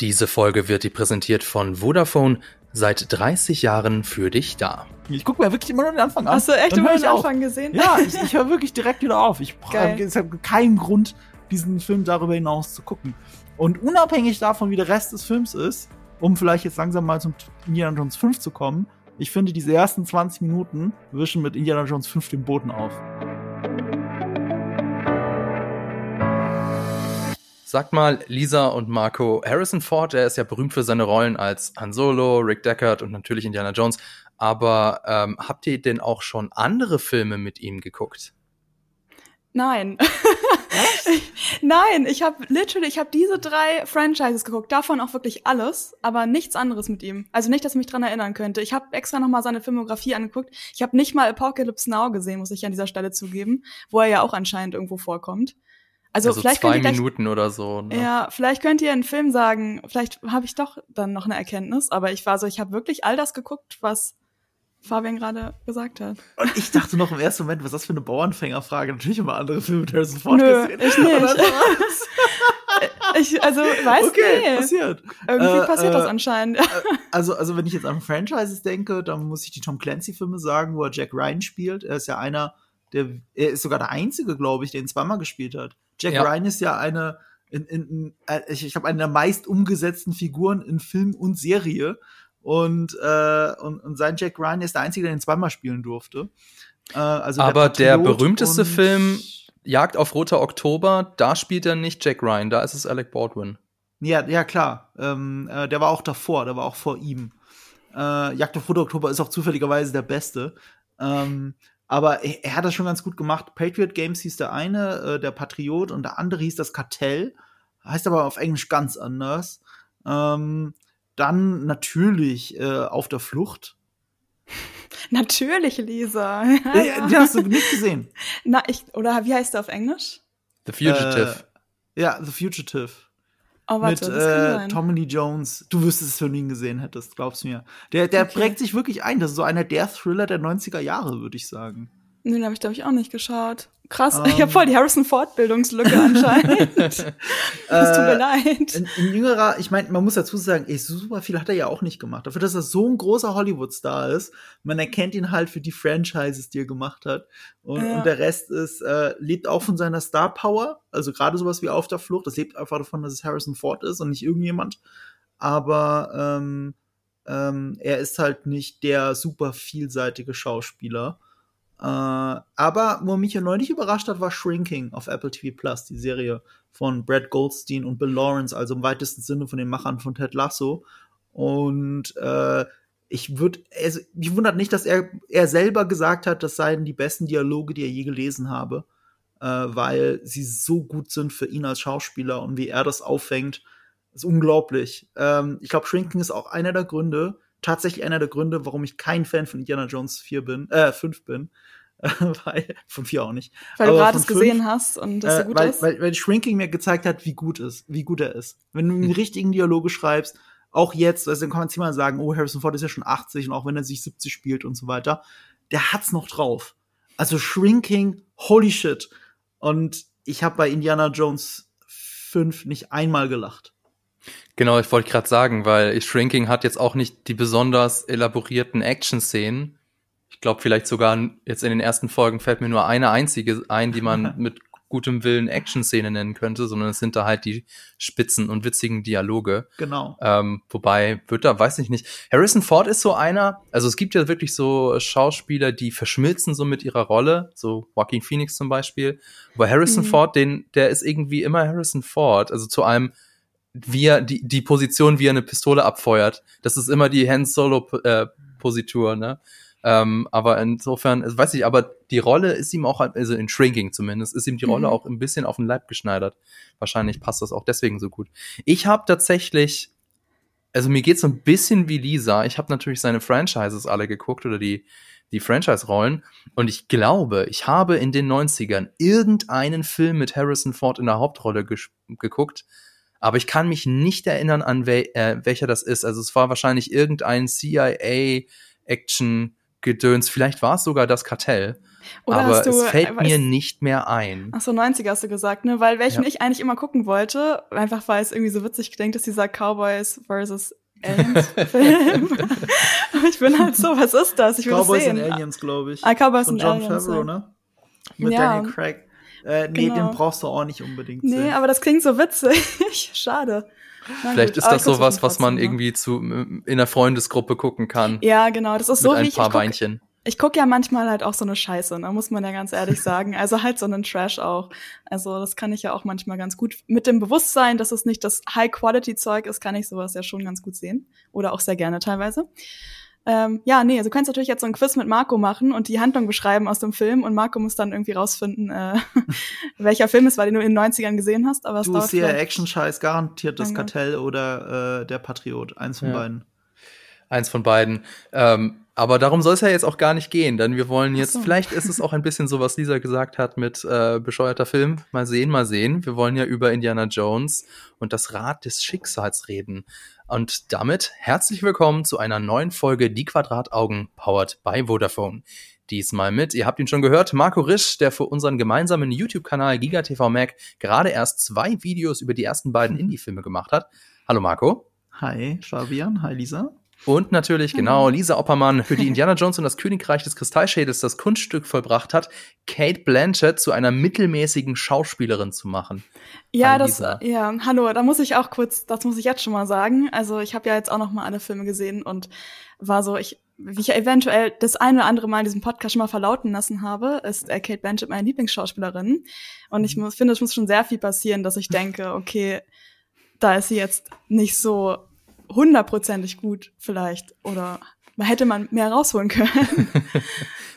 Diese Folge wird dir präsentiert von Vodafone, seit 30 Jahren für dich da. Ich gucke mir wirklich immer nur den Anfang an. Hast du echt immer den auf. Anfang gesehen? Ja, ich, ich höre wirklich direkt wieder auf. Ich habe hab keinen Grund, diesen Film darüber hinaus zu gucken. Und unabhängig davon, wie der Rest des Films ist, um vielleicht jetzt langsam mal zum Indiana Jones 5 zu kommen, ich finde, diese ersten 20 Minuten wischen mit Indiana Jones 5 den Boden auf. Sagt mal, Lisa und Marco, Harrison Ford, der ist ja berühmt für seine Rollen als Han Solo, Rick Deckard und natürlich Indiana Jones. Aber ähm, habt ihr denn auch schon andere Filme mit ihm geguckt? Nein. Nein, ich habe literally, ich habe diese drei Franchises geguckt, davon auch wirklich alles, aber nichts anderes mit ihm. Also nicht, dass ich mich dran erinnern könnte. Ich habe extra noch mal seine Filmografie angeguckt. Ich habe nicht mal Apocalypse Now gesehen, muss ich an dieser Stelle zugeben, wo er ja auch anscheinend irgendwo vorkommt. Also, Also vielleicht zwei könnt ihr gleich, Minuten oder so. Ne? Ja, vielleicht könnt ihr einen Film sagen, vielleicht habe ich doch dann noch eine Erkenntnis, aber ich war so, ich habe wirklich all das geguckt, was Fabian gerade gesagt hat. Und ich dachte noch im ersten Moment, was ist das für eine Bauernfängerfrage? Natürlich immer andere Filme mit Harrison Ford Nö, gesehen. ich nicht. Ich, also, weiß okay, nicht. passiert. Irgendwie Äh, passiert äh, das anscheinend. Also, also wenn ich jetzt an Franchises denke, dann muss ich die Tom Clancy-Filme sagen, wo er Jack Ryan spielt. Er ist ja einer, der, er ist sogar der Einzige, glaube ich, der ihn zweimal gespielt hat. Jack Ja. Ryan ist ja eine, in, in, in, äh, ich, ich glaube, eine der meist umgesetzten Figuren in Film und Serie. Und, äh, und, und sein Jack Ryan ist der Einzige, der ihn zweimal spielen durfte. Äh, also Aber der Patriot berühmteste Film- Jagd auf Roter Oktober, da spielt er nicht Jack Ryan, da ist es Alec Baldwin. Ja, ja klar. Ähm, äh, der war auch davor, der war auch vor ihm. Äh, Jagd auf Roter Oktober ist auch zufälligerweise der beste. Ähm, aber er, er hat das schon ganz gut gemacht. Patriot Games hieß der eine, äh, der Patriot, und der andere hieß das Kartell. Heißt aber auf Englisch ganz anders. Ähm, dann natürlich äh, auf der Flucht. Natürlich, Lisa. Ja, Äh, ja. Den hast du nicht gesehen. Na, ich, oder wie heißt der auf Englisch? The Fugitive. Äh, ja, The Fugitive. Oh, warte, mit äh. Tommy Lee Jones. Du wüsstest es, wenn du ihn gesehen hättest, glaubst mir. Der, der Okay. prägt sich wirklich ein. Das ist so einer der Thriller der 90er Jahre, würde ich sagen. Nee, den habe ich, glaube ich, auch nicht geschaut. Krass, Ähm. ich habe voll die Harrison Ford-Bildungslücke anscheinend. Es tut mir Äh, leid. Ein, ein jüngerer, ich meine, man muss dazu sagen, ey, super viel hat er ja auch nicht gemacht. Dafür, dass er so ein großer Hollywood-Star ist, man erkennt ihn halt für die Franchises, die er gemacht hat. Und, Ja. und der Rest ist, äh, lebt auch von seiner Star-Power. Also gerade sowas wie Auf der Flucht, das lebt einfach davon, dass es Harrison Ford ist und nicht irgendjemand. Aber ähm, ähm, er ist halt nicht der super vielseitige Schauspieler. Äh, aber wo mich ja neulich überrascht hat, war Shrinking auf Apple TV Plus, die Serie von Brad Goldstein und Bill Lawrence, also im weitesten Sinne von den Machern von Ted Lasso. Und äh, ich würde, also, mich wundert nicht, dass er, er selber gesagt hat, das seien die besten Dialoge, die er je gelesen habe, äh, weil sie so gut sind für ihn als Schauspieler und wie er das auffängt, ist unglaublich. Ähm, ich glaube, Shrinking ist auch einer der Gründe, tatsächlich einer der Gründe, warum ich kein Fan von Indiana Jones 4 bin, äh, 5 bin. weil, von 4 auch nicht. Weil du aber gerade von es gesehen hast und das Äh, so gut weil, ist. Weil, weil Shrinking mir gezeigt hat, wie gut ist, wie gut er ist. Wenn du einen richtigen Dialoge schreibst, auch jetzt, also dann kann man ziemlich mal sagen, oh, Harrison Ford ist ja schon 80 und auch wenn er sich 70 spielt und so weiter, der hat's noch drauf. Also Shrinking, holy shit. Und ich habe bei Indiana Jones 5 nicht einmal gelacht. Genau, ich wollte gerade sagen, weil Shrinking hat jetzt auch nicht die besonders elaborierten Action-Szenen. Ich glaube, vielleicht sogar jetzt in den ersten Folgen fällt mir nur eine einzige ein, die man mit gutem Willen Action-Szene nennen könnte, sondern es sind da halt die spitzen und witzigen Dialoge. Genau. Ähm, wobei, wird da, weiß ich nicht. Harrison Ford ist so einer, also es gibt ja wirklich so Schauspieler, die verschmilzen so mit ihrer Rolle, so Joaquin Phoenix zum Beispiel. Aber Harrison Mhm. Ford, den, der ist irgendwie immer Harrison Ford, also zu einem, wie er, die, die Position, wie er eine Pistole abfeuert. Das ist immer die Han Solo äh, Positur, ne? Ähm, aber insofern, also weiß ich, aber die Rolle ist ihm auch, also in Shrinking zumindest, ist ihm die Rolle Mhm. auch ein bisschen auf den Leib geschneidert. Wahrscheinlich passt das auch deswegen so gut. Ich habe tatsächlich, also mir geht's so ein bisschen wie Lisa. Ich habe natürlich seine Franchises alle geguckt oder die, die Franchise-Rollen. Und ich glaube, ich habe in den 90ern irgendeinen Film mit Harrison Ford in der Hauptrolle geguckt. Aber ich kann mich nicht erinnern, an wel äh, welcher das ist. Also es war wahrscheinlich irgendein CIA-Action-Gedöns. Vielleicht war es sogar das Kartell. Oder aber hast du, es fällt äh, mir nicht mehr ein. Ach so, 90er hast du gesagt, ne? Weil welchen Ja. ich eigentlich immer gucken wollte, einfach weil es irgendwie so witzig klingt, ist dieser Cowboys versus Aliens Film. Aber ich bin halt so, was ist das? Ich will Cowboys das sehen. and Aliens, glaube ich. Ah, Cowboys Von and John Aliens. Favreau, ne? Mit Ja. Daniel Craig. Äh, nee, Genau. den brauchst du auch nicht unbedingt Nee, sehen. aber das klingt so witzig. Schade. Na Vielleicht gut, ist das ich sowas, was man ne? irgendwie zu, in einer Freundesgruppe gucken kann. Ja, genau. Das ist mit so wie ein ich, ich paar guck, Weinchen. ich guck ja manchmal halt auch so eine Scheiße, ne? muss man ja ganz ehrlich sagen. Also halt so einen Trash auch. Also das kann ich ja auch manchmal ganz gut. Mit dem Bewusstsein, dass es nicht das High-Quality-Zeug ist, kann ich sowas ja schon ganz gut sehen. Oder auch sehr gerne teilweise. Ähm, ja, nee, also du kannst natürlich jetzt so ein Quiz mit Marco machen und die Handlung beschreiben aus dem Film und Marco muss dann irgendwie rausfinden, äh, welcher Film es war, den du in den 90ern gesehen hast. Aber es Du vielleicht- Action-Scheiß, garantiert das Danke. Kartell oder äh, der Patriot. Eins von Ja. beiden. Eins von beiden. Ähm, aber darum soll es ja jetzt auch gar nicht gehen, denn wir wollen jetzt, so. vielleicht ist es auch ein bisschen so, was Lisa gesagt hat mit äh, bescheuerter Film. Mal sehen, mal sehen. Wir wollen ja über Indiana Jones und das Rad des Schicksals reden. Und damit herzlich willkommen zu einer neuen Folge Die Quadrataugen, powered by Vodafone. Diesmal mit, ihr habt ihn schon gehört, Marco Risch, der für unseren gemeinsamen YouTube-Kanal GigaTV Mac gerade erst zwei Videos über die ersten beiden Indie-Filme gemacht hat. Hallo Marco. Hi, Fabian. Hi, Lisa. Und natürlich, genau, Lisa Oppermann, für die Indiana Jones und das Königreich des Kristallschädels das Kunststück vollbracht hat, Kate Blanchett zu einer mittelmäßigen Schauspielerin zu machen. Ja, Hi, das, Lisa. ja, hallo, da muss ich auch kurz, das muss ich jetzt schon mal sagen. Also ich habe ja jetzt auch noch mal alle Filme gesehen und war so, ich, wie ich ja eventuell das eine oder andere Mal in diesem Podcast schon mal verlauten lassen habe, ist äh, Kate Blanchett meine Lieblingsschauspielerin. Und ich muss, finde, es muss schon sehr viel passieren, dass ich denke, okay, da ist sie jetzt nicht so hundertprozentig gut vielleicht oder hätte man mehr rausholen können.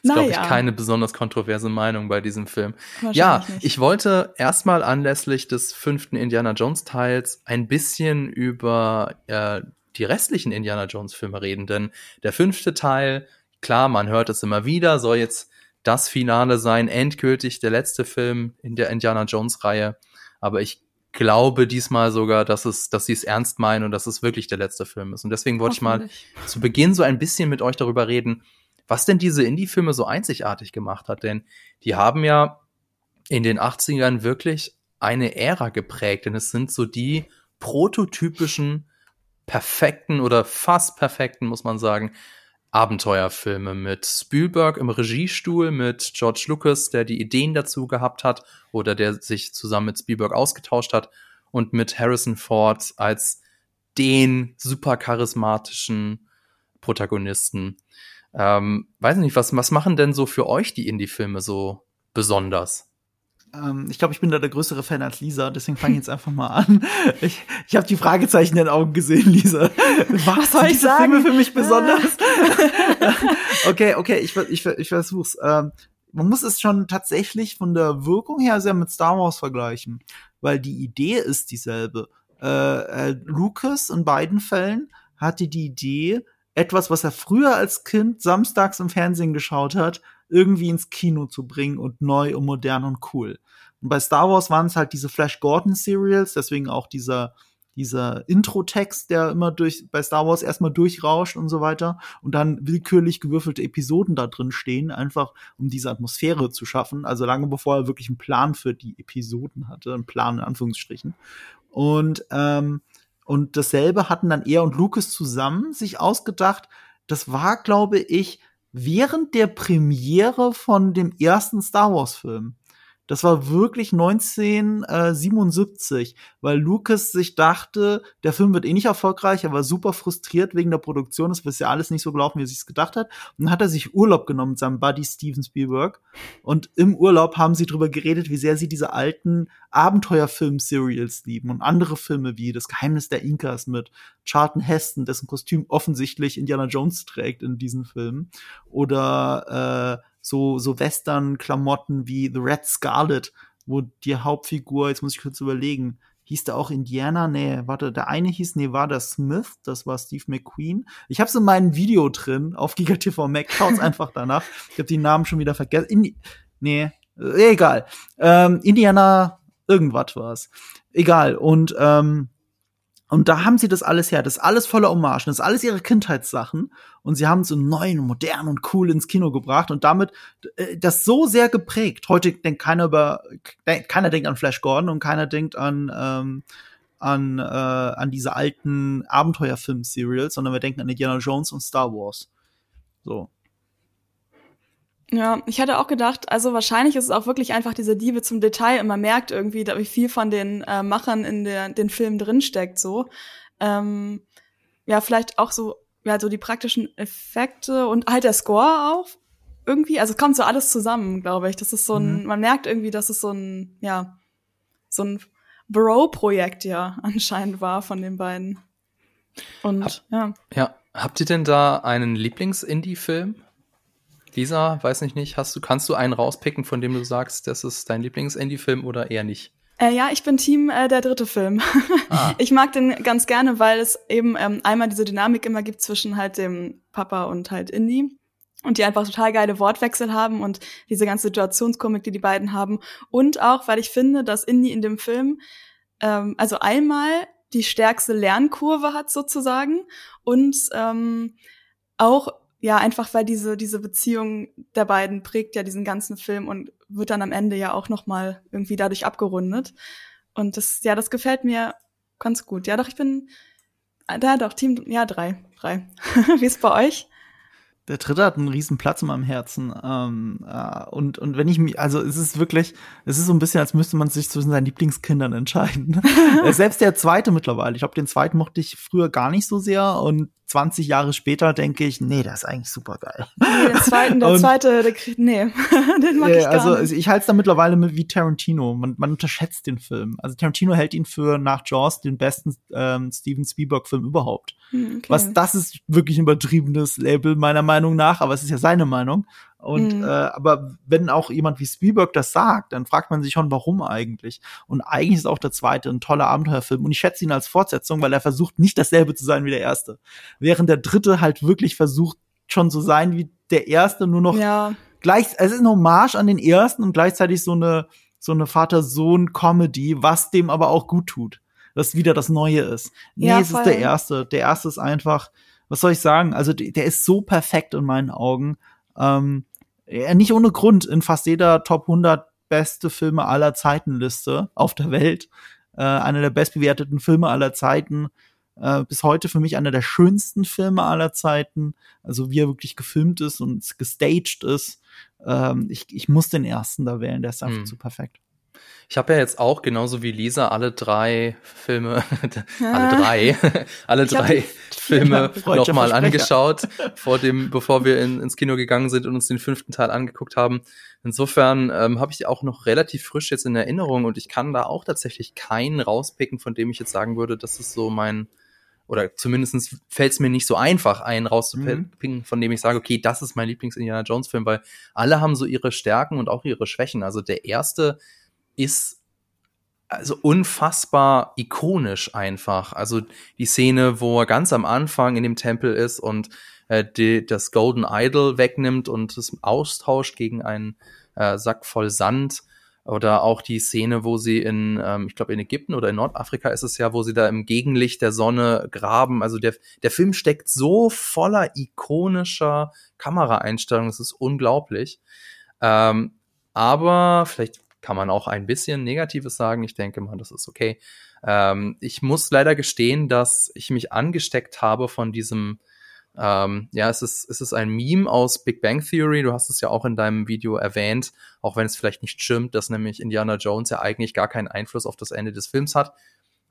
ist, glaube ich, Naja. keine besonders kontroverse Meinung bei diesem Film. Ja, nicht. ich wollte erstmal anlässlich des fünften Indiana Jones Teils ein bisschen über äh, die restlichen Indiana Jones Filme reden, denn der fünfte Teil, klar, man hört es immer wieder, soll jetzt das Finale sein, endgültig der letzte Film in der Indiana Jones Reihe, aber ich glaube diesmal sogar, dass es, dass sie es ernst meinen und dass es wirklich der letzte Film ist. Und deswegen wollte ich mal zu Beginn so ein bisschen mit euch darüber reden, was denn diese Indie-Filme so einzigartig gemacht hat. Denn die haben ja in den 80ern wirklich eine Ära geprägt. Denn es sind so die prototypischen, perfekten oder fast perfekten, muss man sagen, Abenteuerfilme mit Spielberg im Regiestuhl, mit George Lucas, der die Ideen dazu gehabt hat oder der sich zusammen mit Spielberg ausgetauscht hat und mit Harrison Ford als den super charismatischen Protagonisten. Ähm, weiß nicht, was, was machen denn so für euch die Indie-Filme so besonders? Ähm, ich glaube, ich bin da der größere Fan als Lisa, deswegen fange ich jetzt einfach mal an. Ich, ich habe die Fragezeichen in den Augen gesehen, Lisa. Was soll ich sagen? Filme für mich besonders? okay, okay, ich, ich, ich versuch's. Ähm, man muss es schon tatsächlich von der Wirkung her sehr mit Star Wars vergleichen, weil die Idee ist dieselbe. Äh, äh, Lucas in beiden Fällen hatte die Idee, etwas, was er früher als Kind samstags im Fernsehen geschaut hat, irgendwie ins Kino zu bringen und neu und modern und cool. Und bei Star Wars waren es halt diese Flash Gordon Serials, deswegen auch dieser dieser Intro-Text, der immer durch bei Star Wars erstmal durchrauscht und so weiter und dann willkürlich gewürfelte Episoden da drin stehen, einfach um diese Atmosphäre zu schaffen. Also lange bevor er wirklich einen Plan für die Episoden hatte, einen Plan in Anführungsstrichen. Und ähm, und dasselbe hatten dann er und Lucas zusammen sich ausgedacht. Das war, glaube ich, während der Premiere von dem ersten Star Wars Film. Das war wirklich 1977, weil Lucas sich dachte, der Film wird eh nicht erfolgreich, er war super frustriert wegen der Produktion, es ist ja alles nicht so gelaufen, wie er sich gedacht hat. Und dann hat er sich Urlaub genommen mit seinem Buddy Steven Spielberg. Und im Urlaub haben sie drüber geredet, wie sehr sie diese alten Abenteuerfilm-Serials lieben und andere Filme wie Das Geheimnis der Inkas mit Charlton Heston, dessen Kostüm offensichtlich Indiana Jones trägt in diesen Filmen. Oder äh, so, so Western-Klamotten wie The Red Scarlet, wo die Hauptfigur, jetzt muss ich kurz überlegen, hieß der auch Indiana? Nee, warte, der eine hieß Nevada Smith, das war Steve McQueen. Ich hab's in meinem Video drin, auf GigaTV Mac, schaut's einfach danach. Ich habe die Namen schon wieder vergessen. Indi nee, äh, egal. Ähm, Indiana, irgendwas war's. Egal. Und ähm, Und da haben sie das alles her. Das ist alles voller Hommagen. Das ist alles ihre Kindheitssachen. Und sie haben es so neu und modern und cool ins Kino gebracht und damit äh, das so sehr geprägt. Heute denkt keiner über, keiner denkt an Flash Gordon und keiner denkt an, ähm, an, äh, an diese alten Abenteuerfilm-Serials, sondern wir denken an Indiana Jones und Star Wars. So. Ja, ich hatte auch gedacht, also wahrscheinlich ist es auch wirklich einfach diese Liebe zum Detail und man merkt irgendwie, wie viel von den äh, Machern in der, den Filmen drinsteckt, so. Ähm, ja, vielleicht auch so, ja, so die praktischen Effekte und halt der Score auch irgendwie. Also es kommt so alles zusammen, glaube ich. Das ist so ein, mhm. man merkt irgendwie, dass es so ein, ja, so ein Bro-Projekt ja anscheinend war von den beiden. Und Hab, ja. Ja, habt ihr denn da einen Lieblings-Indie-Film? Lisa, weiß nicht nicht, hast du, kannst du einen rauspicken, von dem du sagst, das ist dein Lieblings-Indie-Film oder eher nicht? Äh, ja, ich bin Team äh, der dritte Film. Ah. ich mag den ganz gerne, weil es eben ähm, einmal diese Dynamik immer gibt zwischen halt dem Papa und halt Indie und die einfach total geile Wortwechsel haben und diese ganze Situationskomik, die die beiden haben und auch, weil ich finde, dass Indie in dem Film ähm, also einmal die stärkste Lernkurve hat sozusagen und ähm, auch ja, einfach weil diese, diese Beziehung der beiden prägt ja diesen ganzen Film und wird dann am Ende ja auch nochmal irgendwie dadurch abgerundet. Und das, ja, das gefällt mir ganz gut. Ja, doch, ich bin, da doch, Team, ja, drei, drei. Wie ist bei euch? Der dritte hat einen riesen Platz in meinem Herzen. Ähm, äh, und, und wenn ich mich, also es ist wirklich, es ist so ein bisschen, als müsste man sich zwischen seinen Lieblingskindern entscheiden. Äh, selbst der zweite mittlerweile. Ich glaube, den zweiten mochte ich früher gar nicht so sehr und 20 Jahre später denke ich, nee, das ist eigentlich super geil. Nee, der zweite, der zweite, der, nee, den mag ich gar also, nicht. ich halte es da mittlerweile mit wie Tarantino. Man, man unterschätzt den Film. Also Tarantino hält ihn für nach Jaws den besten ähm, Steven Spielberg-Film überhaupt. Hm, okay. Was das ist wirklich ein übertriebenes Label meiner Meinung nach, aber es ist ja seine Meinung. Und mhm. äh, aber wenn auch jemand wie Spielberg das sagt, dann fragt man sich schon, warum eigentlich. Und eigentlich ist auch der zweite ein toller Abenteuerfilm. Und ich schätze ihn als Fortsetzung, weil er versucht, nicht dasselbe zu sein wie der erste. Während der dritte halt wirklich versucht, schon zu sein wie der erste, nur noch ja. gleich, es ist ein Hommage an den ersten und gleichzeitig so eine, so eine Vater-Sohn-Comedy, was dem aber auch gut tut. Dass wieder das Neue ist. Nee, ja, es ist der erste. Der erste ist einfach, was soll ich sagen? Also der ist so perfekt in meinen Augen. Ähm, ja, nicht ohne Grund in fast jeder Top 100 beste Filme aller Zeiten Liste auf der Welt. Äh, einer der bestbewerteten Filme aller Zeiten. Äh, bis heute für mich einer der schönsten Filme aller Zeiten. Also wie er wirklich gefilmt ist und gestaged ist. Ähm, ich, ich muss den ersten da wählen, der ist einfach hm. zu perfekt. Ich habe ja jetzt auch genauso wie Lisa alle drei Filme, alle drei, alle drei Filme nochmal angeschaut, vor dem, bevor wir in, ins Kino gegangen sind und uns den fünften Teil angeguckt haben. Insofern ähm, habe ich die auch noch relativ frisch jetzt in Erinnerung und ich kann da auch tatsächlich keinen rauspicken, von dem ich jetzt sagen würde, das ist so mein oder zumindest fällt es mir nicht so einfach, einen rauszupicken, mhm. von dem ich sage, okay, das ist mein Lieblings-Indiana Jones-Film, weil alle haben so ihre Stärken und auch ihre Schwächen. Also der erste ist also unfassbar ikonisch einfach. Also die Szene, wo er ganz am Anfang in dem Tempel ist und äh, die, das Golden Idol wegnimmt und es austauscht gegen einen äh, Sack voll Sand. Oder auch die Szene, wo sie in, ähm, ich glaube in Ägypten oder in Nordafrika ist es ja, wo sie da im Gegenlicht der Sonne graben. Also der, der Film steckt so voller ikonischer Kameraeinstellungen, das ist unglaublich. Ähm, aber vielleicht kann man auch ein bisschen Negatives sagen. Ich denke mal, das ist okay. Ähm, ich muss leider gestehen, dass ich mich angesteckt habe von diesem, ähm, ja, es ist, es ist ein Meme aus Big Bang Theory. Du hast es ja auch in deinem Video erwähnt, auch wenn es vielleicht nicht stimmt, dass nämlich Indiana Jones ja eigentlich gar keinen Einfluss auf das Ende des Films hat.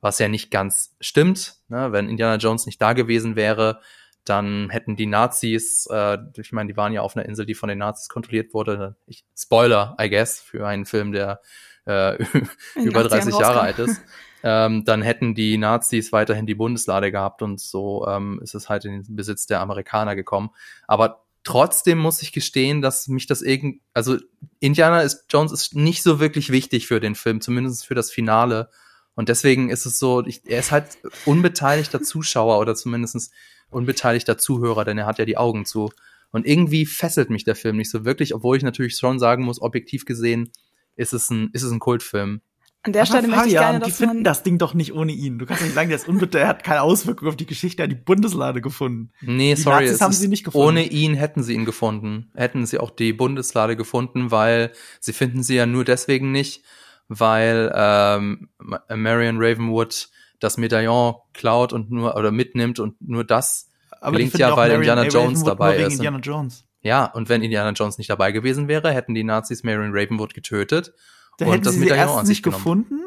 Was ja nicht ganz stimmt. Ne? Wenn Indiana Jones nicht da gewesen wäre, dann hätten die Nazis, äh, ich meine, die waren ja auf einer Insel, die von den Nazis kontrolliert wurde. Ich, Spoiler, I guess, für einen Film, der äh, über 30 Jahre alt ist. Ähm, dann hätten die Nazis weiterhin die Bundeslade gehabt und so ähm, ist es halt in den Besitz der Amerikaner gekommen. Aber trotzdem muss ich gestehen, dass mich das irgend, also Indiana ist, Jones ist nicht so wirklich wichtig für den Film, zumindest für das Finale. Und deswegen ist es so, ich, er ist halt unbeteiligter Zuschauer oder zumindestens unbeteiligter Zuhörer, denn er hat ja die Augen zu. Und irgendwie fesselt mich der Film nicht so wirklich, obwohl ich natürlich schon sagen muss, objektiv gesehen ist es ein, ist es ein Kultfilm. An der Stelle möchte ich Fabian, gerne, die finden das Ding doch nicht ohne ihn. Du kannst nicht sagen, der ist unbitter, er hat keine Auswirkung auf die Geschichte, er hat die Bundeslade gefunden. Nee, Die sorry, Nazis haben sie nicht gefunden. ohne ihn hätten sie ihn gefunden. Hätten sie auch die Bundeslade gefunden, weil sie finden sie ja nur deswegen nicht, weil ähm, Ma- Marion Ravenwood das Medaillon klaut und nur oder mitnimmt und nur das Aber Gelingt ja, weil Marion Indiana. Jones Ravenwood dabei ist. Indiana Jones. ja und wenn Indiana Jones nicht dabei gewesen wäre, hätten die Nazis Marion Ravenwood getötet Da und hätten das sie sie Medaillon erst an sich nicht genommen. gefunden.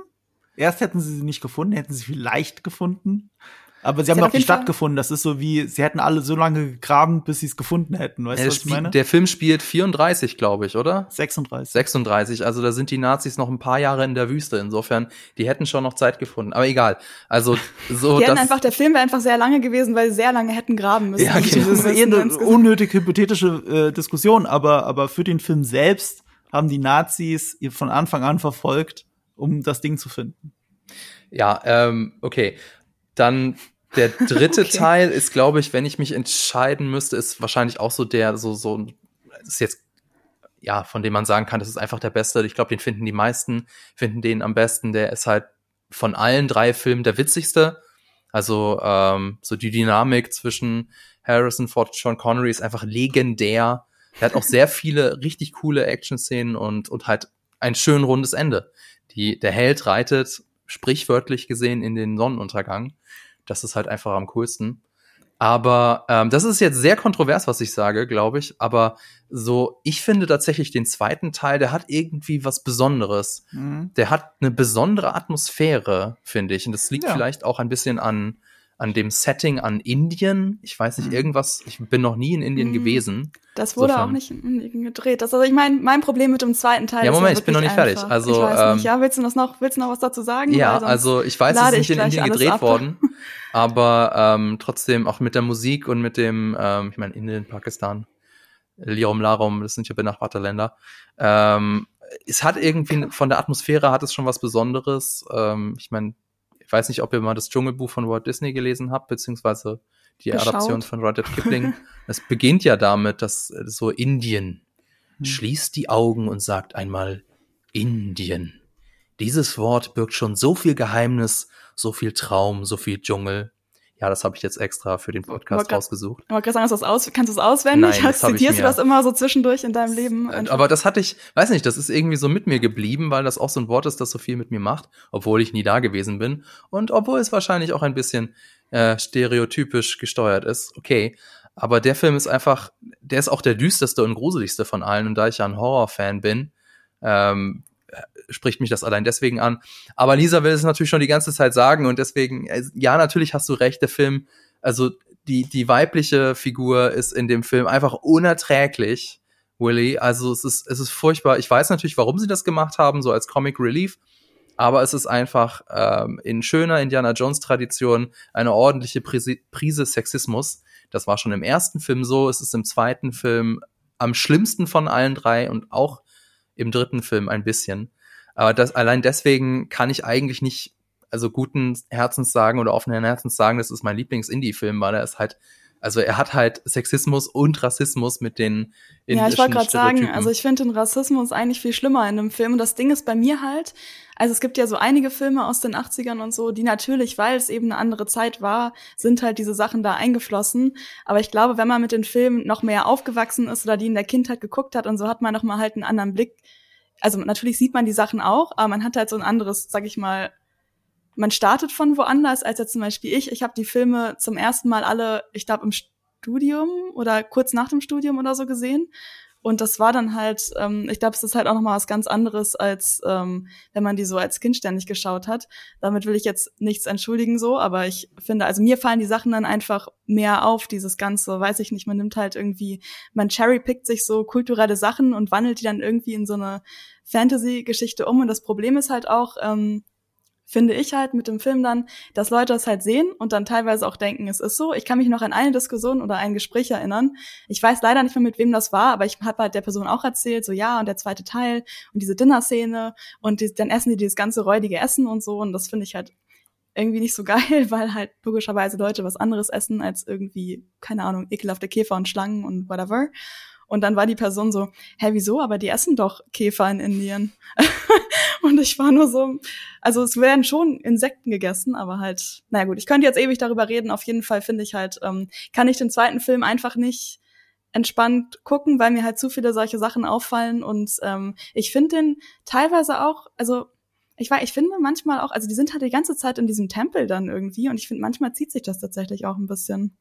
Erst hätten sie sie nicht gefunden, hätten sie vielleicht gefunden. Aber sie haben doch auf die jeden Stadt Fall- gefunden. Das ist so wie, sie hätten alle so lange gegraben, bis sie es gefunden hätten. Weißt Der, du, was ich meine? der Film spielt 34, glaube ich, oder? 36. 36, also da sind die Nazis noch ein paar Jahre in der Wüste. Insofern, die hätten schon noch Zeit gefunden. Aber egal. Also so die hätten das, einfach, der Film wäre einfach sehr lange gewesen, weil sie sehr lange hätten graben müssen. Ja, Und genau. Das ist eher eine unnötig hypothetische äh, Diskussion, aber, aber für den Film selbst haben die Nazis ihr von Anfang an verfolgt, um das Ding zu finden. Ja, ähm, okay. Dann der dritte Okay. Teil ist, glaube ich, wenn ich mich entscheiden müsste, ist wahrscheinlich auch so der, so, so, ist jetzt, ja, von dem man sagen kann, das ist einfach der beste. Ich glaube, den finden die meisten, finden den am besten. Der ist halt von allen drei Filmen der witzigste. Also, ähm, so die Dynamik zwischen Harrison Ford und Sean Connery ist einfach legendär. Er hat auch sehr viele richtig coole Action-Szenen und, und halt ein schön rundes Ende. Die, der Held reitet sprichwörtlich gesehen in den Sonnenuntergang. Das ist halt einfach am coolsten. Aber ähm, das ist jetzt sehr kontrovers, was ich sage, glaube ich. Aber so, ich finde tatsächlich den zweiten Teil, der hat irgendwie was Besonderes. Der hat eine besondere Atmosphäre, finde ich. Und das liegt Ja. vielleicht auch ein bisschen an, an dem Setting an Indien. Ich weiß nicht, Mhm. irgendwas, ich bin noch nie in Indien Mhm. gewesen. Das wurde Insofern. auch nicht in Indien gedreht. Das, also ich meine, mein Problem mit dem zweiten Teil Ja, ist Moment, ich bin noch nicht fertig. einfach. Also, ich weiß ähm, nicht. Ja, willst du das noch, willst du noch was dazu sagen? Ja, also ich weiß, es ist ich nicht in Indien gedreht ab. worden, aber ähm, trotzdem auch mit der Musik und mit dem, ähm, ich meine Indien, Pakistan, Lirum Larum, das sind ja benachbarte Länder. Ähm, es hat irgendwie von der Atmosphäre hat es schon was Besonderes. Ähm, ich meine, ich weiß nicht, ob ihr mal das Dschungelbuch von Walt Disney gelesen habt, beziehungsweise die Geschaut. Adaption von Rudyard Kipling. Es beginnt ja damit, dass äh, so Indien Hm. schließt die Augen und sagt einmal Indien. Dieses Wort birgt schon so viel Geheimnis, so viel Traum, so viel Dschungel. Ja, das habe ich jetzt extra für den Podcast grad- rausgesucht. Aber sagen, hast du das aus, kannst du auswendig? Nein, das ich Zitierst du das immer so zwischendurch in deinem Leben? Einfach- Aber das hatte ich, weiß nicht, das ist irgendwie so mit mir geblieben, weil das auch so ein Wort ist, das so viel mit mir macht, obwohl ich nie da gewesen bin und obwohl es wahrscheinlich auch ein bisschen äh, stereotypisch gesteuert ist. Okay, aber der Film ist einfach, der ist auch der düsterste und gruseligste von allen und da ich ja ein Horrorfan bin, ähm, spricht mich das allein deswegen an. Aber Lisa will es natürlich schon die ganze Zeit sagen und deswegen, äh, ja, natürlich hast du recht, der Film, also die, die weibliche Figur ist in dem Film einfach unerträglich, Willy. Also es ist, es ist furchtbar. Ich weiß natürlich, warum sie das gemacht haben, so als Comic Relief. Aber es ist einfach ähm, in schöner Indiana Jones Tradition eine ordentliche Prise, Prise Sexismus. Das war schon im ersten Film so. Es ist im zweiten Film am schlimmsten von allen drei und auch im dritten Film ein bisschen. Aber das, allein deswegen kann ich eigentlich nicht, also guten Herzens sagen oder offenen Herzens sagen, das ist mein Lieblings-Indie-Film, weil er ist halt, also er hat halt Sexismus und Rassismus mit den Ja, ich wollte gerade sagen, also ich finde den Rassismus eigentlich viel schlimmer in dem Film. Und das Ding ist bei mir halt, also es gibt ja so einige Filme aus den 80ern und so, die natürlich, weil es eben eine andere Zeit war, sind halt diese Sachen da eingeflossen. Aber ich glaube, wenn man mit den Filmen noch mehr aufgewachsen ist oder die in der Kindheit geguckt hat und so, hat man noch mal halt einen anderen Blick. Also natürlich sieht man die Sachen auch, aber man hat halt so ein anderes, sag ich mal, man startet von woanders als jetzt zum Beispiel ich. Ich habe die Filme zum ersten Mal alle, ich glaube, im Studium oder kurz nach dem Studium oder so gesehen. Und das war dann halt, ähm, ich glaube, es ist halt auch nochmal was ganz anderes, als ähm, wenn man die so als Kind ständig geschaut hat. Damit will ich jetzt nichts entschuldigen so, aber ich finde, also mir fallen die Sachen dann einfach mehr auf, dieses Ganze, weiß ich nicht, man nimmt halt irgendwie, man cherrypickt sich so kulturelle Sachen und wandelt die dann irgendwie in so eine Fantasy-Geschichte um. Und das Problem ist halt auch, ähm, finde ich halt mit dem Film dann, dass Leute es halt sehen und dann teilweise auch denken, es ist so. Ich kann mich noch an eine Diskussion oder ein Gespräch erinnern. Ich weiß leider nicht mehr, mit wem das war, aber ich habe halt der Person auch erzählt, so ja, und der zweite Teil und diese Dinner-Szene und die, dann essen die dieses ganze räudige Essen und so und das finde ich halt irgendwie nicht so geil, weil halt logischerweise Leute was anderes essen als irgendwie, keine Ahnung, ekelhafte Käfer und Schlangen und whatever. Und dann war die Person so, hä, wieso? Aber die essen doch Käfer in Indien. Und ich war nur so, also es werden schon Insekten gegessen, aber halt, naja gut, ich könnte jetzt ewig darüber reden. Auf jeden Fall finde ich halt, ähm, kann ich den zweiten Film einfach nicht entspannt gucken, weil mir halt zu viele solche Sachen auffallen. Und ähm, ich finde den teilweise auch, also ich weiß, ich finde manchmal auch, also die sind halt die ganze Zeit in diesem Tempel dann irgendwie und ich finde, manchmal zieht sich das tatsächlich auch ein bisschen.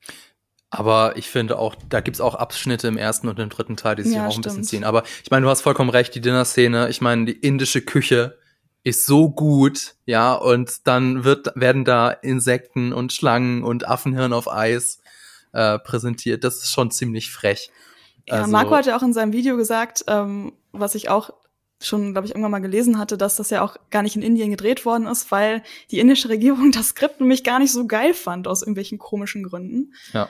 Aber ich finde auch, da gibt's auch Abschnitte im ersten und im dritten Teil, die sich Ja, auch ein stimmt. bisschen ziehen. Aber ich meine, du hast vollkommen recht, die Dinner-Szene, ich meine, die indische Küche ist so gut, ja, und dann wird, werden da Insekten und Schlangen und Affenhirn auf Eis äh, präsentiert. Das ist schon ziemlich frech. Ja, Also- Marco hat ja auch in seinem Video gesagt, ähm, was ich auch schon, glaube ich, irgendwann mal gelesen hatte, dass das ja auch gar nicht in Indien gedreht worden ist, weil die indische Regierung das Skript nämlich gar nicht so geil fand, aus irgendwelchen komischen Gründen. Ja.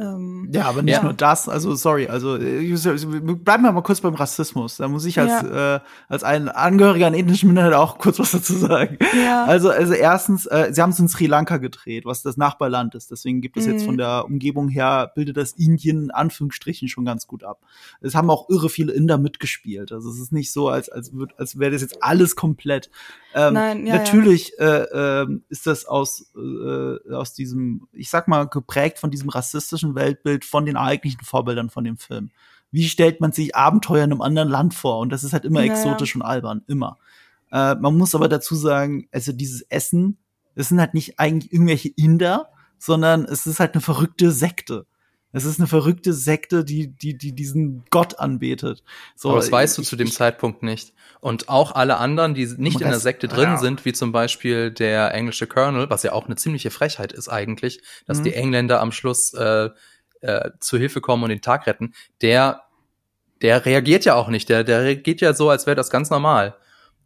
Ähm, Ja, aber nicht Ja. nur das, also sorry, also äh, bleiben wir mal kurz beim Rassismus. Da muss ich als, äh, als ein Angehöriger einer ethnischen Minderheit auch kurz was dazu sagen. Ja. Also, also erstens, äh, sie haben es in Sri Lanka gedreht, was das Nachbarland ist. Deswegen gibt es jetzt Mhm. von der Umgebung her, bildet das Indien in Anführungsstrichen schon ganz gut ab. Es haben auch irre viele Inder mitgespielt. Also es ist nicht so, als, als, würd, als wäre das jetzt alles komplett. Ähm, Nein, ja, ja. natürlich Äh, ähm, ist das aus, äh, aus diesem, ich sag mal, geprägt von diesem rassistischen Weltbild von den eigentlichen Vorbildern von dem Film. Wie stellt man sich Abenteuer in einem anderen Land vor? Und das ist halt immer Ja, ja. exotisch und albern, immer. Äh, man muss aber dazu sagen, also dieses Essen, das sind halt nicht eigentlich irgendwelche Inder, sondern es ist halt eine verrückte Sekte. Es ist eine verrückte Sekte, die, die, die diesen Gott anbetet. So, Aber das weißt du ich- zu dem ich- Zeitpunkt nicht. Und auch alle anderen, die nicht in der Sekte drin ja. sind, wie zum Beispiel der englische Colonel, was ja auch eine ziemliche Frechheit ist eigentlich, dass Mhm. die Engländer am Schluss äh, äh, zu Hilfe kommen und den Tag retten, der, der reagiert ja auch nicht. Der, der reagiert ja so, als wäre das ganz normal.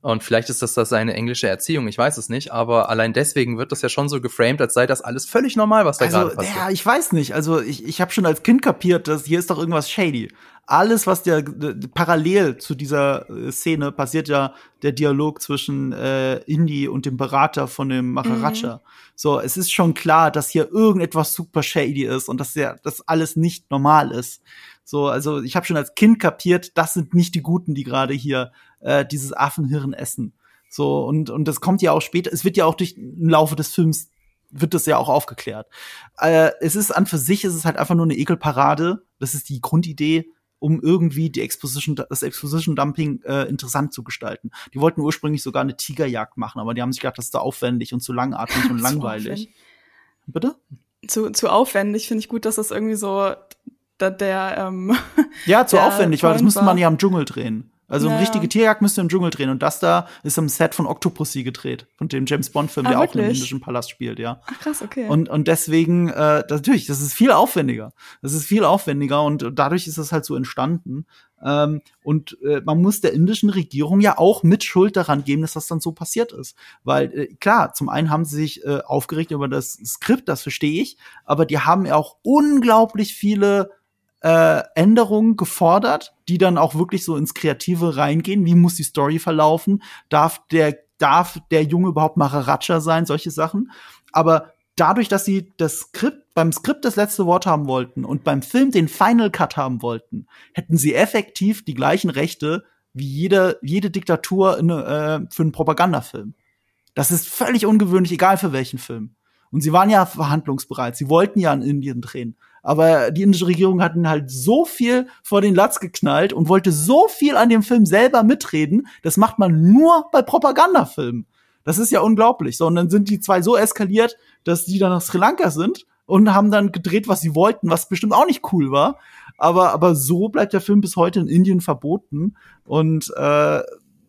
Und vielleicht ist das, das seine englische Erziehung, ich weiß es nicht, aber allein deswegen wird das ja schon so geframed, als sei das alles völlig normal, was da Also, gerade passiert. ja, ich weiß nicht. Also, ich, ich habe schon als Kind kapiert, dass hier ist doch irgendwas shady. Alles, was der parallel zu dieser äh, Szene passiert ja der Dialog zwischen äh, Indy und dem Berater von dem Maharaja. So, es ist schon klar, dass hier irgendetwas super shady ist und dass ja das alles nicht normal ist. So, also ich habe schon als Kind kapiert, das sind nicht die Guten, die gerade hier äh, dieses Affenhirn essen. So und und das kommt ja auch später. Es wird ja auch durch im Laufe des Films wird das ja auch aufgeklärt. Äh, es ist an für sich, es ist halt einfach nur eine Ekelparade. Das ist die Grundidee, um irgendwie die Exposition, das Exposition Dumping äh, interessant zu gestalten. Die wollten ursprünglich sogar eine Tigerjagd machen, aber die haben sich gedacht, das ist zu aufwendig und zu langatmig und langweilig. Bitte? Zu, zu aufwendig finde ich gut, dass das irgendwie so da, der ähm, Ja, zu aufwendig, weil das müsste man ja im Dschungel drehen. Also eine Ja. richtige Tierjagd müsste im Dschungel drehen. Und das da ist am Set von Octopussy gedreht, von dem James Bond-Film, Ah, der auch in einem wirklich? indischen Palast spielt, ja. ach krass, okay. Und, und deswegen, äh, das, natürlich, das ist viel aufwendiger. Das ist viel aufwendiger und dadurch ist das halt so entstanden. Ähm, und äh, man muss der indischen Regierung ja auch mit Schuld daran geben, dass das dann so passiert ist. Weil, äh, klar, zum einen haben sie sich äh, aufgeregt über das Skript, das verstehe ich, aber die haben ja auch unglaublich viele äh, Änderungen gefordert, die dann auch wirklich so ins Kreative reingehen. Wie muss die Story verlaufen? Darf der, darf der Junge überhaupt Maharaja sein? Solche Sachen. Aber dadurch, dass sie das Skript, beim Skript das letzte Wort haben wollten und beim Film den Final Cut haben wollten, hätten sie effektiv die gleichen Rechte wie jede, jede Diktatur in, äh, für einen Propagandafilm. Das ist völlig ungewöhnlich, egal für welchen Film. Und sie waren ja verhandlungsbereit. Sie wollten ja in Indien drehen. Aber die indische Regierung hat ihnen halt so viel vor den Latz geknallt und wollte so viel an dem Film selber mitreden. Das macht man nur bei Propagandafilmen. Das ist ja unglaublich. So, und dann sind die zwei so eskaliert, dass die dann nach Sri Lanka sind und haben dann gedreht, was sie wollten, was bestimmt auch nicht cool war. Aber, aber so bleibt der Film bis heute in Indien verboten. Und äh,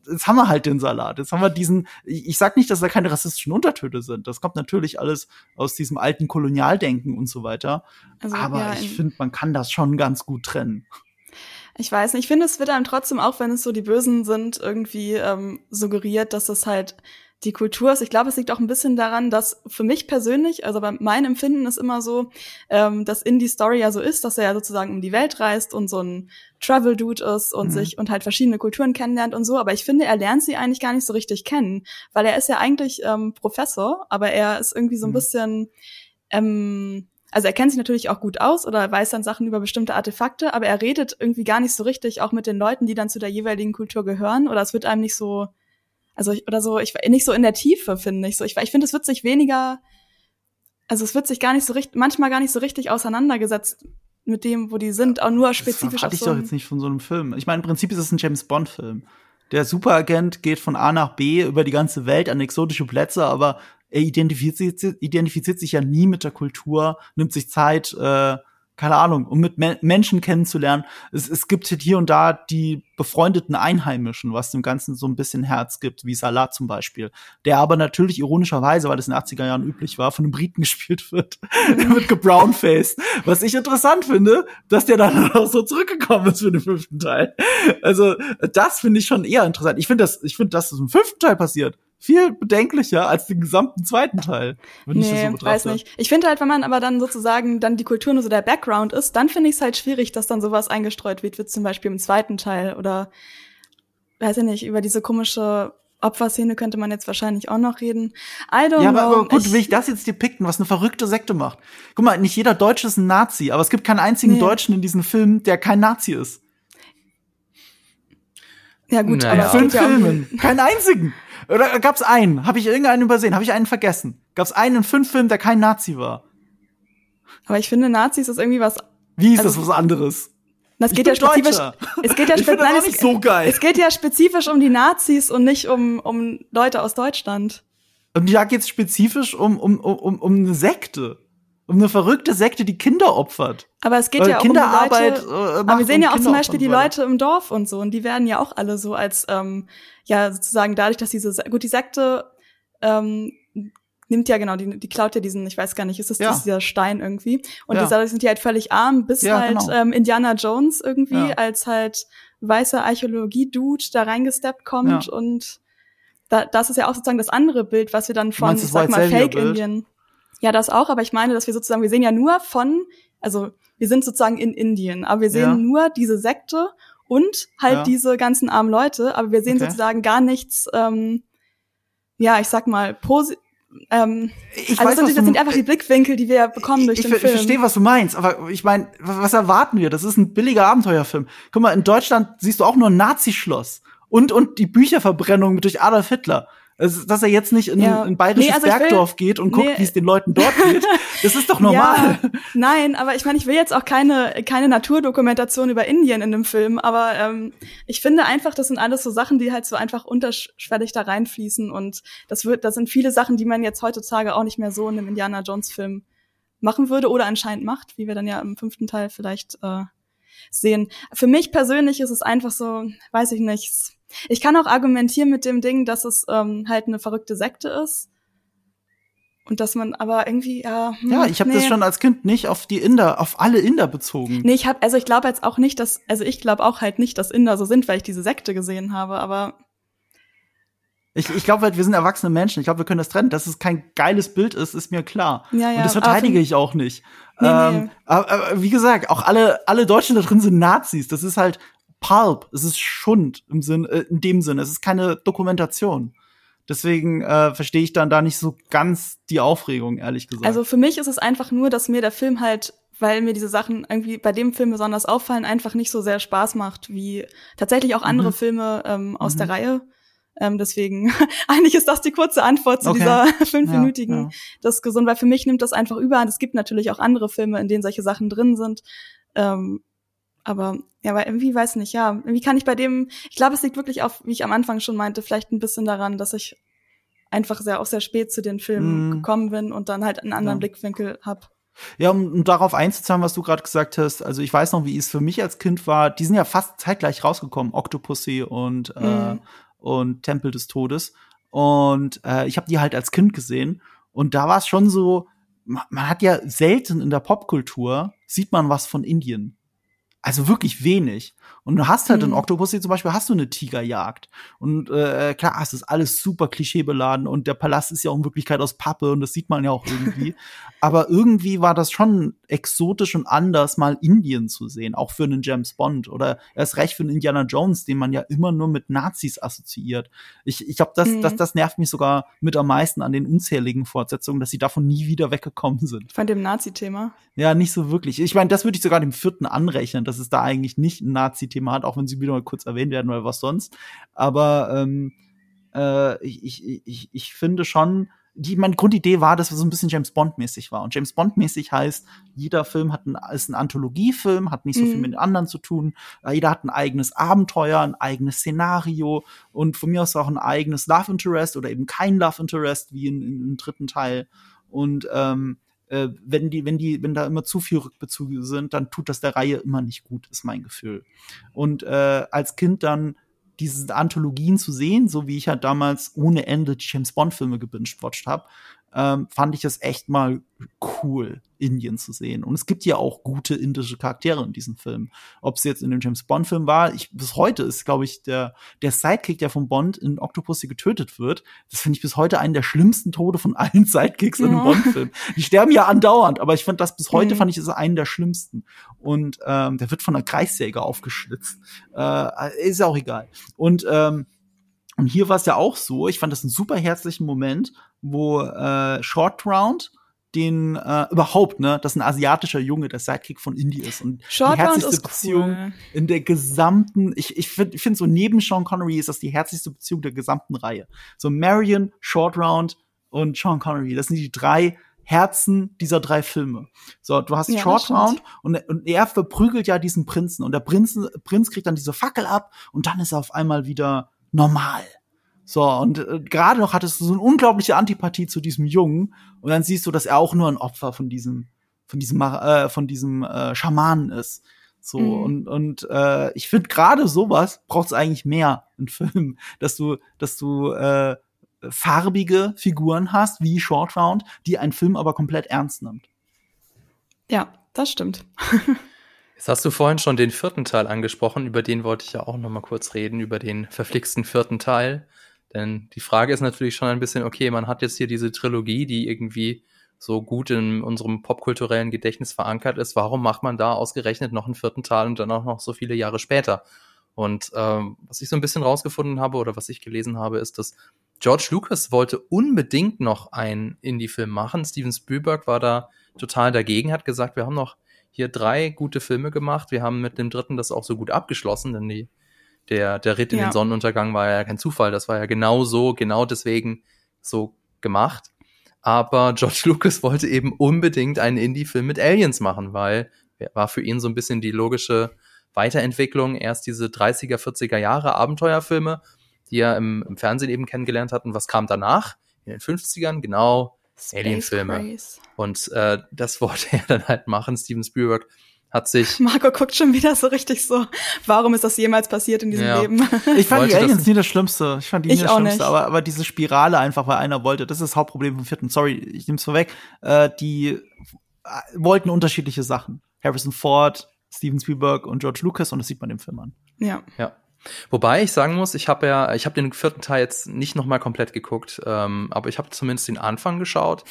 jetzt haben wir halt den Salat. Jetzt haben wir diesen, ich, sag nicht, dass da keine rassistischen Untertöne sind. Das kommt natürlich alles aus diesem alten Kolonialdenken und so weiter. Also, Aber ja, ich in- finde, man kann das schon ganz gut trennen. Ich weiß nicht, ich finde, es wird einem trotzdem, auch wenn es so die Bösen sind, irgendwie ähm, suggeriert, dass es halt die Kultur ist. Ich glaube, es liegt auch ein bisschen daran, dass für mich persönlich, also bei meinem Empfinden ist immer so, ähm, dass in die Story ja so ist, dass er ja sozusagen um die Welt reist und so ein Travel-Dude ist und Mhm. sich und halt verschiedene Kulturen kennenlernt und so. Aber ich finde, er lernt sie eigentlich gar nicht so richtig kennen, weil er ist ja eigentlich ähm, Professor, aber er ist irgendwie so ein Mhm. bisschen ähm, also er kennt sich natürlich auch gut aus oder weiß dann Sachen über bestimmte Artefakte, aber er redet irgendwie gar nicht so richtig auch mit den Leuten, die dann zu der jeweiligen Kultur gehören oder es wird einem nicht so Also ich, oder so, ich nicht so in der Tiefe, finde ich so. Ich, ich finde, es wird sich weniger, also es wird sich gar nicht so richtig, manchmal gar nicht so richtig auseinandergesetzt mit dem, wo die sind, auch nur spezifisch. Das hatte ich so doch jetzt nicht von so einem Film. Ich meine, im Prinzip ist es ein James Bond Film. Der Superagent geht von A nach B über die ganze Welt an exotische Plätze, aber er identifiziert, identifiziert sich ja nie mit der Kultur, nimmt sich Zeit, äh, keine Ahnung, um mit Me Menschen kennenzulernen. Es, es gibt hier und da die befreundeten Einheimischen, was dem Ganzen so ein bisschen Herz gibt, wie Salah zum Beispiel, der aber natürlich ironischerweise, weil das in den 80er Jahren üblich war, von einem Briten gespielt wird, wird gebrownfaced. Was ich interessant finde, dass der dann auch so zurückgekommen ist für den fünften Teil. Also, das finde ich schon eher interessant. Ich finde das, ich finde, dass das im fünften Teil passiert, viel bedenklicher als den gesamten zweiten Teil. Wenn nee, ich das so weiß nicht. Ich finde halt, wenn man aber dann sozusagen dann die Kultur nur so der Background ist, dann finde ich es halt schwierig, dass dann sowas eingestreut wird, wie zum Beispiel im zweiten Teil oder weiß ich nicht, über diese komische Opferszene könnte man jetzt wahrscheinlich auch noch reden. I don't ja, aber, aber gut, ich, will ich das jetzt depikten, was eine verrückte Sekte macht? Guck mal, nicht jeder Deutsche ist ein Nazi, aber es gibt keinen einzigen nee. Deutschen in diesem Film, der kein Nazi ist. Ja gut, naja. aber fünf Filmen, keinen einzigen. Oder gab's einen? Habe ich irgendeinen übersehen? Habe ich einen vergessen? Gab's einen in fünf Filmen, der kein Nazi war? Aber ich finde, Nazis ist irgendwie was. Wie ist also, das was anderes? Das geht ja spezifisch. Es geht ja ich nein, es, so geil. es geht ja spezifisch um die Nazis und nicht um, um Leute aus Deutschland. Und da geht's spezifisch um, um, um, um eine Sekte. Um eine verrückte Sekte, die Kinder opfert. Aber es geht Weil ja auch Kinderarbeit, um die Leute. Äh, aber wir sehen ja auch zum Beispiel die Leute im Dorf und so, und die werden ja auch alle so als ähm, ja sozusagen dadurch, dass diese gut die Sekte ähm, nimmt ja genau, die, die klaut ja diesen, ich weiß gar nicht, ist das ja. dieser Stein irgendwie? Und ja. die Leute sind ja halt völlig arm, bis ja, halt genau. ähm, Indiana Jones irgendwie als halt weißer Archäologie-Dude da reingesteppt kommt und da, das ist ja auch sozusagen das andere Bild, was wir dann von, ich sag mal, Fake-Indien. Ja, das auch, aber ich meine, dass wir sozusagen, wir sehen ja nur von, also wir sind sozusagen in Indien, aber wir sehen nur diese Sekte und halt ja. diese ganzen armen Leute, aber wir sehen okay. sozusagen gar nichts, ähm, ja, ich sag mal, posi ähm, ich also weiß, das sind einfach die Blickwinkel, die wir bekommen durch ich, den Film. Ich verstehe, was du meinst, aber ich meine, was erwarten wir? Das ist ein billiger Abenteuerfilm. Guck mal, in Deutschland siehst du auch nur ein Nazischloss und und die Bücherverbrennung durch Adolf Hitler. Also, dass er jetzt nicht in ja. ein bayerisches nee, also Bergdorf will, geht und guckt, nee. wie es den Leuten dort geht. Das ist doch normal. Ja, nein, aber ich meine, ich will jetzt auch keine, keine Naturdokumentation über Indien in dem Film, aber ähm, ich finde einfach, das sind alles so Sachen, die halt so einfach unterschwellig da reinfließen und das wird, das sind viele Sachen, die man jetzt heutzutage auch nicht mehr so in einem Indiana Jones Film machen würde oder anscheinend macht, wie wir dann ja im fünften Teil vielleicht äh, sehen. Für mich persönlich ist es einfach so, weiß ich nicht, ich kann auch argumentieren mit dem Ding, dass es ähm, halt eine verrückte Sekte ist. Und dass man aber irgendwie, ja. Hm, ja, ich habe nee. das schon als Kind nicht auf die Inder, auf alle Inder bezogen. Nee, ich habe, also ich glaube jetzt auch nicht, dass, also ich glaube auch halt nicht, dass Inder so sind, weil ich diese Sekte gesehen habe, aber. Ich, ich glaube halt, wir sind erwachsene Menschen. Ich glaube, wir können das trennen. Dass es kein geiles Bild ist, ist mir klar. Ja, ja. Und das verteidige ich auch nicht. Nee, ähm, nee. Aber, aber, wie gesagt, auch alle, alle Deutschen da drin sind Nazis. Das ist halt, Pulp, es ist Schund im Sinn, äh, in dem Sinne. Es ist keine Dokumentation. Deswegen äh, verstehe ich dann da nicht so ganz die Aufregung, ehrlich gesagt. Also für mich ist es einfach nur, dass mir der Film halt, weil mir diese Sachen irgendwie bei dem Film besonders auffallen, einfach nicht so sehr Spaß macht wie tatsächlich auch andere mhm. Filme ähm, aus mhm. der Reihe. Ähm, deswegen, eigentlich ist das die kurze Antwort zu okay. dieser fünfminütigen ja, ja. Diskussion, weil für mich nimmt das einfach überhand. Es gibt natürlich auch andere Filme, in denen solche Sachen drin sind. Ähm, aber ja, aber irgendwie weiß nicht, ja. Wie kann ich bei dem, ich glaube, es liegt wirklich auf, wie ich am Anfang schon meinte, vielleicht ein bisschen daran, dass ich einfach sehr auch sehr spät zu den Filmen mm. gekommen bin und dann halt einen anderen ja. Blickwinkel hab. Ja, um, um darauf einzuzahlen, was du gerade gesagt hast, also ich weiß noch, wie es für mich als Kind war, die sind ja fast zeitgleich rausgekommen, Octopussy und, mm. äh, mhm. und Tempel des Todes. Und äh, ich habe die halt als Kind gesehen. Und da war es schon so, man, man hat ja selten in der Popkultur, sieht man was von Indien. Also wirklich wenig. Und du hast halt mhm. in Octopussy zum Beispiel hast du eine Tigerjagd. Und äh, klar, es ist alles super klischeebeladen und der Palast ist ja auch in Wirklichkeit aus Pappe und das sieht man ja auch irgendwie. Aber irgendwie war das schon exotisch und anders, mal Indien zu sehen, auch für einen James Bond oder erst recht für einen Indiana Jones, den man ja immer nur mit Nazis assoziiert. Ich, ich glaube, das, mhm. das, das nervt mich sogar mit am meisten an den unzähligen Fortsetzungen, dass sie davon nie wieder weggekommen sind. Von dem Nazi-Thema? Ja, nicht so wirklich. Ich meine, das würde ich sogar dem vierten anrechnen, dass es da eigentlich nicht ein Nazi-Thema hat, auch wenn sie wieder mal kurz erwähnt werden oder was sonst. Aber ähm, äh, ich, ich, ich, ich finde schon, die, meine Grundidee war, dass es so ein bisschen James Bond-mäßig war. Und James Bond-mäßig heißt, jeder Film hat ein, ist ein Anthologiefilm, hat nicht so viel Mhm. mit den anderen zu tun. Äh, Jeder hat ein eigenes Abenteuer, ein eigenes Szenario und von mir aus auch ein eigenes Love Interest oder eben kein Love Interest, wie in, in, im dritten Teil. Und ähm, äh, wenn die, wenn die, wenn da immer zu viel Rückbezüge sind, dann tut das der Reihe immer nicht gut, ist mein Gefühl. Und äh, als Kind dann diese Anthologien zu sehen, so wie ich halt damals ohne Ende die James Bond Filme gebinged-watcht habe, ähm, fand ich es echt mal cool, Indien zu sehen. Und es gibt ja auch gute indische Charaktere in diesem Film. Ob es jetzt in dem James Bond Film war, ich, bis heute ist, glaube ich, der, der Sidekick, der von Bond in Octopussy getötet wird, das finde ich bis heute einen der schlimmsten Tode von allen Sidekicks in einem Ja. Bond-Film. Die sterben ja andauernd, aber ich fand das bis heute, Mhm. fand ich, ist einen der schlimmsten. Und ähm, der wird von einer Kreissäge aufgeschlitzt. Äh, ist ja auch egal. Und ähm, und hier war es ja auch so, ich fand das einen super herzlichen Moment, wo äh, Short Round den äh, überhaupt, ne, dass ein asiatischer Junge der Sidekick von Indie ist und Short die herzlichste Beziehung cool. in der gesamten, ich, ich finde ich find so neben Sean Connery ist das die herzlichste Beziehung der gesamten Reihe. So Marion, Short Round und Sean Connery, das sind die drei Herzen dieser drei Filme. So, du hast Ja, Short. Round und, und er verprügelt ja diesen Prinzen und der Prinzen, Prinz kriegt dann diese Fackel ab und dann ist er auf einmal wieder normal. So, und äh, gerade noch hattest du so eine unglaubliche Antipathie zu diesem Jungen und dann siehst du, dass er auch nur ein Opfer von diesem, von diesem, äh, von diesem äh, Schamanen ist. So, Mhm. und, und äh, ich finde gerade sowas braucht es eigentlich mehr in Filmen, dass du, dass du äh, farbige Figuren hast, wie Short Round, die einen Film aber komplett ernst nimmt. Ja, das stimmt. Jetzt hast du vorhin schon den vierten Teil angesprochen, über den wollte ich ja auch noch mal kurz reden, über den verflixten vierten Teil. Denn die Frage ist natürlich schon ein bisschen, okay, man hat jetzt hier diese Trilogie, die irgendwie so gut in unserem popkulturellen Gedächtnis verankert ist. Warum macht man da ausgerechnet noch einen vierten Teil und dann auch noch so viele Jahre später? Und ähm, was ich so ein bisschen rausgefunden habe oder was ich gelesen habe, ist, dass George Lucas wollte unbedingt noch einen Indie-Film machen. Steven Spielberg war da total dagegen, hat gesagt, wir haben noch hier drei gute Filme gemacht. Wir haben mit dem dritten das auch so gut abgeschlossen, denn die, der, der Ritt in Ja. den Sonnenuntergang war ja kein Zufall. Das war ja genau so, genau deswegen so gemacht. Aber George Lucas wollte eben unbedingt einen Indie-Film mit Aliens machen, weil war für ihn so ein bisschen die logische Weiterentwicklung. Erst diese 30er, 40er Jahre Abenteuerfilme, die er im, im Fernsehen eben kennengelernt hat. Und was kam danach? In den 50ern, genau, Alien-Filme. Und äh, das wollte er dann halt machen. Steven Spielberg hat sich Marco guckt schon wieder so richtig so, warum ist das jemals passiert in diesem Ja. Leben? Ich fand Wollte die das Aliens nicht. nie das Schlimmste. Ich fand die nie Ich das auch Schlimmste, nicht. aber, aber diese Spirale einfach, weil einer wollte, das ist das Hauptproblem vom vierten. Sorry, ich nehme es vorweg. Äh, die äh, wollten unterschiedliche Sachen. Harrison Ford, Steven Spielberg und George Lucas und das sieht man dem Film an. ja. Ja. Wobei ich sagen muss, ich habe ja, ich habe den vierten Teil jetzt nicht noch mal komplett geguckt, ähm, aber ich habe zumindest den Anfang geschaut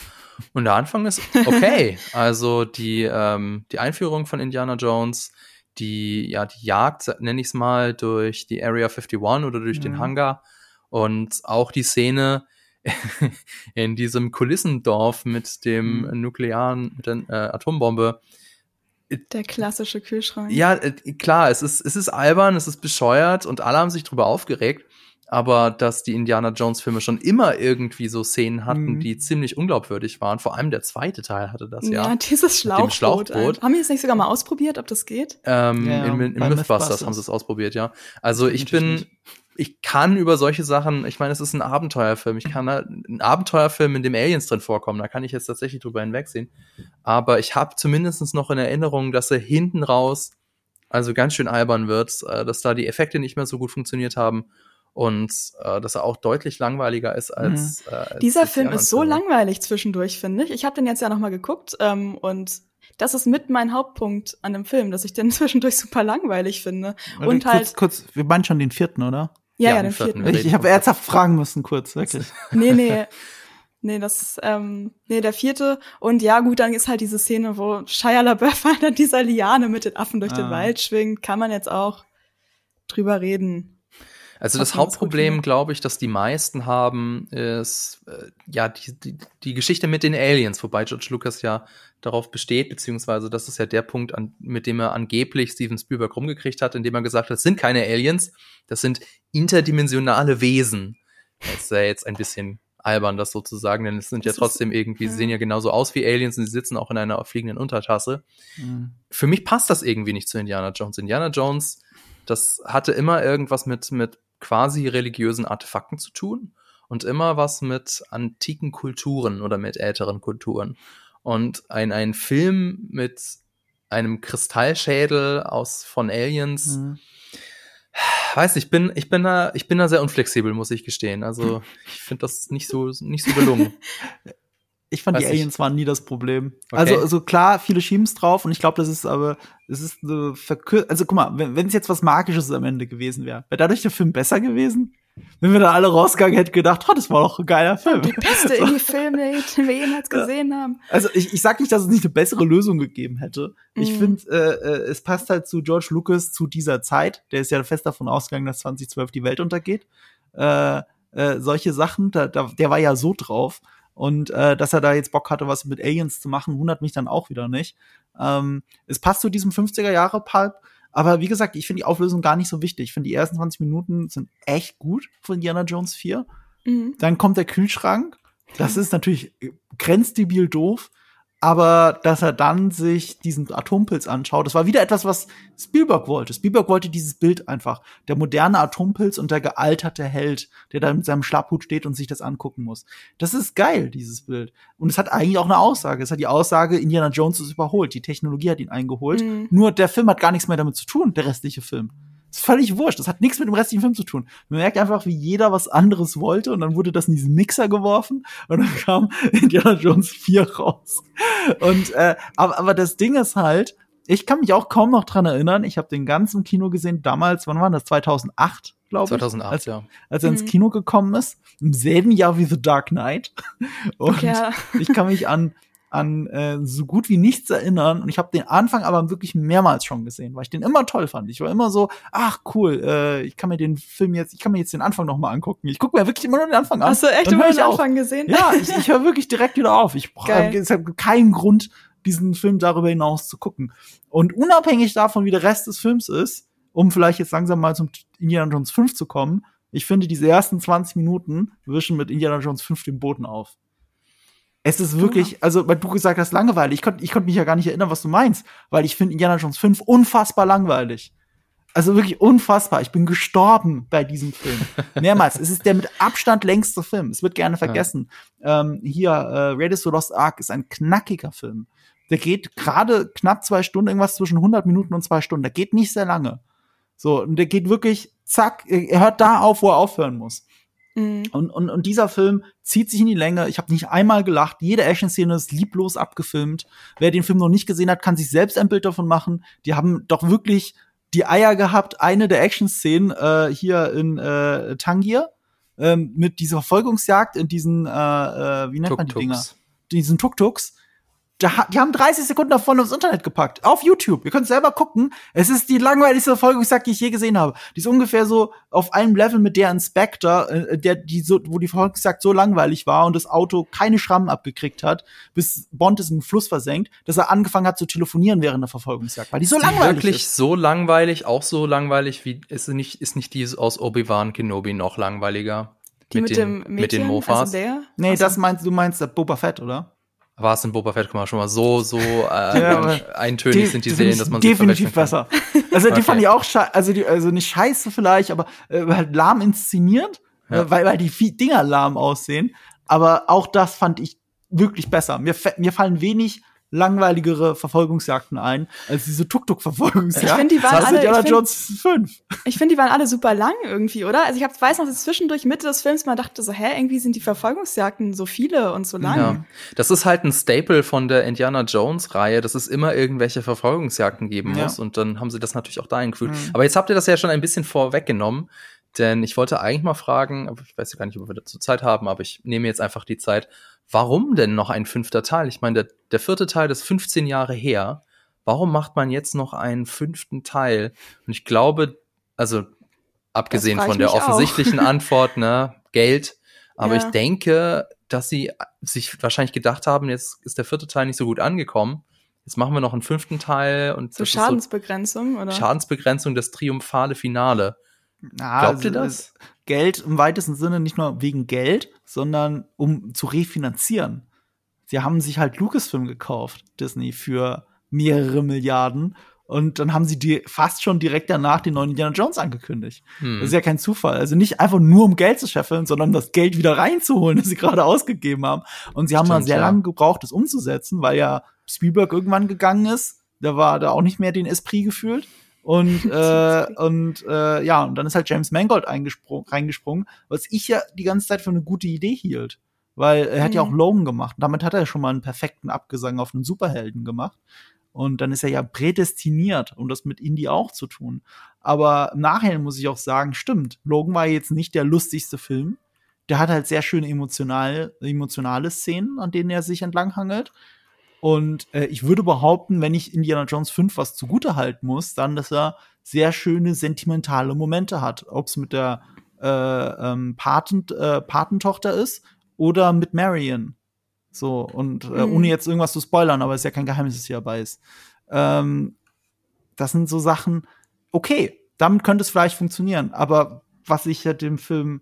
und der Anfang ist okay. also die ähm, die Einführung von Indiana Jones, die ja die Jagd nenne ich es mal durch die Area 51 oder durch den Mhm. Hangar und auch die Szene in diesem Kulissendorf mit dem Mhm. nuklearen mit der äh, Atombombe Der klassische Kühlschrank. ja, äh, klar, es ist, es ist albern, es ist bescheuert und alle haben sich drüber aufgeregt. Aber dass die Indiana Jones Filme schon immer irgendwie so Szenen hatten, Mhm. die ziemlich unglaubwürdig waren. Vor allem der zweite Teil hatte das ja. Ja, dieses Schlauchboot. Schlauchboot. Haben wir das nicht sogar mal ausprobiert, ob das geht? Ähm, Ja, in, in Mythbusters, Mythbusters. haben sie es ausprobiert, ja. Also ich Natürlich bin, nicht. Ich kann über solche Sachen, ich meine, es ist ein Abenteuerfilm. Ich kann da, ein Abenteuerfilm, in dem Aliens drin vorkommen, da kann ich jetzt tatsächlich drüber hinwegsehen. Aber ich habe zumindest noch in Erinnerung, dass er hinten raus also ganz schön albern wird, äh, dass da die Effekte nicht mehr so gut funktioniert haben und äh, dass er auch deutlich langweiliger ist als, äh, als Dieser Film ist so Filme. langweilig zwischendurch, finde ich. Ich habe den jetzt ja noch mal geguckt ähm, und das ist mit mein Hauptpunkt an dem Film, dass ich den zwischendurch super langweilig finde. Und kurz, halt, kurz, wir meinen schon den vierten, oder? Ja, Ja, ja, den den vierten. Ich, ich habe ernsthaft fragen müssen, kurz, wirklich. Nee, nee. Nee, das, ähm, nee, der vierte. Und ja, gut, dann ist halt diese Szene, wo Shia LaBeouf halt an dieser Liane mit den Affen durch den Ah. Wald schwingt. Kann man jetzt auch drüber reden. Also das das Hauptproblem, glaube ich, dass die meisten haben, ist äh, ja die, die, die Geschichte mit den Aliens, wobei George Lucas ja darauf besteht, beziehungsweise das ist ja der Punkt, an, mit dem er angeblich Steven Spielberg rumgekriegt hat, indem er gesagt hat, das sind keine Aliens, das sind interdimensionale Wesen, es ist ja jetzt ein bisschen albern, das sozusagen, denn es sind ja Das ist- trotzdem irgendwie, sie ja. sehen ja genauso aus wie Aliens und sie sitzen auch in einer fliegenden Untertasse. Mhm. Für mich passt das irgendwie nicht zu Indiana Jones. Indiana Jones, das hatte immer irgendwas mit, mit quasi religiösen Artefakten zu tun und immer was mit antiken Kulturen oder mit älteren Kulturen. Und ein, ein Film mit einem Kristallschädel aus von Aliens, Mhm. weiß ich bin ich bin da ich bin da sehr unflexibel muss ich gestehen also ich finde das nicht so nicht so gelungen Ich fand die Weiß ich. Aliens waren nie das Problem. Okay. Also, also klar, viele schieben's drauf und ich glaube, das ist aber, es ist eine Verkür also guck mal, wenn es jetzt was Magisches am Ende gewesen wäre, wäre dadurch der Film besser gewesen? Wenn wir da alle rausgegangen hätten gedacht, oh, das war doch ein geiler Film. Die beste Indie-Film, den wir jemals gesehen haben. Also ich, ich sag nicht, dass es nicht eine bessere Lösung gegeben hätte. Ich Mhm. finde, äh, äh, es passt halt zu George Lucas zu dieser Zeit. Der ist ja fest davon ausgegangen, dass 2012 die Welt untergeht. Äh, äh, solche Sachen, da, da, der war ja so drauf. Und äh, dass er da jetzt Bock hatte, was mit Aliens zu machen, wundert mich dann auch wieder nicht. Ähm, es passt zu diesem 50er Jahre Pulp. Aber wie gesagt, ich finde die Auflösung gar nicht so wichtig. Ich finde, die ersten 20 Minuten sind echt gut von Indiana Jones 4. Mhm. Dann kommt der Kühlschrank. Das ist natürlich grenzdebil doof. Aber dass er dann sich diesen Atompilz anschaut, das war wieder etwas, was Spielberg wollte. Spielberg wollte dieses Bild einfach. Der moderne Atompilz und der gealterte Held, der da mit seinem Schlapphut steht und sich das angucken muss. Das ist geil, dieses Bild. Und es hat eigentlich auch eine Aussage. Es hat die Aussage, Indiana Jones ist überholt. Die Technologie hat ihn eingeholt. Mhm. Nur der Film hat gar nichts mehr damit zu tun, der restliche Film. Das ist völlig wurscht. Das hat nichts mit dem restlichen Film zu tun. Man merkt einfach, wie jeder was anderes wollte und dann wurde das in diesen Mixer geworfen und dann kam Indiana Jones 4 raus. Und äh, aber, aber das Ding ist halt, ich kann mich auch kaum noch dran erinnern. Ich habe den ganzen Kino gesehen damals, wann war das? 2008, glaube ich. 2008 als, ja als er ins Mhm. Kino gekommen ist, im selben Jahr wie The Dark Knight. Und Ja. ich kann mich an an äh, so gut wie nichts erinnern und ich habe den Anfang aber wirklich mehrmals schon gesehen, weil ich den immer toll fand. Ich war immer so, ach cool, äh, ich kann mir den Film jetzt, ich kann mir jetzt den Anfang noch mal angucken. Ich gucke mir wirklich immer nur den Anfang an. Hast du echt immer den auf. Anfang gesehen? Ja, ich, ich höre wirklich direkt wieder auf. Ich hat keinen Grund, diesen Film darüber hinaus zu gucken. Und unabhängig davon, wie der Rest des Films ist, um vielleicht jetzt langsam mal zum Indiana Jones 5 zu kommen, ich finde, diese ersten 20 Minuten wischen mit Indiana Jones 5 den Boden auf. Es ist wirklich, also, weil du gesagt hast, langweilig. Ich konnte ich konnte mich ja gar nicht erinnern, was du meinst, weil ich finde Indiana Jones 5 unfassbar langweilig. Also wirklich unfassbar. Ich bin gestorben bei diesem Film. Mehrmals. es ist der mit Abstand längste Film. Es wird gerne vergessen. Ähm, hier, äh, Raiders of the Lost Ark ist ein knackiger Film. Der geht gerade knapp zwei Stunden, irgendwas zwischen 100 Minuten und zwei Stunden. Der geht nicht sehr lange. So, und der geht wirklich, zack, er hört da auf, wo er aufhören muss. Mhm. Und, und, und dieser Film zieht sich in die Länge. Ich habe nicht einmal gelacht. Jede Action-Szene ist lieblos abgefilmt. Wer den Film noch nicht gesehen hat, kann sich selbst ein Bild davon machen. Die haben doch wirklich die Eier gehabt, eine der Action-Szenen äh, hier in äh, Tangier ähm, mit dieser Verfolgungsjagd in diesen, äh, äh, wie nennt man die Dinger? Diesen Tuk-Tuks. Die haben 30 Sekunden davon aufs Internet gepackt. Auf YouTube. Ihr könnt selber gucken. Es ist die langweiligste Verfolgungsjagd, die ich je gesehen habe. Die ist ungefähr so auf einem Level mit der Inspector, äh, der, die so, wo die Verfolgungsjagd so langweilig war und das Auto keine Schrammen abgekriegt hat, bis Bond es im Fluss versenkt, dass er angefangen hat zu telefonieren während der Verfolgungsjagd, weil die so Die langweilig wirklich ist. so langweilig, auch so langweilig wie ist nicht ist nicht die aus Obi-Wan Kenobi noch langweiliger Die mit, den, dem Mädchen, mit den Mofas. Also der? Nee, Also- das meinst du meinst der Boba Fett, oder? War es in Boba Fett, schon mal so, so äh, aber eintönig sind die Serien, dass man sie definitiv besser. Also die Okay. fand ich auch scheiße, also die, also nicht scheiße vielleicht, aber äh, halt lahm inszeniert, Ja. äh, weil weil die Dinger lahm aussehen. Aber auch das fand ich wirklich besser. Mir mir fallen wenig langweiligere Verfolgungsjagden ein als diese Tuk-Tuk-Verfolgungsjagd. Ich finde, die waren das alle- Indiana find- Jones 5. Ich finde, die waren alle super lang irgendwie, oder? Also ich hab, weiß noch, dass zwischendurch Mitte des Films mal dachte so, hä, irgendwie sind die Verfolgungsjagden so viele und so lang. Ja, das ist halt ein Staple von der Indiana Jones Reihe, dass es immer irgendwelche Verfolgungsjagden geben Ja. muss und dann haben sie das natürlich auch da eingefügt. Mhm. Aber jetzt habt ihr das ja schon ein bisschen vorweggenommen, denn ich wollte eigentlich mal fragen, aber ich weiß ja gar nicht, ob wir dazu Zeit haben, aber ich nehme jetzt einfach die Zeit. Warum denn noch ein fünfter Teil? Ich meine, der, der vierte Teil ist 15 Jahre her. Warum macht man jetzt noch einen fünften Teil? Und ich glaube, also abgesehen von der offensichtlichen Antwort, ne, Geld. Aber Ja. ich denke, dass sie sich wahrscheinlich gedacht haben, jetzt ist der vierte Teil nicht so gut angekommen. Jetzt machen wir noch einen fünften Teil und So Schadensbegrenzung, oder? so Schadensbegrenzung, das triumphale Finale. Na, Glaubt ihr also, das? Geld im weitesten Sinne nicht nur wegen Geld, sondern um zu refinanzieren. Sie haben sich halt Lucasfilm gekauft, Disney, für mehrere Milliarden. Und dann haben sie die fast schon direkt danach den neuen Indiana Jones angekündigt. Hm. Das ist ja kein Zufall. Also nicht einfach nur um Geld zu scheffeln, sondern das Geld wieder reinzuholen, das sie gerade ausgegeben haben. Und sie haben Stimmt, mal sehr ja. lange gebraucht, das umzusetzen, weil ja Spielberg irgendwann gegangen ist. Da war da auch nicht mehr den Esprit gefühlt. Und, äh, und äh, ja, und dann ist halt James Mangold reingesprungen, was ich ja die ganze Zeit für eine gute Idee hielt. Weil er hat mhm. ja auch mhm. Logan gemacht. Damit hat er schon mal einen perfekten Abgesang auf einen Superhelden gemacht. Und dann ist er ja prädestiniert, um das mit Indie auch zu tun. Aber im Nachhinein muss ich auch sagen, stimmt, Logan war jetzt nicht der lustigste Film. Der hat halt sehr schöne emotional, emotionale Szenen, an denen er sich entlanghangelt. Und äh, ich würde behaupten, wenn ich Indiana Jones 5 was zugute halten muss, dann, dass er sehr schöne sentimentale Momente hat. Ob es mit der äh, ähm, Patent, äh, Patentochter ist oder mit Marion. So, und äh, mhm. ohne jetzt irgendwas zu spoilern, aber es ist ja kein Geheimnis, dass sie dabei ist. Ähm, das sind so Sachen, okay, damit könnte es vielleicht funktionieren, aber was ich ja dem Film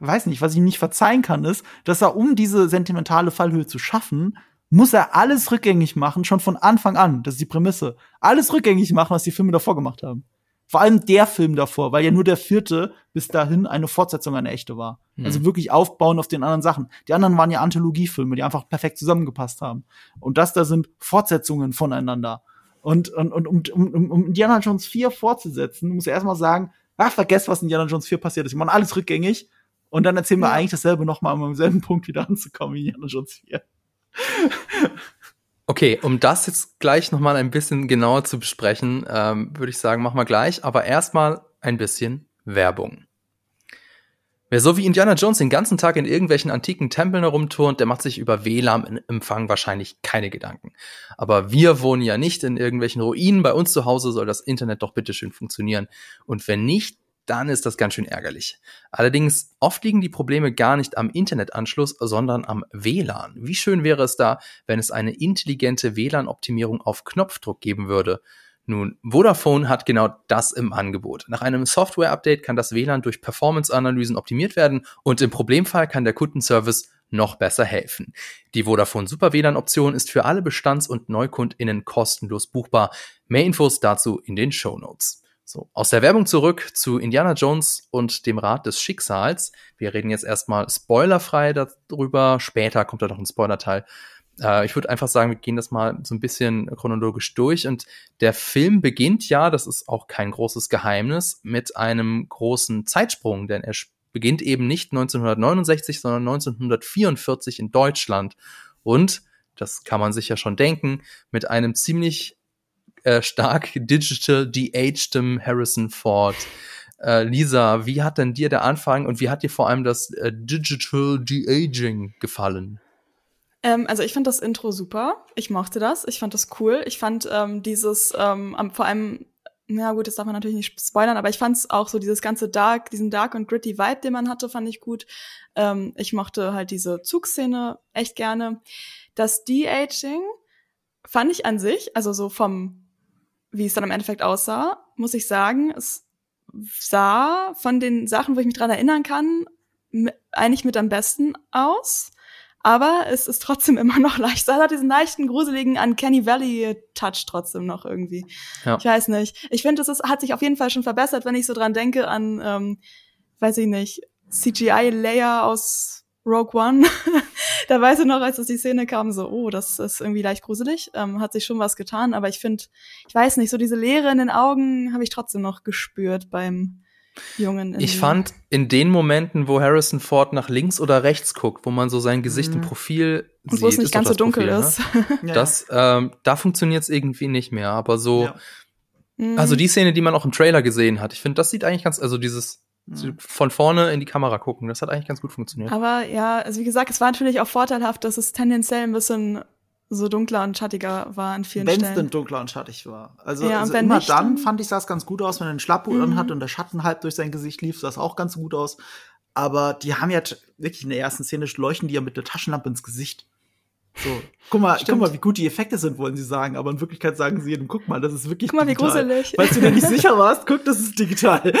weiß nicht, was ich nicht verzeihen kann, ist, dass er, um diese sentimentale Fallhöhe zu schaffen, muss er alles rückgängig machen, schon von Anfang an. Das ist die Prämisse. Alles rückgängig machen, was die Filme davor gemacht haben. Vor allem der Film davor, weil ja nur der vierte bis dahin eine Fortsetzung, eine echte war. Mhm. Also wirklich aufbauen auf den anderen Sachen. Die anderen waren ja Anthologiefilme, die einfach perfekt zusammengepasst haben. Und das da sind Fortsetzungen voneinander. Und, und, und um, um, um Indiana Jones 4 fortzusetzen, muss er erstmal sagen, ach, vergesst, was in Indiana Jones 4 passiert ist. Wir machen alles rückgängig. Und dann erzählen wir ja. eigentlich dasselbe nochmal, um am selben Punkt wieder anzukommen wie Indiana Jones 4. Okay, um das jetzt gleich nochmal ein bisschen genauer zu besprechen, ähm, würde ich sagen, machen wir gleich. Aber erstmal ein bisschen Werbung. Wer so wie Indiana Jones den ganzen Tag in irgendwelchen antiken Tempeln herumturnt, der macht sich über WLAN-Empfang wahrscheinlich keine Gedanken. Aber wir wohnen ja nicht in irgendwelchen Ruinen. Bei uns zu Hause soll das Internet doch bitteschön funktionieren. Und wenn nicht, dann ist das ganz schön ärgerlich. Allerdings, oft liegen die Probleme gar nicht am Internetanschluss, sondern am WLAN. Wie schön wäre es da, wenn es eine intelligente WLAN-Optimierung auf Knopfdruck geben würde. Nun, Vodafone hat genau das im Angebot. Nach einem Software-Update kann das WLAN durch Performance-Analysen optimiert werden und im Problemfall kann der Kundenservice noch besser helfen. Die Vodafone Super WLAN-Option ist für alle Bestands- und NeukundInnen kostenlos buchbar. Mehr Infos dazu in den Show Notes. So, aus der Werbung zurück zu Indiana Jones und dem Rat des Schicksals. Wir reden jetzt erstmal spoilerfrei darüber. Später kommt da noch ein Spoilerteil. Äh, ich würde einfach sagen, wir gehen das mal so ein bisschen chronologisch durch. Und der Film beginnt ja, das ist auch kein großes Geheimnis, mit einem großen Zeitsprung, denn er beginnt eben nicht 1969, sondern 1944 in Deutschland. Und, das kann man sich ja schon denken, mit einem ziemlich äh, stark digital de-agedem Harrison Ford. Äh, Lisa, wie hat denn dir der Anfang und wie hat dir vor allem das äh, Digital De-Aging gefallen? Ähm, also ich fand das Intro super. Ich mochte das. Ich fand das cool. Ich fand ähm, dieses ähm, vor allem na gut, das darf man natürlich nicht spoilern, aber ich fand es auch so dieses ganze Dark, diesen Dark und Gritty Vibe, den man hatte, fand ich gut. Ähm, ich mochte halt diese Zugszene echt gerne. Das De-Aging fand ich an sich, also so vom wie es dann im Endeffekt aussah, muss ich sagen, es sah von den Sachen, wo ich mich dran erinnern kann, eigentlich mit am besten aus. Aber es ist trotzdem immer noch leicht. Es hat diesen leichten, gruseligen Uncanny Valley-Touch trotzdem noch irgendwie. Ja. Ich weiß nicht. Ich finde, es hat sich auf jeden Fall schon verbessert, wenn ich so dran denke an, ähm, weiß ich nicht, CGI-Layer aus Rogue One, da weiß ich noch, als es die Szene kam, so, oh, das ist irgendwie leicht gruselig, ähm, hat sich schon was getan, aber ich finde, ich weiß nicht, so diese Leere in den Augen habe ich trotzdem noch gespürt beim Jungen. Ich fand in den Momenten, wo Harrison Ford nach links oder rechts guckt, wo man so sein Gesicht mhm. im Profil Und wo es nicht ganz so dunkel Profil, ist. Ne? das, ähm, da funktioniert es irgendwie nicht mehr, aber so, ja. also mhm. die Szene, die man auch im Trailer gesehen hat, ich finde, das sieht eigentlich ganz, also dieses von vorne in die Kamera gucken. Das hat eigentlich ganz gut funktioniert. Aber ja, also wie gesagt, es war natürlich auch vorteilhaft, dass es tendenziell ein bisschen so dunkler und schattiger war an vielen wenn's Stellen. Wenn es denn dunkler und schattig war. Also, ja, also immer nicht, dann fand ich das ganz gut aus, wenn er einen Schlapphut mhm. hat und der Schatten halb durch sein Gesicht lief, sah das auch ganz gut aus. Aber die haben ja wirklich in der ersten Szene leuchten die ja mit der Taschenlampe ins Gesicht. So, guck mal, guck mal, wie gut die Effekte sind, wollen sie sagen, aber in Wirklichkeit sagen sie jedem, guck mal, das ist wirklich Guck mal, wie digital. gruselig. Falls du dir nicht sicher warst, guck, das ist digital.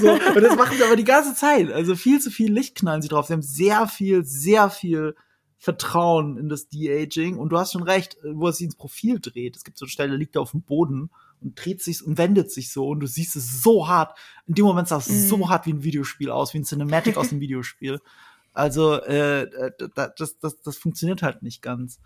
so, und das machen sie aber die ganze Zeit. Also viel zu viel Licht knallen sie drauf. Sie haben sehr viel, sehr viel Vertrauen in das De-Aging. Und du hast schon recht, wo er sich ins Profil dreht. Es gibt so eine Stelle, liegt er auf dem Boden und dreht sich und wendet sich so und du siehst es so hart. In dem Moment sah es Mhm. so hart wie ein Videospiel aus, wie ein Cinematic aus einem Videospiel. Also äh, da- das, das, das funktioniert halt nicht ganz.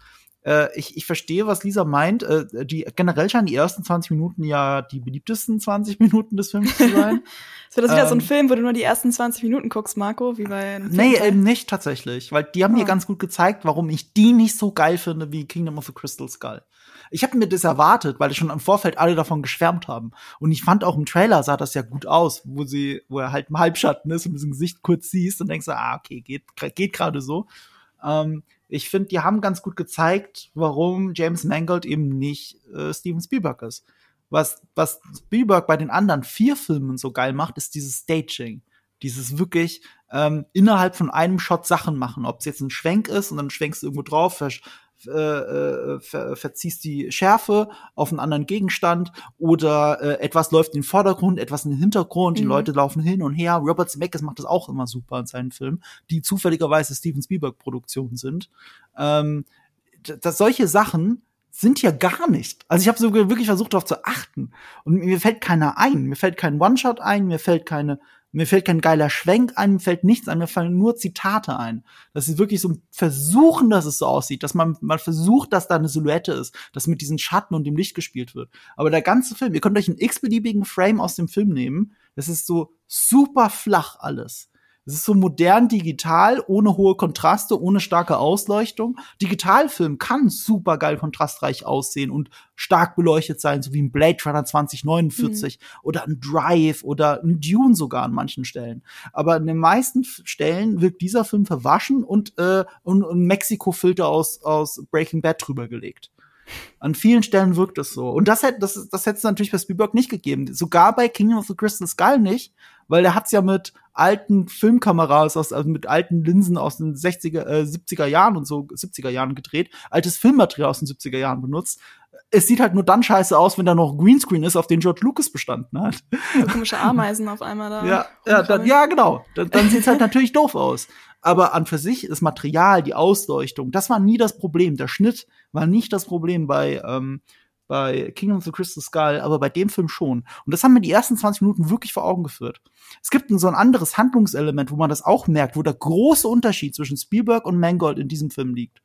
Äh, ich, ich verstehe, was Lisa meint. Äh, die, generell scheinen die ersten 20 Minuten ja die beliebtesten 20 Minuten des Films zu sein. Es wird das wieder so ein Ähm, Film, wo du nur die ersten 20 Minuten guckst, Marco, wie bei einem nee, eben nicht tatsächlich. Weil die haben mir Ah. ganz gut gezeigt, warum ich die nicht so geil finde wie Kingdom of the Crystal Skull. Ich habe mir das erwartet, weil schon im Vorfeld alle davon geschwärmt haben. Und ich fand auch im Trailer sah das ja gut aus, wo sie, wo er halt im Halbschatten ist und das Gesicht kurz siehst und denkst, ah, okay, geht, geht gerade so. Ähm, ich finde, die haben ganz gut gezeigt, warum James Mangold eben nicht äh, Steven Spielberg ist. Was, was Spielberg bei den anderen vier Filmen so geil macht, ist dieses Staging. Dieses wirklich ähm, innerhalb von einem Shot Sachen machen. Ob es jetzt ein Schwenk ist und dann schwenkst du irgendwo drauf, äh, äh, ver, verziehst die Schärfe auf einen anderen Gegenstand oder äh, etwas läuft in den Vordergrund, etwas in den Hintergrund, die Mhm. Leute laufen hin und her. Robert Zemeckis macht das auch immer super in seinen Filmen, die zufälligerweise Steven Spielberg Produktionen sind. Ähm, dass solche Sachen sind ja gar nicht. Also ich habe sogar wirklich versucht darauf zu achten und mir fällt keiner ein. Mir fällt kein One-Shot ein, mir fällt keine mir fällt kein geiler Schwenk ein, mir fällt nichts ein, mir fallen nur Zitate ein. Das ist wirklich so ein Versuchen, dass es so aussieht, dass man, man versucht, dass da eine Silhouette ist, dass mit diesen Schatten und dem Licht gespielt wird. Aber der ganze Film, ihr könnt euch einen x-beliebigen Frame aus dem Film nehmen, das ist so super flach alles. Es ist so modern digital, ohne hohe Kontraste, ohne starke Ausleuchtung. Digitalfilm kann super geil kontrastreich aussehen und stark beleuchtet sein, so wie ein Blade Runner 2049 oder ein Drive oder ein Dune sogar an manchen Stellen. Aber in den meisten Stellen wirkt dieser Film verwaschen und, äh, und, und Mexiko-Filter aus, aus Breaking Bad drüber gelegt. An vielen Stellen wirkt es so. Und das hätte das, das hätte es natürlich bei Spielberg nicht gegeben. Sogar bei Kingdom of the Crystal Skull nicht, weil der hat's ja mit alten Filmkameras aus, also mit alten Linsen aus den 60er, äh, 70er Jahren und so 70er Jahren gedreht, altes Filmmaterial aus den 70er Jahren benutzt. Es sieht halt nur dann scheiße aus, wenn da noch Greenscreen ist, auf den George Lucas bestanden hat. So komische Ameisen auf einmal da. Ja, ja, dann, ja genau. Dann, dann sieht's halt natürlich doof aus. Aber an für sich das Material, die Ausleuchtung, das war nie das Problem. Der Schnitt war nicht das Problem bei, ähm, bei Kingdom of the Crystal Skull, aber bei dem Film schon. Und das haben mir die ersten 20 Minuten wirklich vor Augen geführt. Es gibt so ein anderes Handlungselement, wo man das auch merkt, wo der große Unterschied zwischen Spielberg und Mangold in diesem Film liegt.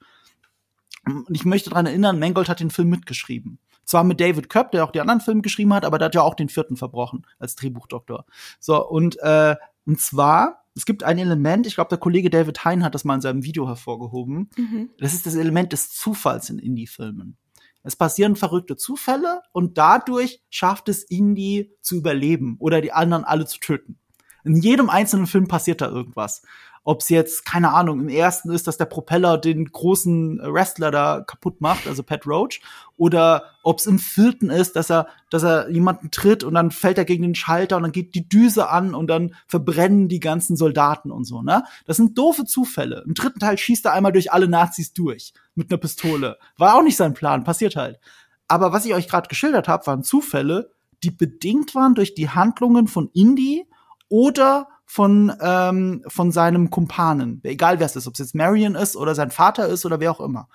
Und ich möchte daran erinnern, Mangold hat den Film mitgeschrieben. Zwar mit David Köpp, der auch die anderen Filme geschrieben hat, aber der hat ja auch den vierten verbrochen als Drehbuchdoktor. So, und, äh, und zwar, es gibt ein Element, ich glaube, der Kollege David Hein hat das mal in seinem Video hervorgehoben. Mhm. Das ist das Element des Zufalls in Indie-Filmen. Es passieren verrückte Zufälle und dadurch schafft es Indie zu überleben oder die anderen alle zu töten. In jedem einzelnen Film passiert da irgendwas. Ob es jetzt, keine Ahnung, im ersten ist, dass der Propeller den großen Wrestler da kaputt macht, also Pat Roach, oder ob es im vierten ist, dass er, dass er jemanden tritt und dann fällt er gegen den Schalter und dann geht die Düse an und dann verbrennen die ganzen Soldaten und so, ne? Das sind doofe Zufälle. Im dritten Teil schießt er einmal durch alle Nazis durch mit einer Pistole. War auch nicht sein Plan, passiert halt. Aber was ich euch gerade geschildert habe, waren Zufälle, die bedingt waren durch die Handlungen von Indy oder von, ähm, von seinem Kumpanen. Egal wer es ist, ob es jetzt Marion ist oder sein Vater ist oder wer auch immer.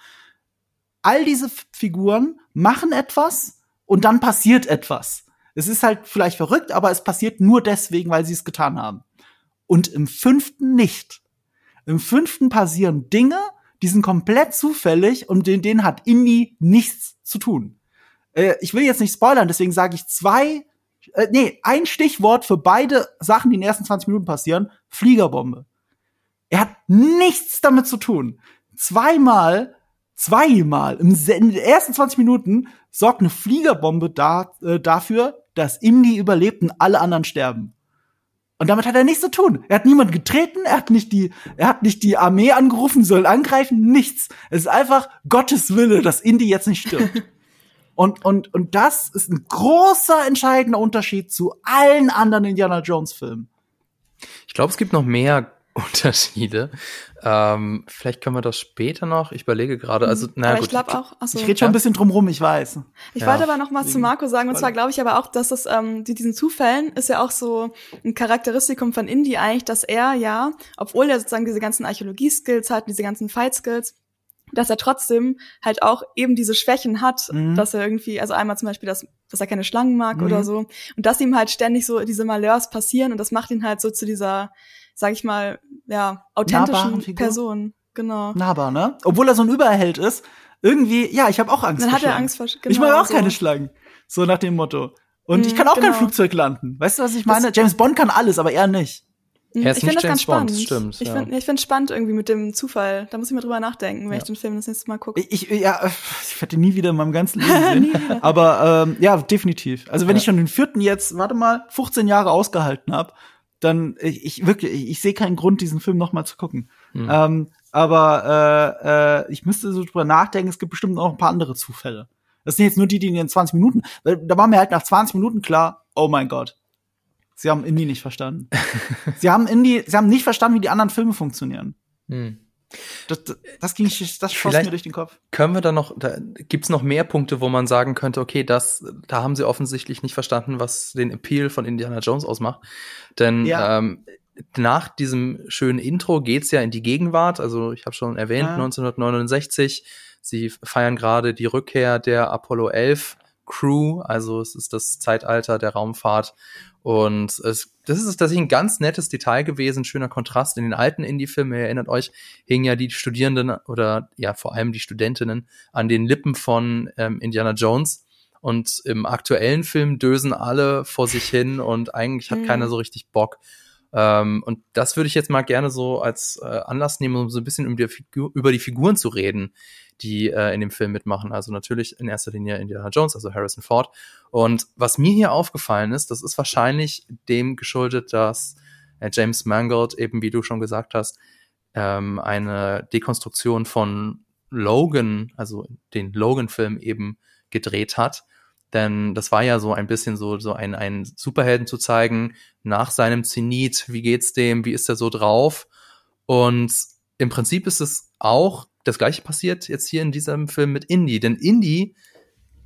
All diese Figuren machen etwas und dann passiert etwas. Es ist halt vielleicht verrückt, aber es passiert nur deswegen, weil sie es getan haben. Und im fünften nicht. Im fünften passieren Dinge, die sind komplett zufällig und in denen hat Indy nichts zu tun. Äh, ich will jetzt nicht spoilern, deswegen sage ich zwei, äh, nee, ein Stichwort für beide Sachen, die in den ersten 20 Minuten passieren. Fliegerbombe. Er hat nichts damit zu tun. Zweimal, zweimal im, in den ersten 20 Minuten sorgt eine Fliegerbombe da, äh, dafür, dass Indy überlebt und alle anderen sterben. Und damit hat er nichts zu tun. Er hat niemanden getreten, er hat nicht die, er hat nicht die Armee angerufen, soll angreifen, nichts. Es ist einfach Gottes Wille, dass Indy jetzt nicht stirbt. und, und, und das ist ein großer, entscheidender Unterschied zu allen anderen Indiana Jones Filmen. Ich glaube, es gibt noch mehr Unterschiede. Ähm, vielleicht können wir das später noch. Ich überlege gerade. Also, naja, aber gut. ich glaube auch. Achso, Ich rede schon ein bisschen drum rum, ich weiß. Ich Ja. wollte aber noch mal zu Marco sagen, und zwar glaube ich aber auch, dass das, ähm, die, diesen Zufällen ist ja auch so ein Charakteristikum von Indy eigentlich, dass er ja, obwohl er sozusagen diese ganzen Archäologie-Skills hat, diese ganzen Fight-Skills, dass er trotzdem halt auch eben diese Schwächen hat, Mhm. dass er irgendwie, also einmal zum Beispiel, dass, dass er keine Schlangen mag Mhm. oder so, und dass ihm halt ständig so diese Malheurs passieren und das macht ihn halt so zu dieser, sag ich mal, ja, authentischen. Person. Genau. Nahbar, ne? Obwohl er so ein Überheld ist. Irgendwie, ja, ich habe auch Angst Dann vor hat er. Angst vor ich genau, mag auch so. keine Schlangen. So nach dem Motto. Und ich Mhm, kann auch kein genau. Flugzeug landen. Weißt du, was ich meine? Das- James Bond kann alles, aber er nicht. Mhm, Er ist ich nicht finde das ganz James Bond, spannend. stimmt, ich ja. finde ich finde spannend irgendwie mit dem Zufall. Da muss ich mal drüber nachdenken, wenn Ja. ich den Film das nächste Mal gucke. Ich, ja, ich werde ihn nie wieder in meinem ganzen Leben sehen. aber ähm, ja, definitiv. Also wenn Ja. ich schon den vierten jetzt, warte mal, 15 Jahre ausgehalten habe, dann ich, ich wirklich, ich, ich sehe keinen Grund, diesen Film noch mal zu gucken. Hm. Ähm, aber äh, äh, ich müsste so drüber nachdenken, es gibt bestimmt noch ein paar andere Zufälle. Das sind jetzt nur die, die in den 20 Minuten, weil da war mir halt nach 20 Minuten klar, oh mein Gott. Sie haben Indie nicht verstanden. sie haben Indie, sie haben nicht verstanden, wie die anderen Filme funktionieren. Hm. Das, das, das ging, das schoss mir durch den Kopf. Können wir da noch, da gibt's noch mehr Punkte, wo man sagen könnte, okay, das, da haben sie offensichtlich nicht verstanden, was den Appeal von Indiana Jones ausmacht. Denn Ja. ähm, nach diesem schönen Intro geht's ja in die Gegenwart. Also ich habe schon erwähnt, Ja. 1969. Sie feiern gerade die Rückkehr der Apollo 11 Crew. Also es ist das Zeitalter der Raumfahrt. Und es, das ist tatsächlich ein ganz nettes Detail gewesen, schöner Kontrast. In den alten Indie-Filmen, ihr erinnert euch, hingen ja die Studierenden oder ja vor allem die Studentinnen an den Lippen von ähm, Indiana Jones. Und im aktuellen Film dösen alle vor sich hin und eigentlich hat Mhm. keiner so richtig Bock. Ähm, und das würde ich jetzt mal gerne so als äh, Anlass nehmen, um so ein bisschen um die Figur, über die Figuren zu reden, die äh, in dem Film mitmachen. Also natürlich in erster Linie Indiana Jones, also Harrison Ford. Und was mir hier aufgefallen ist, das ist wahrscheinlich dem geschuldet, dass äh, James Mangold eben, wie du schon gesagt hast, ähm, eine Dekonstruktion von Logan, also den Logan-Film eben gedreht hat. Denn das war ja so ein bisschen so, so ein, ein Superhelden zu zeigen, nach seinem Zenit, wie geht's dem, wie ist er so drauf? Und im Prinzip ist es auch das gleiche passiert jetzt hier in diesem Film mit Indy, denn Indy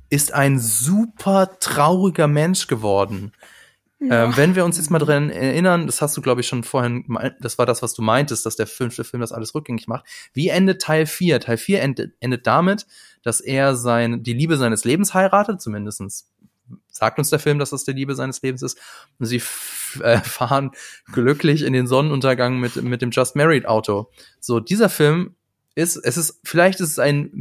ist ein super trauriger Mensch geworden. Ja. Ähm, wenn wir uns jetzt mal dran erinnern, das hast du, glaube ich, schon vorhin, das war das, was du meintest, dass der fünfte Film das alles rückgängig macht. Wie endet Teil 4? Teil 4 endet, endet damit, dass er sein, die Liebe seines Lebens heiratet, zumindestens sagt uns der Film, dass das die Liebe seines Lebens ist. Und sie äh, fahren glücklich in den Sonnenuntergang mit, mit dem Just Married Auto. So, dieser Film ist, es ist, vielleicht ist es ein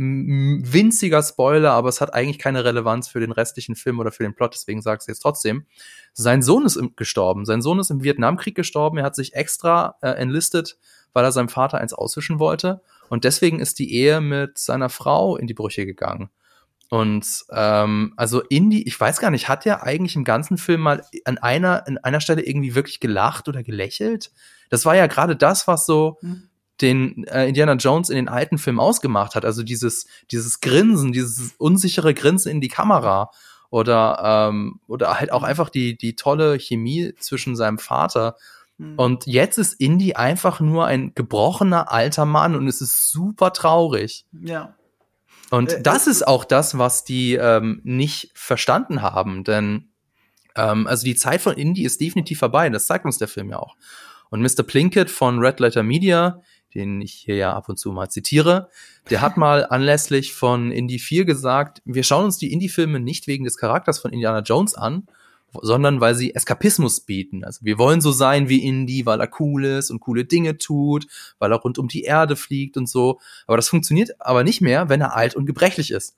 winziger Spoiler, aber es hat eigentlich keine Relevanz für den restlichen Film oder für den Plot, deswegen es jetzt trotzdem. Sein Sohn ist gestorben. Sein Sohn ist im Vietnamkrieg gestorben. Er hat sich extra äh, enlistet, weil er seinem Vater eins auswischen wollte. Und deswegen ist die Ehe mit seiner Frau in die Brüche gegangen. Und ähm, also Indy, ich weiß gar nicht, hat er eigentlich im ganzen Film mal an einer, an einer Stelle irgendwie wirklich gelacht oder gelächelt? Das war ja gerade das, was so Hm. Den äh, Indiana Jones in den alten Filmen ausgemacht hat. Also dieses, dieses Grinsen, dieses unsichere Grinsen in die Kamera. Oder, ähm, oder halt auch einfach die, die tolle Chemie zwischen seinem Vater. Hm. Und jetzt ist Indy einfach nur ein gebrochener alter Mann und es ist super traurig. ja. Und Äh, das äh, ist auch das, was die ähm, nicht verstanden haben, denn ähm, also die Zeit von Indie ist definitiv vorbei, das zeigt uns der Film ja auch. Und Mr. Plinkett von Red Letter Media, den ich hier ja ab und zu mal zitiere, der hat mal anlässlich von Indie 4 gesagt, wir schauen uns die Indie-Filme nicht wegen des Charakters von Indiana Jones an, sondern weil sie Eskapismus bieten. Also wir wollen so sein wie Indy, weil er cool ist und coole Dinge tut, weil er rund um die Erde fliegt und so. Aber das funktioniert aber nicht mehr, wenn er alt und gebrechlich ist.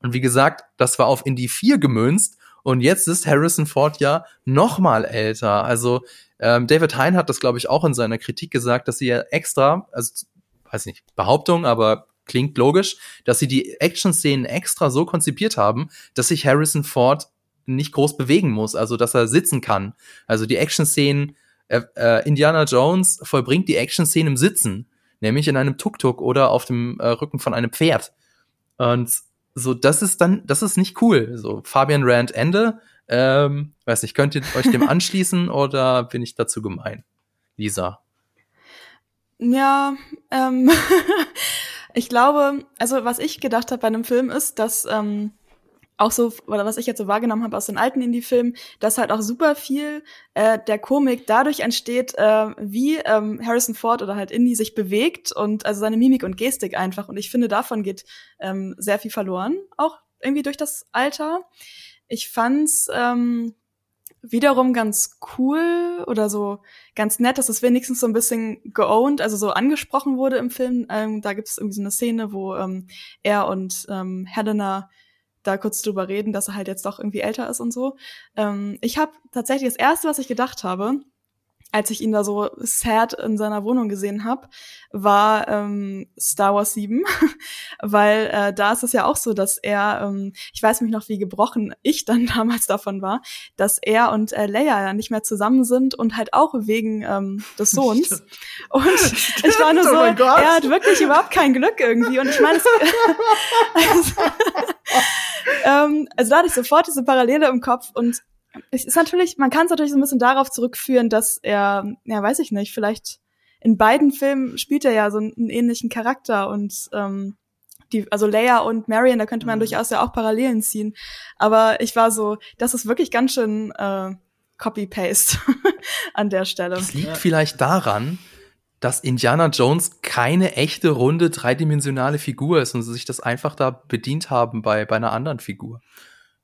Und wie gesagt, das war auf Indy 4 gemünzt und jetzt ist Harrison Ford ja noch mal älter. Also ähm, David Hein hat das, glaube ich, auch in seiner Kritik gesagt, dass sie ja extra, also weiß nicht, Behauptung, aber klingt logisch, dass sie die Action-Szenen extra so konzipiert haben, dass sich Harrison Ford nicht groß bewegen muss, also dass er sitzen kann. Also die Action-Szenen, äh, äh, Indiana Jones vollbringt die Action-Szenen im Sitzen, nämlich in einem Tuk-Tuk oder auf dem äh, Rücken von einem Pferd. Und so, das ist dann, das ist nicht cool. So, Fabian Rand Ende. Ähm, weiß nicht, könnt ihr euch dem anschließen oder bin ich dazu gemein? Lisa. Ja, ähm, ich glaube, also was ich gedacht habe bei einem Film ist, dass ähm, auch so, oder was ich jetzt so wahrgenommen habe aus den alten Indie-Filmen, dass halt auch super viel äh, der Komik dadurch entsteht, äh, wie ähm, Harrison Ford oder halt Indy sich bewegt und also seine Mimik und Gestik einfach. Und ich finde, davon geht ähm, sehr viel verloren, auch irgendwie durch das Alter. Ich fand's ähm, wiederum ganz cool oder so ganz nett, dass es wenigstens so ein bisschen geowned, also so angesprochen wurde im Film. Ähm, da gibt es irgendwie so eine Szene, wo ähm, er und ähm, Helena da kurz drüber reden, dass er halt jetzt doch irgendwie älter ist und so. Ähm, ich habe tatsächlich das erste, was ich gedacht habe, als ich ihn da so sad in seiner Wohnung gesehen habe, war ähm, Star Wars 7, weil äh, da ist es ja auch so, dass er, ähm, ich weiß mich noch, wie gebrochen ich dann damals davon war, dass er und äh, Leia ja nicht mehr zusammen sind und halt auch wegen ähm, des Sohns. Stimmt. Und Stimmt. ich war nur oh so, oh er hat wirklich überhaupt kein Glück irgendwie. Und ich meine, also, ähm, also da hatte ich sofort diese Parallele im Kopf und es ist natürlich, man kann es natürlich so ein bisschen darauf zurückführen, dass er, ja, weiß ich nicht, vielleicht in beiden Filmen spielt er ja so einen, einen ähnlichen Charakter und ähm, die, also Leia und Marion, da könnte man mhm. durchaus ja auch Parallelen ziehen. Aber ich war so, das ist wirklich ganz schön äh, Copy-Paste an der Stelle. Das liegt ja. vielleicht daran, dass Indiana Jones keine echte runde dreidimensionale Figur ist und sie sich das einfach da bedient haben bei, bei einer anderen Figur.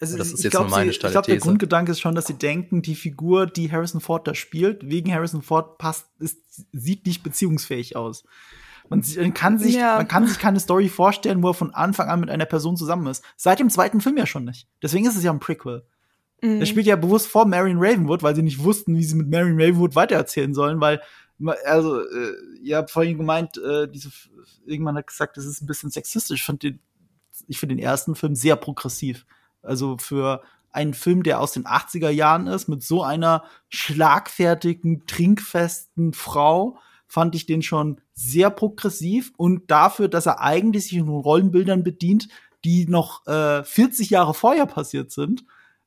Also, das ist jetzt glaub, nur meine sie, Ich glaube, der Grundgedanke ist schon, dass sie denken, die Figur, die Harrison Ford da spielt, wegen Harrison Ford passt, ist, sieht nicht beziehungsfähig aus. Man kann sich, ja. man kann sich keine Story vorstellen, wo er von Anfang an mit einer Person zusammen ist. Seit dem zweiten Film ja schon nicht. Deswegen ist es ja ein Prequel. Mhm. Er spielt ja bewusst vor Marion Ravenwood, weil sie nicht wussten, wie sie mit Marion Ravenwood weitererzählen sollen, weil, also, äh, ihr habt vorhin gemeint, äh, diese, irgendwann hat gesagt, das ist ein bisschen sexistisch. Ich finde den, ich finde den ersten Film sehr progressiv. Also für einen Film, der aus den 80er Jahren ist, mit so einer schlagfertigen, trinkfesten Frau, fand ich den schon sehr progressiv und dafür, dass er eigentlich sich in Rollenbildern bedient, die noch äh, 40 Jahre vorher passiert sind,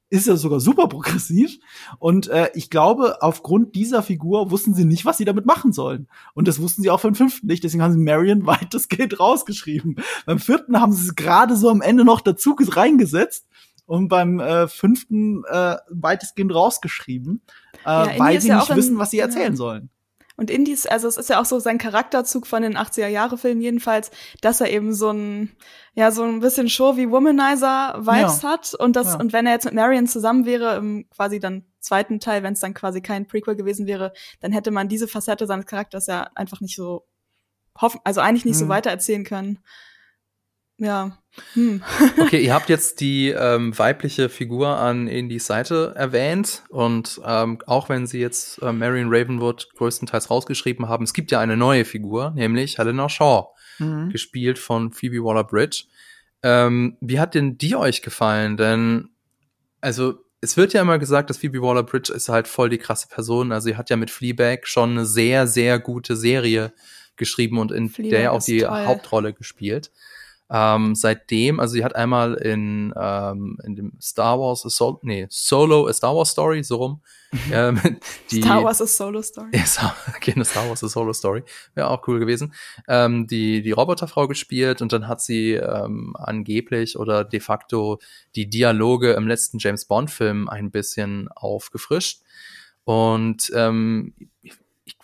ist er sogar super progressiv. Und äh, ich glaube, aufgrund dieser Figur wussten sie nicht, was sie damit machen sollen. Und das wussten sie auch für den fünften nicht. Deswegen haben sie Marion weitestgehend rausgeschrieben. Beim vierten haben sie es gerade so am Ende noch dazu reingesetzt und beim äh, fünften äh, weitestgehend rausgeschrieben, äh, ja, weil sie ja nicht wissen, was sie erzählen ja. sollen. Und Indies, also es ist ja auch so sein Charakterzug von den 80er-Jahre-Filmen jedenfalls, dass er eben so ein, ja, so ein bisschen Show wie Womanizer-Vibes ja. hat. Und das, ja. und wenn er jetzt mit Marion zusammen wäre, im quasi dann zweiten Teil, wenn es dann quasi kein Prequel gewesen wäre, dann hätte man diese Facette seines Charakters ja einfach nicht so hoffen, also eigentlich nicht mhm. so weitererzählen können. Ja. Hm. okay, ihr habt jetzt die ähm, weibliche Figur an Indies Seite erwähnt und ähm, auch wenn sie jetzt äh, Marion Ravenwood größtenteils rausgeschrieben haben, es gibt ja eine neue Figur, nämlich Helena Shaw, mhm. gespielt von Phoebe Waller-Bridge. Ähm, wie hat denn die euch gefallen? Denn also es wird ja immer gesagt, dass Phoebe Waller-Bridge ist halt voll die krasse Person. Also sie hat ja mit Fleabag schon eine sehr sehr gute Serie geschrieben und in Fleabag der auch die toll. Hauptrolle gespielt. Ähm, seitdem, also sie hat einmal in, ähm, in dem Star Wars a Sol nee, Solo a Star Wars Story, so rum. ähm, die, Star Wars a Solo Story. Ja, okay, Star Wars a Solo Story. Wäre auch cool gewesen. Ähm, die, die Roboterfrau gespielt und dann hat sie ähm, angeblich oder de facto die Dialoge im letzten James Bond Film ein bisschen aufgefrischt. Und ähm,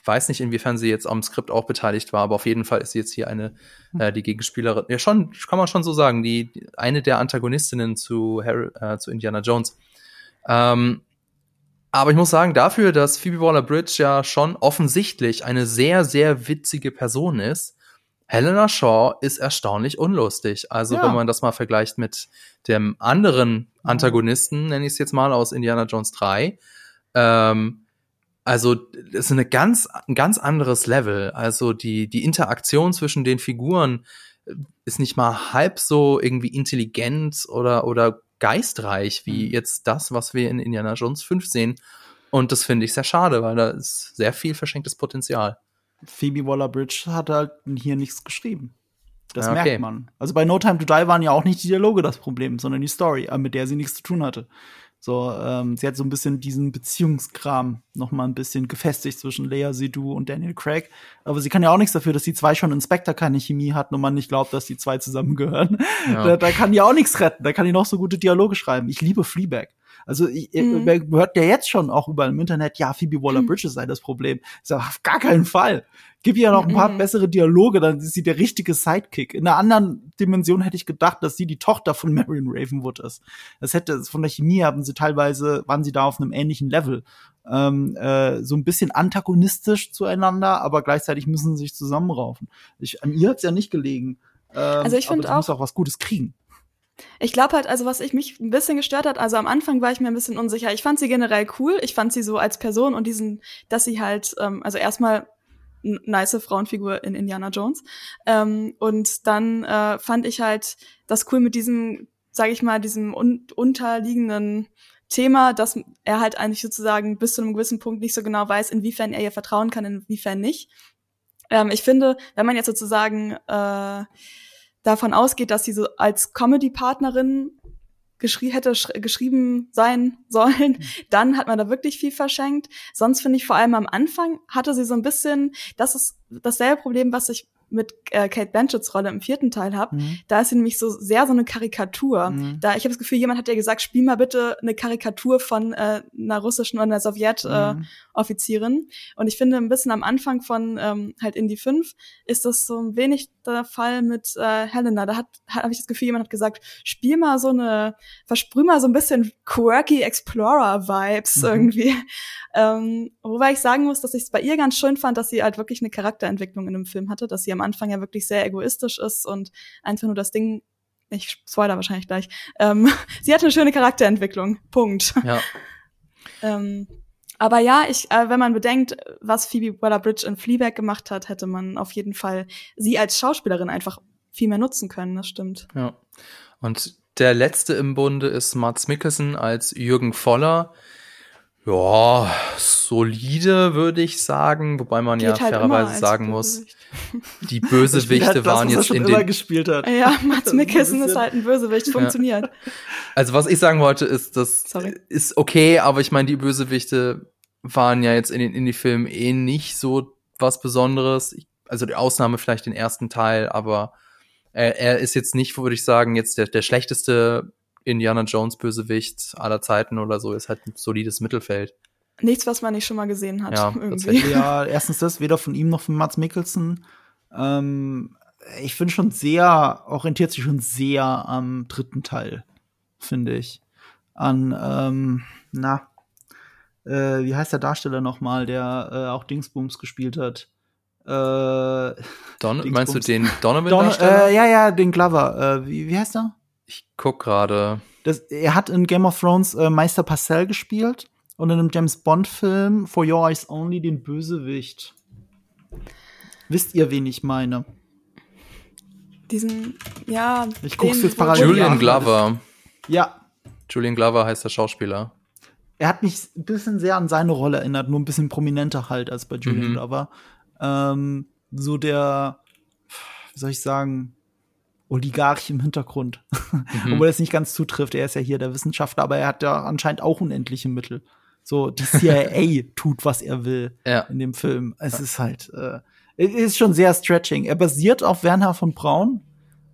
weiß nicht, inwiefern sie jetzt am Skript auch beteiligt war, aber auf jeden Fall ist sie jetzt hier eine, hm. äh, die Gegenspielerin, ja schon, kann man schon so sagen, die, eine der Antagonistinnen zu, Harry, äh, zu Indiana Jones. Ähm, aber ich muss sagen, dafür, dass Phoebe Waller-Bridge ja schon offensichtlich eine sehr, sehr witzige Person ist, Helena Shaw ist erstaunlich unlustig. Also ja. wenn man das mal vergleicht mit dem anderen Antagonisten, nenne ich es jetzt mal, aus Indiana Jones 3, ähm, also das ist eine ganz, ein ganz anderes Level. Also die, die Interaktion zwischen den Figuren äh, ist nicht mal halb so irgendwie intelligent oder, oder geistreich wie mhm. jetzt das, was wir in Indiana Jones 5 sehen. Und das finde ich sehr schade, weil da ist sehr viel verschenktes Potenzial. Phoebe Waller-Bridge hat halt hier nichts geschrieben. Das okay. merkt man. Also bei No Time to Die waren ja auch nicht die Dialoge das Problem, sondern die Story, äh, mit der sie nichts zu tun hatte. So, ähm, sie hat so ein bisschen diesen Beziehungskram noch mal ein bisschen gefestigt zwischen Lea Seydoux und Daniel Craig. Aber sie kann ja auch nichts dafür, dass die zwei schon in Spectre keine Chemie hatten und man nicht glaubt, dass die zwei zusammengehören. Ja. Da, da kann die auch nichts retten. Da kann die noch so gute Dialoge schreiben. Ich liebe Fleabag. Also ich, mhm. man hört ja jetzt schon auch überall im Internet, ja, Phoebe Waller-Bridges mhm. sei das Problem. Ich sage, auf gar keinen Fall. Gib ihr noch ein paar mhm. bessere Dialoge, dann ist sie der richtige Sidekick. In einer anderen Dimension hätte ich gedacht, dass sie die Tochter von Marion Ravenwood ist. Das hätte, von der Chemie haben sie teilweise, waren sie da auf einem ähnlichen Level. Ähm, äh, so ein bisschen antagonistisch zueinander, aber gleichzeitig müssen sie sich zusammenraufen. Ich, an ihr hat's ja nicht gelegen. Ähm, also ich finde auch, muss auch was Gutes kriegen. Ich glaube halt, also was ich mich ein bisschen gestört hat, also am Anfang war ich mir ein bisschen unsicher. Ich fand sie generell cool. Ich fand sie so als Person und diesen, dass sie halt, ähm, also erstmal nice Frauenfigur in Indiana Jones. Ähm, und dann äh, fand ich halt das cool mit diesem, sage ich mal, diesem un unterliegenden Thema, dass er halt eigentlich sozusagen bis zu einem gewissen Punkt nicht so genau weiß, inwiefern er ihr vertrauen kann, inwiefern nicht. Ähm, ich finde, wenn man jetzt sozusagen äh, davon ausgeht, dass sie so als Comedy-Partnerin geschrie hätte sch geschrieben sein sollen, dann hat man da wirklich viel verschenkt. Sonst finde ich vor allem am Anfang hatte sie so ein bisschen, das ist dasselbe Problem, was ich mit äh, Kate Blanchetts Rolle im vierten Teil habe, mhm. da ist sie nämlich so sehr so eine Karikatur. Mhm. Da ich habe das Gefühl, jemand hat ja gesagt, spiel mal bitte eine Karikatur von äh, einer russischen oder einer Sowjet äh, mhm. Offizierin. Und ich finde ein bisschen am Anfang von ähm, halt Indie 5 ist das so ein wenig der Fall mit äh, Helena. Da hat, hat habe ich das Gefühl, jemand hat gesagt, spiel mal so eine, versprüh mal so ein bisschen quirky Explorer-Vibes mhm. irgendwie. Ähm, wobei ich sagen muss, dass ich es bei ihr ganz schön fand, dass sie halt wirklich eine Charakterentwicklung in dem Film hatte, dass sie am Anfang ja wirklich sehr egoistisch ist und einfach nur das Ding, ich spoiler wahrscheinlich gleich, ähm, sie hat eine schöne Charakterentwicklung. Punkt. Ja. ähm, aber ja, ich, äh, wenn man bedenkt, was Phoebe Waller-Bridge in Fleabag gemacht hat, hätte man auf jeden Fall sie als Schauspielerin einfach viel mehr nutzen können. Das stimmt. Ja. Und der letzte im Bunde ist Mats Mikkelsen als Jürgen Voller. Ja, solide würde ich sagen, wobei man Geht ja halt fairerweise sagen muss, die Bösewichte halt das, waren jetzt in den gespielt hat. Ja, Mats Mikkelsen ist halt ein Bösewicht, funktioniert. Ja. Also was ich sagen wollte, ist, das Sorry. ist okay, aber ich meine, die Bösewichte waren ja jetzt in den Indie-Filmen eh nicht so was Besonderes. Also die Ausnahme vielleicht den ersten Teil, aber er, er ist jetzt nicht, würde ich sagen, jetzt der, der schlechteste Indiana Jones Bösewicht aller Zeiten oder so, ist halt ein solides Mittelfeld. Nichts, was man nicht schon mal gesehen hat. Ja, irgendwie. ja erstens das, weder von ihm noch von Mats Mikkelsen. Ähm, ich finde schon sehr, orientiert sich schon sehr am dritten Teil, finde ich. An, ähm, na, äh, wie heißt der Darsteller noch mal, der äh, auch Dingsbums gespielt hat? Äh, Don meinst du den Donovan Don äh, ja, ja, den Glover. Äh, wie, wie heißt er? Ich guck gerade. Er hat in Game of Thrones äh, Meister Parcell gespielt und in einem James Bond Film For Your Eyes Only den Bösewicht. Wisst ihr, wen ich meine? Diesen, ja. Ich guck's jetzt parallel. Julian Glover. Ja. Julian Glover heißt der Schauspieler. Er hat mich ein bisschen sehr an seine Rolle erinnert, nur ein bisschen prominenter halt als bei Julian mhm. Glover. Ähm, so der, wie soll ich sagen, Oligarch im Hintergrund. Mhm. Obwohl es nicht ganz zutrifft. Er ist ja hier der Wissenschaftler, aber er hat ja anscheinend auch unendliche Mittel. So, die CIA tut, was er will ja. in dem Film. Es ja. ist halt, äh, es ist schon sehr stretching. Er basiert auf Werner von Braun,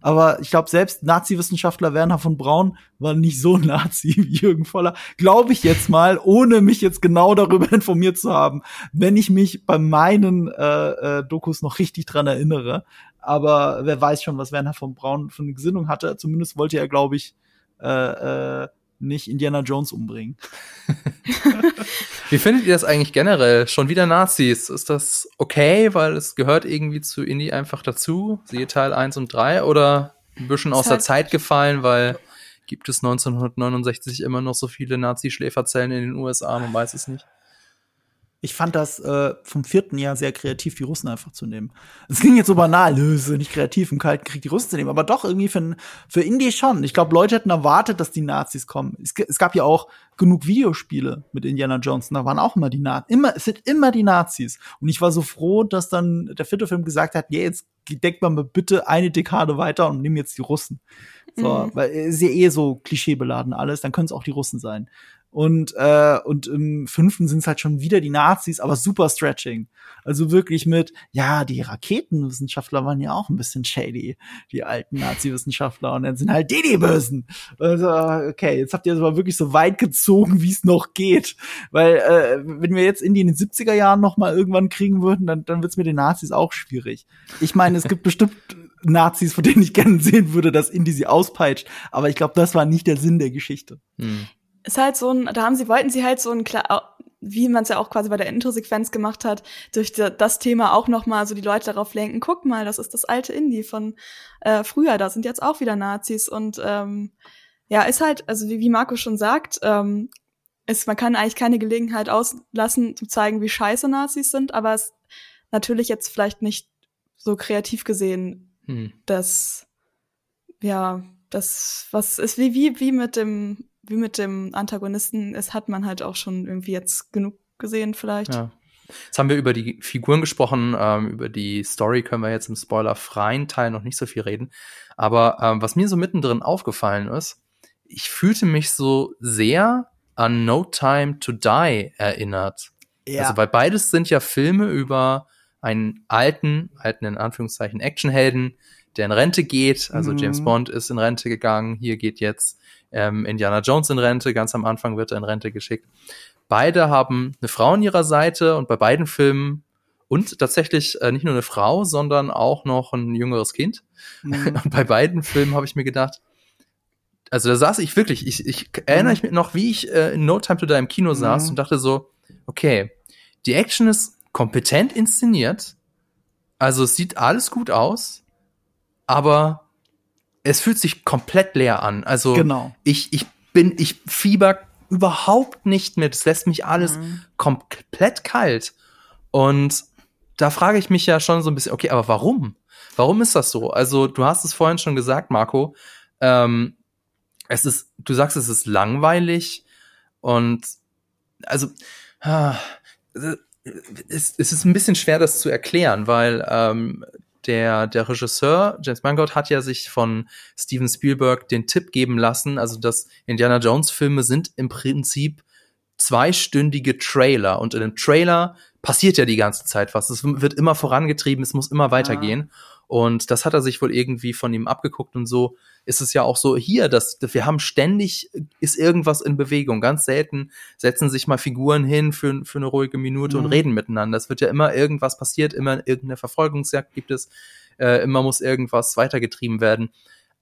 aber ich glaube, selbst Nazi-Wissenschaftler Werner von Braun war nicht so Nazi wie Jürgen Voller. Glaube ich jetzt mal, ohne mich jetzt genau darüber informiert zu haben, wenn ich mich bei meinen äh, äh, Dokus noch richtig dran erinnere. Aber wer weiß schon, was Werner von Braun für eine Gesinnung hatte. Zumindest wollte er, glaube ich, äh, äh, nicht Indiana Jones umbringen. Wie findet ihr das eigentlich generell? Schon wieder Nazis. Ist das okay, weil es gehört irgendwie zu Indie einfach dazu? Siehe Teil 1 und 3 oder ein bisschen aus der halt Zeit gefallen, weil gibt es 1969 immer noch so viele Nazi-Schläferzellen in den USA? Man weiß es nicht ich fand das äh, vom vierten Jahr sehr kreativ, die Russen einfach zu nehmen. Es ging jetzt so banal, löse, nicht kreativ im Kalten Krieg die Russen zu nehmen, aber doch irgendwie für, für Indie schon. Ich glaube, Leute hätten erwartet, dass die Nazis kommen. Es, es, gab ja auch genug Videospiele mit Indiana Jones, da waren auch immer die Nazis. Immer, es sind immer die Nazis. Und ich war so froh, dass dann der vierte Film gesagt hat, ja, jetzt denkt man mal bitte eine Dekade weiter und nehmen jetzt die Russen. So, Mhm. weil ist ja eh so klischeebeladen alles, dann können es auch die Russen sein. Und, äh, und im fünften sind es halt schon wieder die Nazis, aber super stretching. Also wirklich mit, ja, die Raketenwissenschaftler waren ja auch ein bisschen shady, die alten Nazi-Wissenschaftler, und dann sind halt die die Bösen. Also, okay, jetzt habt ihr es aber wirklich so weit gezogen, wie es noch geht. Weil, äh, wenn wir jetzt Indie in den 70er Jahren noch mal irgendwann kriegen würden, dann, dann wird's mit den Nazis auch schwierig. Ich meine, es gibt bestimmt Nazis, von denen ich gerne sehen würde, dass Indie sie auspeitscht. Aber ich glaube, das war nicht der Sinn der Geschichte. Hm. Ist halt so ein, da haben sie, wollten sie halt so ein klar, wie man es ja auch quasi bei der Intro-Sequenz gemacht hat, durch das Thema auch noch mal so die Leute darauf lenken, guck mal, das ist das alte Indie von äh, früher, da sind jetzt auch wieder Nazis und ähm, ja, ist halt, also wie, wie Marco schon sagt, ähm, ist, man kann eigentlich keine Gelegenheit auslassen, zu zeigen, wie scheiße Nazis sind, aber es natürlich jetzt vielleicht nicht so kreativ gesehen Hm. das, ja, das, was ist wie, wie, wie mit dem, wie mit dem Antagonisten, es hat man halt auch schon irgendwie jetzt genug gesehen, vielleicht. Ja. Jetzt haben wir über die Figuren gesprochen, ähm, über die Story können wir jetzt im spoilerfreien Teil noch nicht so viel reden. Aber ähm, was mir so mittendrin aufgefallen ist, ich fühlte mich so sehr an No Time to Die erinnert. Also, weil beides sind ja Filme über einen alten, alten in Anführungszeichen Actionhelden, der in Rente geht. Also Mhm. James Bond ist in Rente gegangen. Hier geht jetzt ähm, Indiana Jones in Rente. Ganz am Anfang wird er in Rente geschickt. Beide haben eine Frau an ihrer Seite und bei beiden Filmen und tatsächlich äh, nicht nur eine Frau, sondern auch noch ein jüngeres Kind. Mhm. Und bei beiden Filmen habe ich mir gedacht, also da saß ich wirklich, ich, ich erinnere mich noch, wie ich äh, in No Time to Die im Kino saß Mhm. und dachte so, okay, die Action ist kompetent inszeniert, also es sieht alles gut aus, aber es fühlt sich komplett leer an. Also Genau. ich, ich bin, ich fieber überhaupt nicht mit. Es lässt mich alles Mhm. komplett kalt. Und da frage ich mich ja schon so ein bisschen, okay, aber warum? Warum ist das so? Also, du hast es vorhin schon gesagt, Marco. Ähm, es ist, du sagst, es ist langweilig und also ah, es, es ist ein bisschen schwer, das zu erklären, weil ähm, der, der Regisseur, James Mangold, hat ja sich von Steven Spielberg den Tipp geben lassen, also dass Indiana Jones Filme sind im Prinzip zweistündige Trailer und in dem Trailer passiert ja die ganze Zeit was. Es wird immer vorangetrieben, es muss immer weitergehen. Und das hat er sich wohl irgendwie von ihm abgeguckt und so ist es ja auch so hier, dass wir haben ständig ist irgendwas in Bewegung. Ganz selten setzen sich mal Figuren hin für, für eine ruhige Minute Mhm. und reden miteinander. Es wird ja immer irgendwas passiert, immer irgendeine Verfolgungsjagd gibt es, äh, immer muss irgendwas weitergetrieben werden.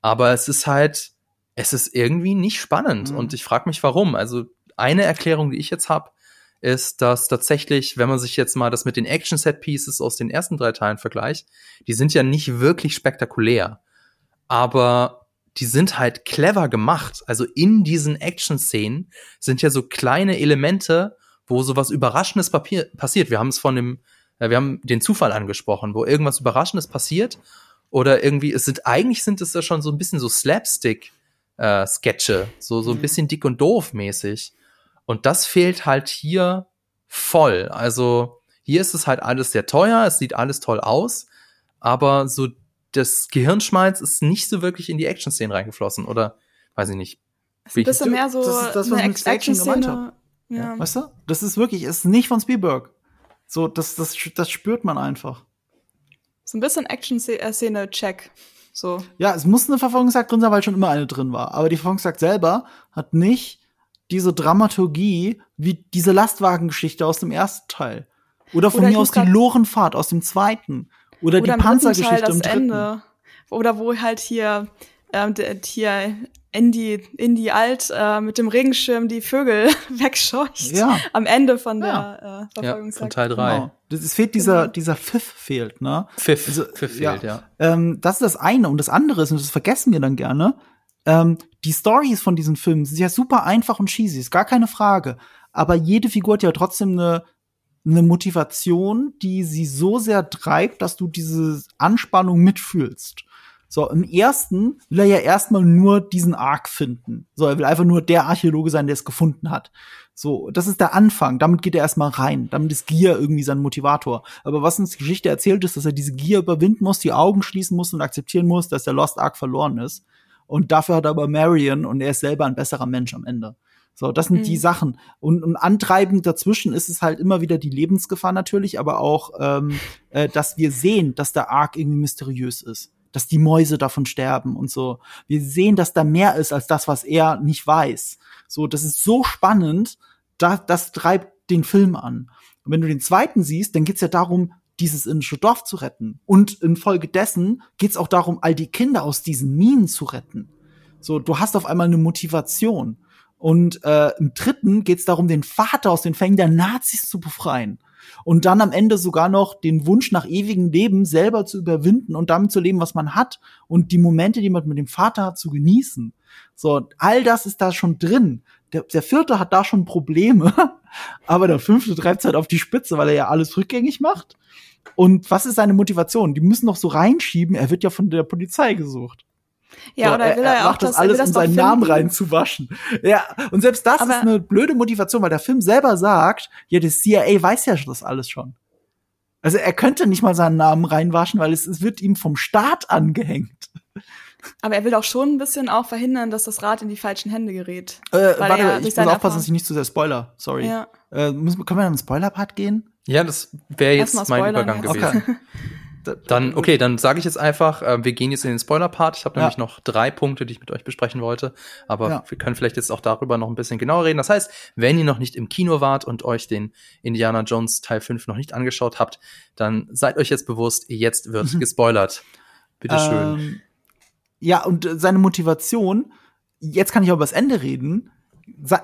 Aber es ist halt, es ist irgendwie nicht spannend Mhm. und ich frage mich, warum. Also eine Erklärung, die ich jetzt habe, ist, dass tatsächlich, wenn man sich jetzt mal das mit den Action-Set-Pieces aus den ersten drei Teilen vergleicht, die sind ja nicht wirklich spektakulär. Aber die sind halt clever gemacht. Also in diesen Action-Szenen sind ja so kleine Elemente, wo sowas Überraschendes Papier passiert. Wir haben es von dem, äh, wir haben den Zufall angesprochen, wo irgendwas Überraschendes passiert oder irgendwie, es sind, eigentlich sind es ja schon so ein bisschen so Slapstick, äh, Sketche, so, so ein Mhm. bisschen dick und doof mäßig. Und das fehlt halt hier voll. Also hier ist es halt alles sehr teuer, es sieht alles toll aus, aber so das Gehirnschmalz ist nicht so wirklich in die Action-Szenen reingeflossen, oder? Weiß ich nicht. Ist ein bisschen mehr so das ist das, was eine ich mit Action gemeint Action-Szene. Ja. Weißt du? Das ist wirklich, ist nicht von Spielberg. So, das, das, das spürt man einfach. So ein bisschen Action-Szene-Check. So. Ja, es muss eine Verfolgungsjagd drin sein, weil schon immer eine drin war. Aber die Verfolgungsjagd selber hat nicht diese Dramaturgie wie diese Lastwagengeschichte aus dem ersten Teil. Oder von Oder mir aus die Lorenfahrt aus dem zweiten. Oder, die dritten Teil Panzergeschichte im dritten. Ende. Oder wo halt hier, ähm, der, hier Indy, Indy alt äh, mit dem Regenschirm die Vögel wegscheucht. Ja. Am Ende von Ja. der äh, Ja, von Verfolgungsjagd. Teil 3. Genau. Das, es fehlt dieser, Genau. dieser Pfiff fehlt, ne? Pfiff, Also, Pfiff ja. fehlt, ja. Ähm, das ist das eine. Und das andere ist, und das vergessen wir dann gerne, ähm, die Stories von diesen Filmen sind ja super einfach und cheesy, ist gar keine Frage. Aber jede Figur hat ja trotzdem eine, eine Motivation, die sie so sehr treibt, dass du diese Anspannung mitfühlst. So, im ersten will er ja erstmal nur diesen Arc finden. So, er will einfach nur der Archäologe sein, der es gefunden hat. So, das ist der Anfang. Damit geht er erstmal rein. Damit ist Gier irgendwie sein Motivator. Aber was uns die Geschichte erzählt, ist, dass er diese Gier überwinden muss, die Augen schließen muss und akzeptieren muss, dass der Lost Ark verloren ist. Und dafür hat er aber Marion und er ist selber ein besserer Mensch am Ende. So, das sind Mhm. die Sachen. Und, und antreibend dazwischen ist es halt immer wieder die Lebensgefahr natürlich, aber auch, ähm, äh, dass wir sehen, dass der Ark irgendwie mysteriös ist. Dass die Mäuse davon sterben und so. Wir sehen, dass da mehr ist als das, was er nicht weiß. So, das ist so spannend, da, das treibt den Film an. Und wenn du den zweiten siehst, dann geht's ja darum, dieses indische Dorf zu retten. Und infolgedessen geht's auch darum, all die Kinder aus diesen Minen zu retten. So, du hast auf einmal eine Motivation. Und äh, im dritten geht's darum, den Vater aus den Fängen der Nazis zu befreien. Und dann am Ende sogar noch den Wunsch nach ewigem Leben selber zu überwinden und damit zu leben, was man hat. Und die Momente, die man mit dem Vater hat, zu genießen. So, all das ist da schon drin. Der, der vierte hat da schon Probleme, aber der fünfte treibt's halt auf die Spitze, weil er ja alles rückgängig macht. Und was ist seine Motivation? Die müssen noch so reinschieben, er wird ja von der Polizei gesucht. Ja, So, oder will er, ja auch macht das er will alles, das um seinen Namen finden. reinzuwaschen. Ja, und selbst das Aber- ist eine blöde Motivation, weil der Film selber sagt, ja, das CIA weiß ja das alles schon. Also er könnte nicht mal seinen Namen reinwaschen, weil es, es wird ihm vom Staat angehängt. Aber er will auch schon ein bisschen auch verhindern, dass das Rad in die falschen Hände gerät. Äh, warte, er ich muss aufpassen, dass ich nicht zu sehr spoiler. Sorry. Ja. Äh, müssen, können wir dann in den Spoiler-Part gehen? Ja, das wäre jetzt mein Übergang gewesen. Da- Dann, okay, dann sage ich jetzt einfach, äh, wir gehen jetzt in den Spoiler-Part. Ich habe Ja. nämlich noch drei Punkte, die ich mit euch besprechen wollte. Aber Ja. wir können vielleicht jetzt auch darüber noch ein bisschen genauer reden. Das heißt, wenn ihr noch nicht im Kino wart und euch den Indiana Jones Teil 5 noch nicht angeschaut habt, dann seid euch jetzt bewusst, jetzt wird gespoilert. Bitte schön. Ähm, ja, und äh, seine Motivation, jetzt kann ich auch über das Ende reden,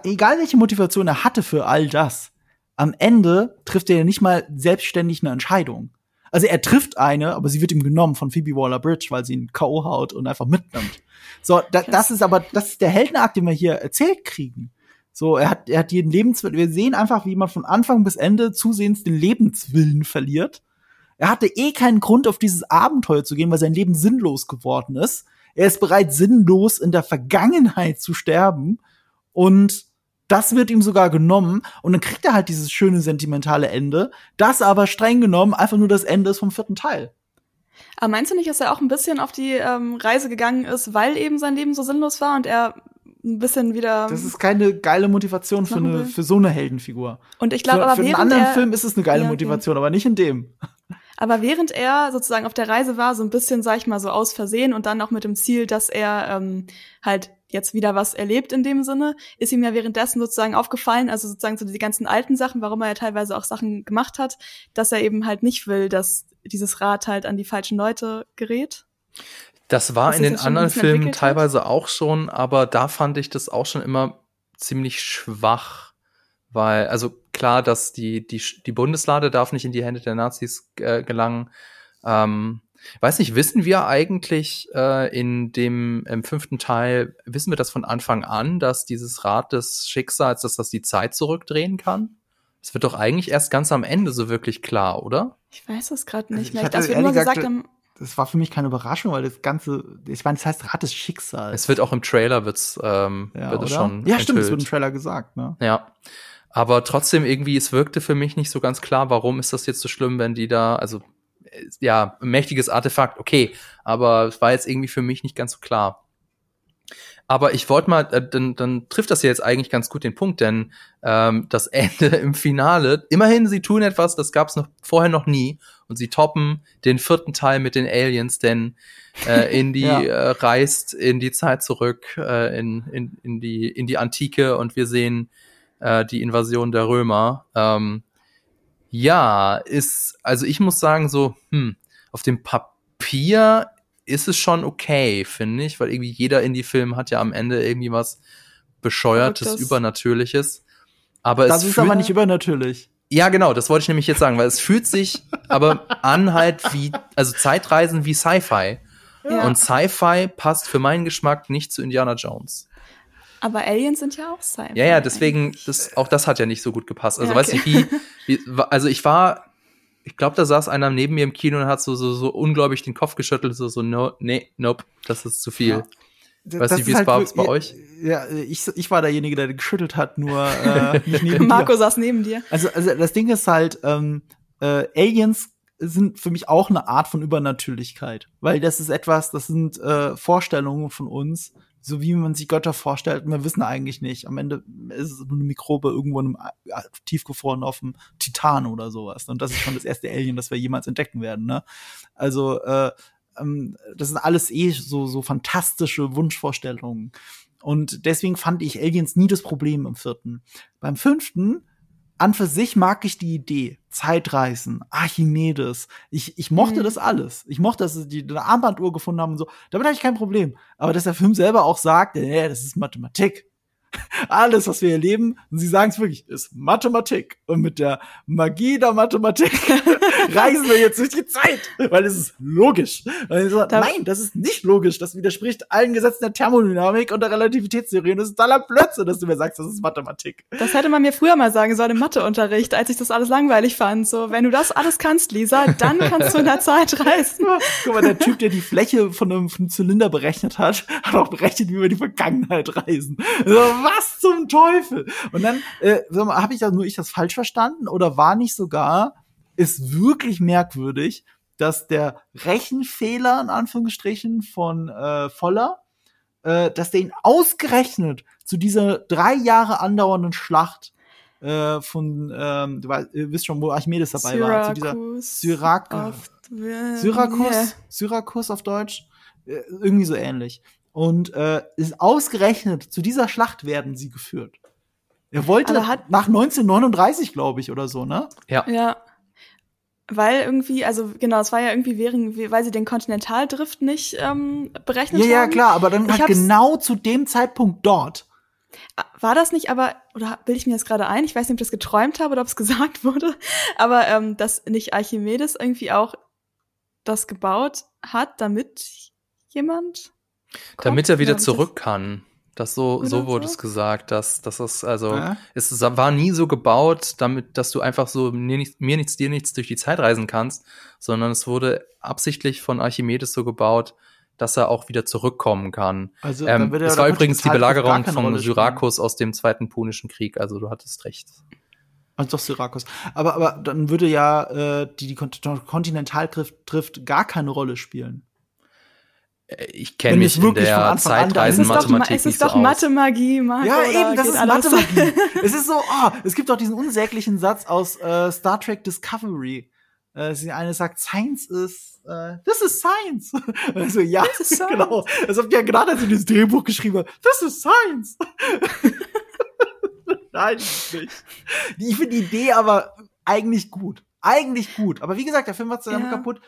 egal welche Motivation er hatte für all das, am Ende trifft er ja nicht mal selbstständig eine Entscheidung. Also er trifft eine, aber sie wird ihm genommen von Phoebe Waller-Bridge, weil sie ihn K.O. haut und einfach mitnimmt. So, da, das ist aber, das ist der Heldenakt, den wir hier erzählt kriegen. So, er hat, er hat jeden Lebenswillen. Wir sehen einfach, wie man von Anfang bis Ende zusehends den Lebenswillen verliert. Er hatte eh keinen Grund, auf dieses Abenteuer zu gehen, weil sein Leben sinnlos geworden ist. Er ist bereit, sinnlos in der Vergangenheit zu sterben. Und das wird ihm sogar genommen. Und dann kriegt er halt dieses schöne, sentimentale Ende. Das aber streng genommen einfach nur das Ende ist vom vierten Teil. Aber meinst du nicht, dass er auch ein bisschen auf die ähm, Reise gegangen ist, weil eben sein Leben so sinnlos war und er ein bisschen wieder. Das ist keine geile Motivation für, eine, für so eine Heldenfigur. und ich glaube, aber für einen anderen er, Film ist es eine geile Ja, okay. Motivation, aber nicht in dem. aber während er sozusagen auf der Reise war, so ein bisschen, sag ich mal, so aus Versehen und dann auch mit dem Ziel, dass er ähm, halt jetzt wieder was erlebt in dem Sinne, ist ihm ja währenddessen sozusagen aufgefallen, also sozusagen so die ganzen alten Sachen, warum er ja teilweise auch Sachen gemacht hat, dass er eben halt nicht will, dass dieses Rad halt an die falschen Leute gerät. Das war dass in den das anderen Filmen entwickelt hat? teilweise auch schon, aber da fand ich das auch schon immer ziemlich schwach, weil, also klar, dass die, die, die Bundeslade darf nicht in die Hände der Nazis äh, gelangen. Ähm, weiß nicht, wissen wir eigentlich äh, in dem im fünften Teil, wissen wir das von Anfang an, dass dieses Rad des Schicksals, dass das die Zeit zurückdrehen kann? Das wird doch eigentlich erst ganz am Ende so wirklich klar, oder? Ich weiß es gerade Also nicht ich mehr. hatte Das wird nur gesagt, gesagt- am- Das war für mich keine Überraschung, weil das Ganze, ich meine, das heißt Rad des Schicksals. Es wird auch im Trailer wird's, ähm, ja, wird es schon ja, stimmt, es enthüllt. wird im Trailer gesagt, ne? Ja. Aber trotzdem irgendwie, es wirkte für mich nicht so ganz klar, warum ist das jetzt so schlimm, wenn die da, also ja, ein mächtiges Artefakt, okay, aber es war jetzt irgendwie für mich nicht ganz so klar. Aber ich wollte mal, äh, dann, dann trifft das ja jetzt eigentlich ganz gut den Punkt, denn ähm, das Ende im Finale, immerhin, sie tun etwas, das gab es noch vorher noch nie, und sie toppen den vierten Teil mit den Aliens, denn äh, in die Ja. äh, reist in die Zeit zurück, äh, in, in, in die in die Antike und wir sehen äh, die Invasion der Römer. Ähm, ja, ist, also ich muss sagen, so, hm, auf dem Papier ist es schon okay, finde ich, weil irgendwie jeder Indie-Film hat ja am Ende irgendwie was Bescheuertes, Verrücktes. Übernatürliches. Aber Das es ist fühlt, aber nicht übernatürlich. ja, genau, das wollte ich nämlich jetzt sagen, weil es fühlt sich aber an halt wie, also Zeitreisen wie Sci-Fi. Ja. Und Sci-Fi passt für meinen Geschmack nicht zu Indiana Jones. Aber Aliens sind ja auch Sci. Ja, ja, deswegen, das, auch das hat ja nicht so gut gepasst. Also, Ja, weiß okay. nicht, wie, wie, also ich war, ich glaube, da saß einer neben mir im Kino und hat so, so, so unglaublich den Kopf geschüttelt, so, so, no, nee, nope, das ist zu viel. Ja. Weiß Das nicht, wie es halt war bei euch? Ja, ich, ich war derjenige, der geschüttelt hat, nur äh, nicht neben Marco dir. saß neben dir. Also, also das Ding ist halt, ähm, äh, Aliens sind für mich auch eine Art von Übernatürlichkeit, weil das ist etwas, das sind äh, Vorstellungen von uns, so wie man sich Götter vorstellt. Wir wissen eigentlich nicht. Am Ende ist es nur eine Mikrobe irgendwo in einem, äh, tiefgefroren auf dem Titan oder sowas. Und das ist schon das erste Alien, das wir jemals entdecken werden. Ne? Also äh, ähm, das sind alles eh so so fantastische Wunschvorstellungen. Und deswegen fand ich Aliens nie das Problem im vierten. Beim fünften an für sich mag ich die Idee. Zeitreisen, Archimedes. Ich, ich mochte mhm. das alles. Ich mochte, dass sie die eine Armbanduhr gefunden haben und so. Damit habe ich kein Problem. Aber dass der Film selber auch sagt, ja, das ist Mathematik. Alles, was wir erleben, und sie sagen es wirklich, ist Mathematik. Und mit der Magie der Mathematik reisen wir jetzt durch die Zeit, weil es ist logisch. So, nein, das ist nicht logisch. Das widerspricht allen Gesetzen der Thermodynamik und der Relativitätstheorie. Und das ist totaler Blödsinn, dass du mir sagst, das ist Mathematik. Das hätte man mir früher mal sagen sollen im Matheunterricht, als ich das alles langweilig fand. So, wenn du das alles kannst, Lisa, dann kannst du in der Zeit reisen. Guck mal, der Typ, der die Fläche von einem, von einem Zylinder berechnet hat, hat auch berechnet, wie wir die Vergangenheit reisen. So, was zum Teufel? Und dann äh, habe ich das nur ich das falsch verstanden? Oder war nicht sogar ist wirklich merkwürdig, dass der Rechenfehler in Anführungsstrichen von äh, Voller, äh, dass der ihn ausgerechnet zu dieser drei Jahre andauernden Schlacht äh, von, ähm, du weißt, ihr wisst schon, wo Archimedes dabei Syrakus war, zu dieser Syrakus, Syrakus, Syrakus auf Deutsch, äh, irgendwie so ähnlich. Und äh, ist ausgerechnet zu dieser Schlacht werden sie geführt. Er wollte hat, nach 1939, glaube ich, oder so, ne? Ja. Ja. Weil irgendwie, also genau, es war ja irgendwie während, weil sie den Kontinentaldrift nicht ähm, berechnet ja, haben. Ja, ja, klar, aber dann halt genau zu dem Zeitpunkt dort. War das nicht aber, oder bilde ich mir das gerade ein? Ich weiß nicht, ob ich das geträumt habe oder ob es gesagt wurde, aber ähm, dass nicht Archimedes irgendwie auch das gebaut hat, damit jemand damit er wieder zurück kann. Das so, so wurde so? es gesagt, dass, dass das, also, ja. es war nie so gebaut, damit, dass du einfach so mir, nicht, mir nichts, dir nichts durch die Zeit reisen kannst, sondern es wurde absichtlich von Archimedes so gebaut, dass er auch wieder zurückkommen kann. Also, ähm, es war übrigens die Belagerung von Syrakus aus dem Zweiten Punischen Krieg, also du hattest recht. Also doch Syrakus. Aber, aber dann würde ja äh, die, die Kontinentaltrift gar keine Rolle spielen. Ich kenne mich in der Zeitreisenmathematik Es ist doch, Mathe-Magie, Marco, Ja, eben, das ist Mathe-Magie. es ist so, oh, es gibt doch diesen unsäglichen Satz aus äh, Star Trek Discovery. Äh, sie eine sagt, Science ist, äh, this is Science. Also, ja, science. genau. Das habt ihr gerade, als ihr dieses Drehbuch geschrieben habt, this is Science. Nein, nicht. Ich finde die Idee aber eigentlich gut. Eigentlich gut. Aber wie gesagt, der Film macht es dann ja. kaputt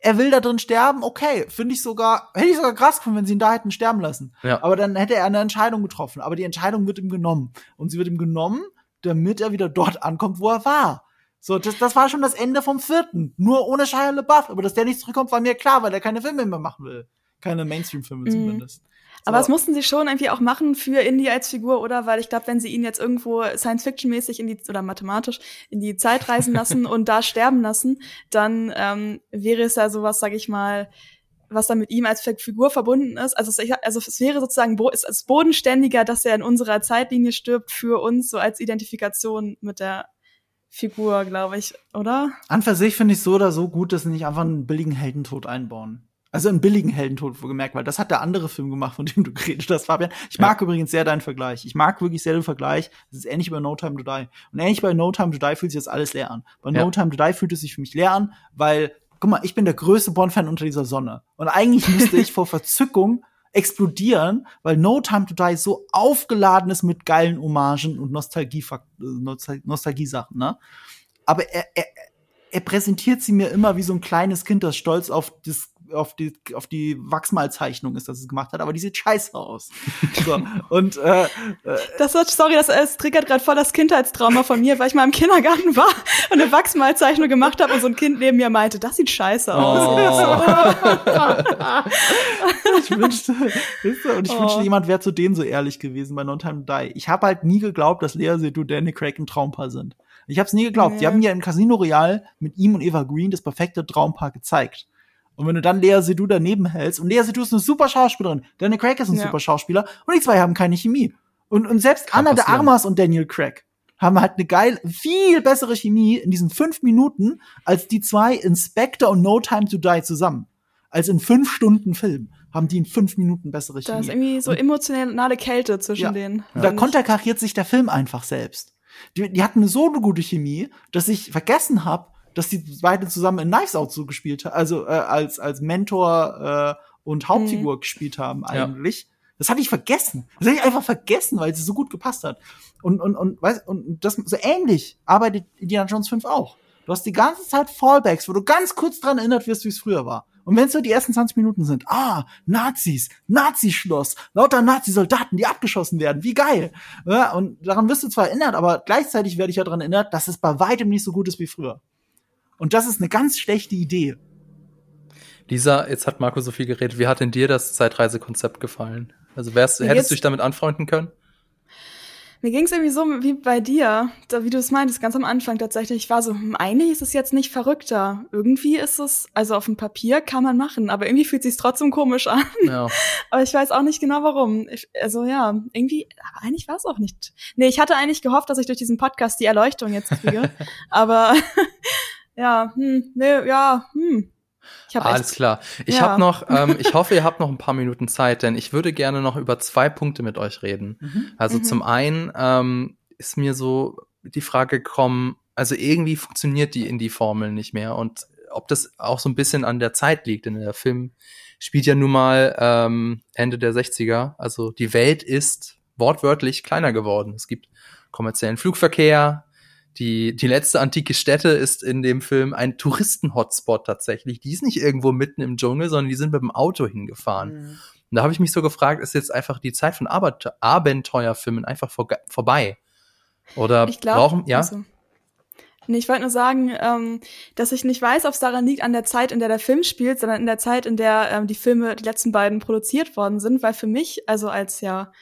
er will da drin sterben, okay, finde ich sogar, hätte ich sogar krass gefunden, wenn sie ihn da hätten sterben lassen. Ja. Aber dann hätte er eine Entscheidung getroffen. Aber die Entscheidung wird ihm genommen. Und sie wird ihm genommen, damit er wieder dort ankommt, wo er war. So, das, das war schon das Ende vom vierten. Nur ohne Shia LaBeouf. Aber dass der nicht zurückkommt, war mir klar, weil er keine Filme mehr machen will. Keine Mainstream-Filme mhm. zumindest. Aber das mussten sie schon irgendwie auch machen für Indy als Figur, oder? Weil ich glaube, wenn sie ihn jetzt irgendwo Science-Fiction-mäßig in die, oder mathematisch in die Zeit reisen lassen und da sterben lassen, dann ähm, wäre es ja sowas, sag ich mal, was dann mit ihm als Figur verbunden ist. Also es, also es wäre sozusagen es ist bodenständiger, dass er in unserer Zeitlinie stirbt für uns, so als Identifikation mit der Figur, glaube ich, oder? An für sich finde ich so oder so gut, dass sie nicht einfach einen billigen Heldentod einbauen. Also einen billigen Heldentod gemerkt, weil das hat der andere Film gemacht, von dem du geredet hast, Fabian. Ich mag ja. übrigens sehr deinen Vergleich. Ich mag wirklich sehr den Vergleich. Es ist ähnlich bei No Time to Die. Und ähnlich bei No Time to Die fühlt sich das alles leer an. Bei ja. No Time to Die fühlt es sich für mich leer an, weil, guck mal, ich bin der größte Bond-Fan unter dieser Sonne. Und eigentlich müsste ich vor Verzückung explodieren, weil No Time to Die so aufgeladen ist mit geilen Hommagen und Nostalgie, Nostalgie-Sachen, ne? Aber er, er, er präsentiert sie mir immer wie so ein kleines Kind, das stolz auf das auf die, auf die Wachsmalzeichnung ist, dass es gemacht hat, aber die sieht scheiße aus. so, und äh, äh, das wird, sorry, das, das triggert gerade voll das Kindheitstrauma von mir, weil ich mal im Kindergarten war und eine Wachsmalzeichnung gemacht habe und so ein Kind neben mir meinte, das sieht scheiße aus. Oh. ich wünschte, weißt du, und ich oh. wünschte, jemand wäre zu denen so ehrlich gewesen bei No Time Die. Ich habe halt nie geglaubt, dass Lea Seydoux Danny Craig ein Traumpaar sind. Ich habe es nie geglaubt. Nee. Die haben ja im Casino Royale mit ihm und Eva Green das perfekte Traumpaar gezeigt. Und wenn du dann Lea Seydoux daneben hältst, und Lea Seydoux ist eine super Schauspielerin, Daniel Craig ist ein ja. super Schauspieler, und die zwei haben keine Chemie. Und, und selbst Kann Anna de Armas und Daniel Craig haben halt eine geil, viel bessere Chemie in diesen fünf Minuten als die zwei Inspector und No Time to Die zusammen. Als in fünf Stunden Film haben die in fünf Minuten bessere Chemie. Da ist irgendwie so emotionale Kälte zwischen Ja. denen. Und da konterkariert sich der Film einfach selbst. Die, die hatten so eine gute Chemie, dass ich vergessen habe, dass die beide zusammen in Knives Out so gespielt haben, also äh, als als Mentor äh, und Hauptfigur Mhm. gespielt haben Ja. eigentlich. Das hatte ich vergessen. Das hatte ich einfach vergessen, weil es so gut gepasst hat. Und und und weiß und das so ähnlich arbeitet Indiana Jones 5 auch. Du hast die ganze Zeit Fallbacks, wo du ganz kurz dran erinnert wirst, wie es früher war. Und wenn es so die ersten 20 Minuten sind, ah, Nazis, Nazischloss, lauter Nazi-Soldaten, die abgeschossen werden, wie geil. Ja, und daran wirst du zwar erinnert, aber gleichzeitig werde ich ja daran erinnert, dass es bei weitem nicht so gut ist wie früher. Und das ist eine ganz schlechte Idee. Lisa, jetzt hat Marco so viel geredet. Wie hat denn dir das Zeitreisekonzept gefallen? Also wärst, hättest du dich damit anfreunden können? Mir ging es irgendwie so wie bei dir, da, wie du es meintest, ganz am Anfang tatsächlich. Ich war so, hm, eigentlich ist es jetzt nicht verrückter. Irgendwie ist es, also auf dem Papier kann man machen, aber irgendwie fühlt es sich trotzdem komisch an. Ja. Aber ich weiß auch nicht genau warum. Ich, also ja, irgendwie, aber eigentlich war es auch nicht. Nee, ich hatte eigentlich gehofft, dass ich durch diesen Podcast die Erleuchtung jetzt kriege. aber ja, hm, nee, ja, hm. Ich hab Alles echt, klar. Ich Ja. habe noch, ähm, ich hoffe, ihr habt noch ein paar Minuten Zeit, denn ich würde gerne noch über zwei Punkte mit euch reden. Also Mhm. zum einen ähm, ist mir so die Frage gekommen, also irgendwie funktioniert die Indie-Formel nicht mehr und ob das auch so ein bisschen an der Zeit liegt, denn der Film spielt ja nun mal ähm, Ende der 60er, also die Welt ist wortwörtlich kleiner geworden. Es gibt kommerziellen Flugverkehr, die, die letzte antike Stätte ist in dem Film ein Touristen-Hotspot tatsächlich. Die ist nicht irgendwo mitten im Dschungel, sondern die sind mit dem Auto hingefahren. Und da habe ich mich so gefragt, ist jetzt einfach die Zeit von Abent Abenteuerfilmen einfach vor vorbei? Oder Ich glaube, brauchen, ja? Also, nee, ich wollte nur sagen, ähm, dass ich nicht weiß, ob es daran liegt, an der Zeit, in der der Film spielt, sondern in der Zeit, in der ähm, die Filme, die letzten beiden produziert worden sind, weil für mich, also als ja,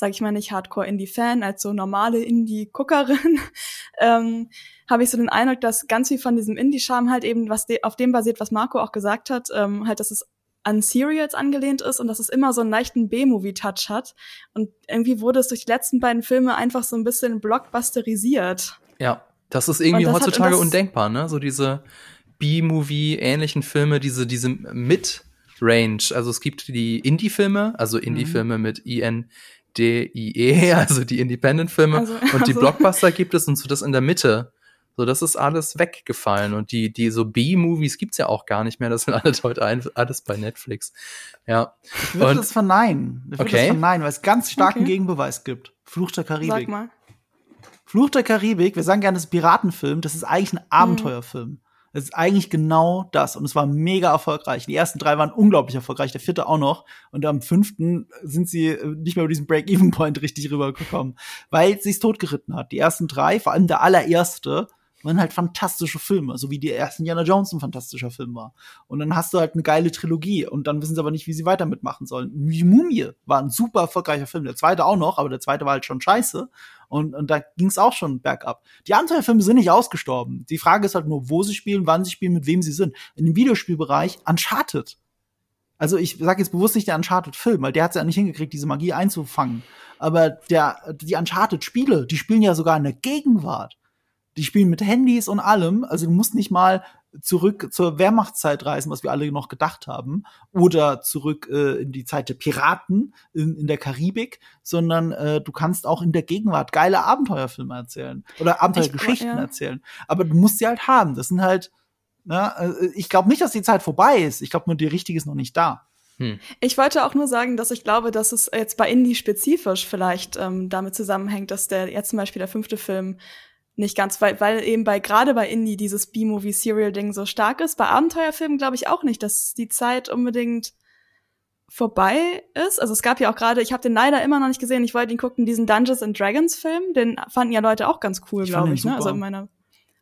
sag ich mal nicht Hardcore-Indie-Fan, als so normale Indie-Guckerin, ähm, habe ich so den Eindruck, dass ganz viel von diesem Indie-Charme halt eben, was de auf dem basiert, was Marco auch gesagt hat, ähm, halt, dass es an Serials angelehnt ist und dass es immer so einen leichten B-Movie-Touch hat. Und irgendwie wurde es durch die letzten beiden Filme einfach so ein bisschen blockbusterisiert. Ja, das ist irgendwie das hat- heutzutage das- undenkbar, ne? So diese B-Movie-ähnlichen Filme, diese, diese Mid-Range. Also es gibt die Indie-Filme, also Indie-Filme mit I-N-D-I-E, also die Independent-Filme. Also- und die also- Blockbuster gibt es und so das in der Mitte. So, das ist alles weggefallen. Und die, die so B-Movies gibt's ja auch gar nicht mehr. Das sind alles heute ein, alles bei Netflix. Ja. Ich würde Und- das verneinen. Ich würde Okay. das verneinen, weil es ganz starken Okay. Gegenbeweis gibt. Fluch der Sag Karibik. mal. Fluch der Karibik, wir sagen gerne, das ist ein Piratenfilm, das ist eigentlich ein Abenteuerfilm. Das ist eigentlich genau das. Und es war mega erfolgreich. Die ersten drei waren unglaublich erfolgreich, der vierte auch noch. Und am fünften sind sie äh, nicht mehr über diesen Break-Even-Point richtig rübergekommen, weil es sich totgeritten hat. Die ersten drei, vor allem der allererste, waren halt fantastische Filme, so wie die erste Indiana Jones ein fantastischer Film war. Und dann hast du halt eine geile Trilogie und dann wissen sie aber nicht, wie sie weiter mitmachen sollen. Die Mumie war ein super erfolgreicher Film, der zweite auch noch, aber der zweite war halt schon scheiße. Und, und da ging es auch schon bergab. Die Abenteuerfilme sind nicht ausgestorben. Die Frage ist halt nur, wo sie spielen, wann sie spielen, mit wem sie sind. In dem Videospielbereich Uncharted. Also ich sage jetzt bewusst nicht der Uncharted-Film, weil der hat es ja nicht hingekriegt, diese Magie einzufangen. Aber der, die Uncharted-Spiele, die spielen ja sogar in der Gegenwart. Die spielen mit Handys und allem. Also du musst nicht mal zurück zur Wehrmachtszeit reisen, was wir alle noch gedacht haben, oder zurück äh, in die Zeit der Piraten in, in der Karibik, sondern äh, du kannst auch in der Gegenwart geile Abenteuerfilme erzählen oder Abenteuergeschichten Ich- ja. erzählen. Aber du musst sie halt haben. Das sind halt, na, äh, ich glaube nicht, dass die Zeit vorbei ist. Ich glaube nur, die richtige ist noch nicht da. Hm. Ich wollte auch nur sagen, dass ich glaube, dass es jetzt bei Indie spezifisch vielleicht ähm, damit zusammenhängt, dass der jetzt zum Beispiel der fünfte Film nicht ganz, weil, weil eben bei gerade bei Indie dieses B-Movie-Serial-Ding so stark ist. Bei Abenteuerfilmen glaube ich auch nicht, dass die Zeit unbedingt vorbei ist. Also es gab ja auch gerade, ich habe den leider immer noch nicht gesehen, ich wollte ihn gucken, diesen Dungeons and Dragons Film, den fanden ja Leute auch ganz cool, Ich glaube ich. Ne? Also in meiner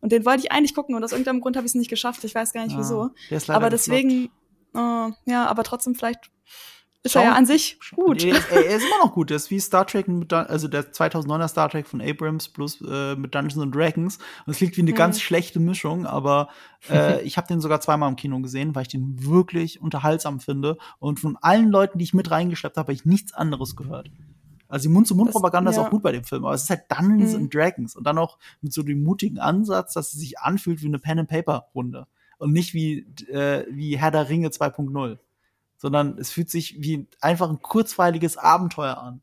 und den wollte ich eigentlich gucken und aus irgendeinem Grund habe ich es nicht geschafft. Ich weiß gar nicht Ja, wieso. Aber deswegen, äh, ja, aber trotzdem vielleicht ist Schau- er ja an sich gut. Er ist, er ist immer noch gut. Der ist wie Star Trek, mit, also der 2009er Star Trek von Abrams plus äh, mit Dungeons and Dragons. Und es klingt wie eine Mhm. ganz schlechte Mischung, aber äh, ich habe den sogar zweimal im Kino gesehen, weil ich den wirklich unterhaltsam finde. Und von allen Leuten, die ich mit reingeschleppt habe, habe ich nichts anderes gehört. Also die Mund-zu-Mund-Propaganda Das- ist ja. auch gut bei dem Film, aber es ist halt Dungeons Mhm. and Dragons und dann auch mit so dem mutigen Ansatz, dass es sich anfühlt wie eine Pen-and-Paper-Runde und nicht wie, äh, wie Herr der Ringe 2.0, sondern es fühlt sich wie einfach ein kurzweiliges Abenteuer an.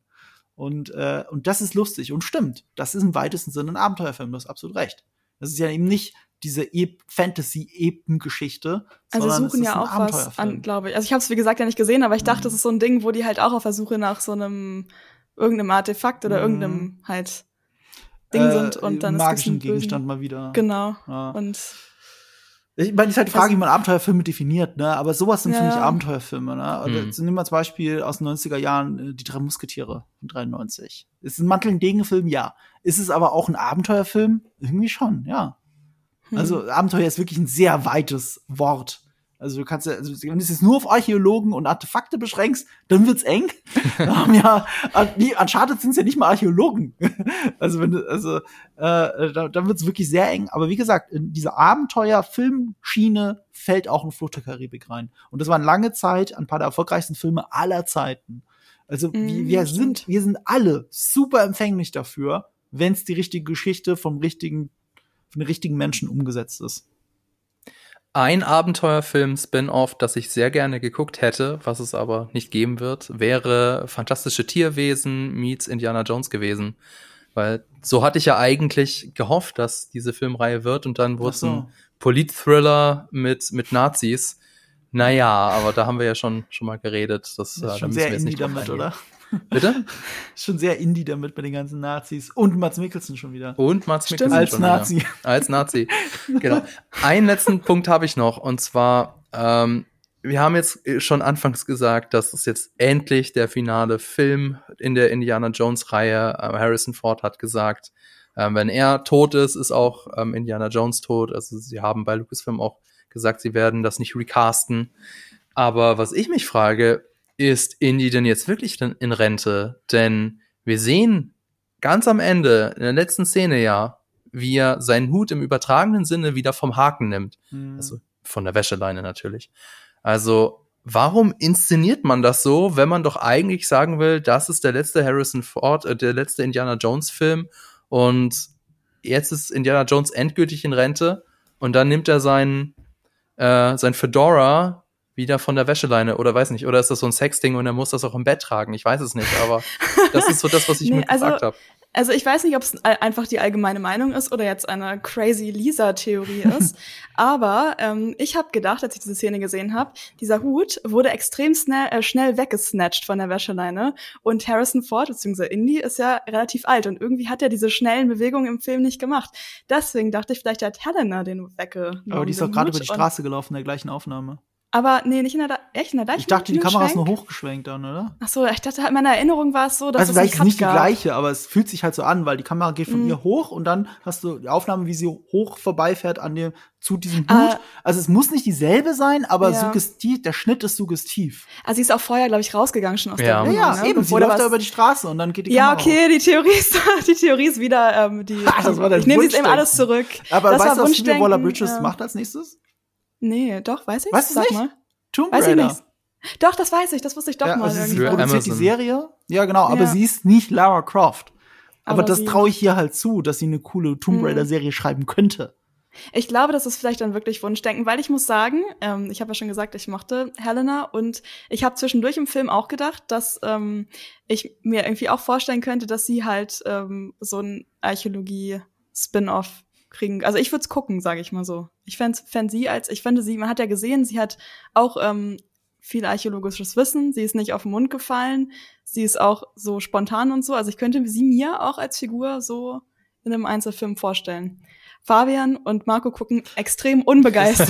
Und, äh, und das ist lustig und stimmt. Das ist im weitesten Sinne ein Abenteuerfilm, du hast absolut recht. Das ist ja eben nicht diese e Fantasy-Epen-Geschichte, Also sondern suchen es ist ja ein auch was Abenteuerfilm. an, glaube ich. Also ich habe es wie gesagt ja nicht gesehen, aber ich dachte, Mhm. das ist so ein Ding, wo die halt auch auf der Suche nach so einem irgendeinem Artefakt oder Mhm. irgendeinem halt Ding sind und dann ist magischen es bösen- Gegenstand mal wieder. Genau. Ja. Und Ich meine, ist halt die Frage, Also- wie man Abenteuerfilme definiert, ne? Aber sowas sind für Ja, mich ja. Abenteuerfilme, ne? Oder Mhm. jetzt nehmen wir zum Beispiel aus den 90er Jahren äh, die drei Musketiere von 93. Ist ein Mantel- und Degenfilm, ja. Ist es aber auch ein Abenteuerfilm? Irgendwie schon, ja. hm. Also Abenteuer ist wirklich ein sehr weites Wort. Also du kannst ja, also wenn du es jetzt nur auf Archäologen und Artefakte beschränkst, dann wird's eng. Wir haben ja, nee, Uncharted sind ja nicht mal Archäologen. Also wenn du, also äh, da, dann wird's wirklich sehr eng. Aber wie gesagt, in diese Abenteuer-Filmschiene fällt auch ein Flucht der Karibik rein. Und das waren lange Zeit ein paar der erfolgreichsten Filme aller Zeiten. Also wir, Mhm, wir stimmt. sind, wir sind alle super empfänglich dafür, wenn es die richtige Geschichte vom richtigen, von den richtigen Menschen umgesetzt ist. Ein Abenteuerfilm-Spin-Off, das ich sehr gerne geguckt hätte, was es aber nicht geben wird, wäre Fantastische Tierwesen meets Indiana Jones gewesen. Weil so hatte ich ja eigentlich gehofft, dass diese Filmreihe wird und dann wurde es so. ein Polit-Thriller mit, mit Nazis. Naja, aber da haben wir ja schon, schon mal geredet. Das, Das äh, ist da schon müssen sehr wir jetzt indie nicht damit, oder? Bitte? Schon sehr indie damit mit den ganzen Nazis. Und Mats Mikkelsen schon wieder. Und Mats Stimmt. Mikkelsen Als schon wieder. Nazi. Als Nazi. Genau. Einen letzten Punkt habe ich noch. Und zwar, ähm, wir haben jetzt schon anfangs gesagt, dass es jetzt endlich der finale Film in der Indiana Jones Reihe. Äh, Harrison Ford hat gesagt, ähm, wenn er tot ist, ist auch ähm, Indiana Jones tot. Also sie haben bei Lucasfilm auch gesagt, sie werden das nicht recasten. Aber was ich mich frage, ist Indy denn jetzt wirklich in Rente? Denn wir sehen ganz am Ende, in der letzten Szene ja, wie er seinen Hut im übertragenen Sinne wieder vom Haken nimmt. Mhm. Also von der Wäscheleine natürlich. Also, warum inszeniert man das so, wenn man doch eigentlich sagen will, das ist der letzte Harrison Ford, äh, der letzte Indiana Jones Film und jetzt ist Indiana Jones endgültig in Rente und dann nimmt er seinen, äh, sein Fedora wieder von der Wäscheleine oder weiß nicht, oder ist das so ein Sexding und er muss das auch im Bett tragen? Ich weiß es nicht, aber das ist so das, was ich Nee, mir gefragt also- habe. Also ich weiß nicht, ob es einfach die allgemeine Meinung ist oder jetzt eine crazy Lisa-Theorie ist. aber ähm, ich habe gedacht, als ich diese Szene gesehen habe, dieser Hut wurde extrem schnell, äh, schnell weggesnatcht von der Wäscheleine. Und Harrison Ford bzw. Indy ist ja relativ alt und irgendwie hat er diese schnellen Bewegungen im Film nicht gemacht. Deswegen dachte ich, vielleicht hat Helena den weggenommen. Aber die ist doch gerade über die Straße gelaufen in der gleichen Aufnahme. Aber nee, nicht in der, Da- echt in der gleichen Ich dachte, die Kamera ist nur Schwenk? hochgeschwenkt dann, oder? Ach so, ich dachte, in meiner Erinnerung war es so, dass also es vielleicht ist nicht die gab. gleiche, aber es fühlt sich halt so an, weil die Kamera geht von Mhm. ihr hoch und dann hast du die Aufnahme, wie sie hoch vorbeifährt an dem zu diesem Hut. Ah. also es muss nicht dieselbe sein, aber Ja. suggestiv, der Schnitt ist suggestiv. Also sie ist auch vorher, glaube ich, rausgegangen schon aus Ja. der Ja, Wohnung, ja, ne? eben. Sie Bevor da läuft da über die Straße und dann geht die Ja, Kamera okay, die Theorie ist, die Theorie ist wieder ähm, die. Ha, das war ich nehme jetzt eben alles zurück. hoch. Aber das weißt du, was Phoebe Waller-Bridges ja. macht als nächstes? Nee, doch, weiß ich. Weißt Sag nicht? mal. Tomb Weiß ich Raider. nicht. Doch, das weiß ich, das wusste ich doch ja, mal also sie produziert die Amazon. Serie. Ja, genau, aber Ja. sie ist nicht Lara Croft. Aber, Aber das traue ich ihr halt zu, dass sie eine coole Tomb Mhm. Raider Serie schreiben könnte. Ich glaube, das ist vielleicht dann wirklich Wunschdenken, weil ich muss sagen, ähm, ich habe ja schon gesagt, ich mochte Helena und ich habe zwischendurch im Film auch gedacht, dass ähm, ich mir irgendwie auch vorstellen könnte, dass sie halt ähm, so ein Archäologie-Spin-off kriegen. Also ich würde es gucken, sage ich mal so. Ich fände fänd sie als, ich finde sie, man hat ja gesehen, sie hat auch ähm, viel archäologisches Wissen, sie ist nicht auf den Mund gefallen, sie ist auch so spontan und so. Also ich könnte sie mir auch als Figur so in einem Einzelfilm vorstellen. Fabian und Marco gucken extrem unbegeistert.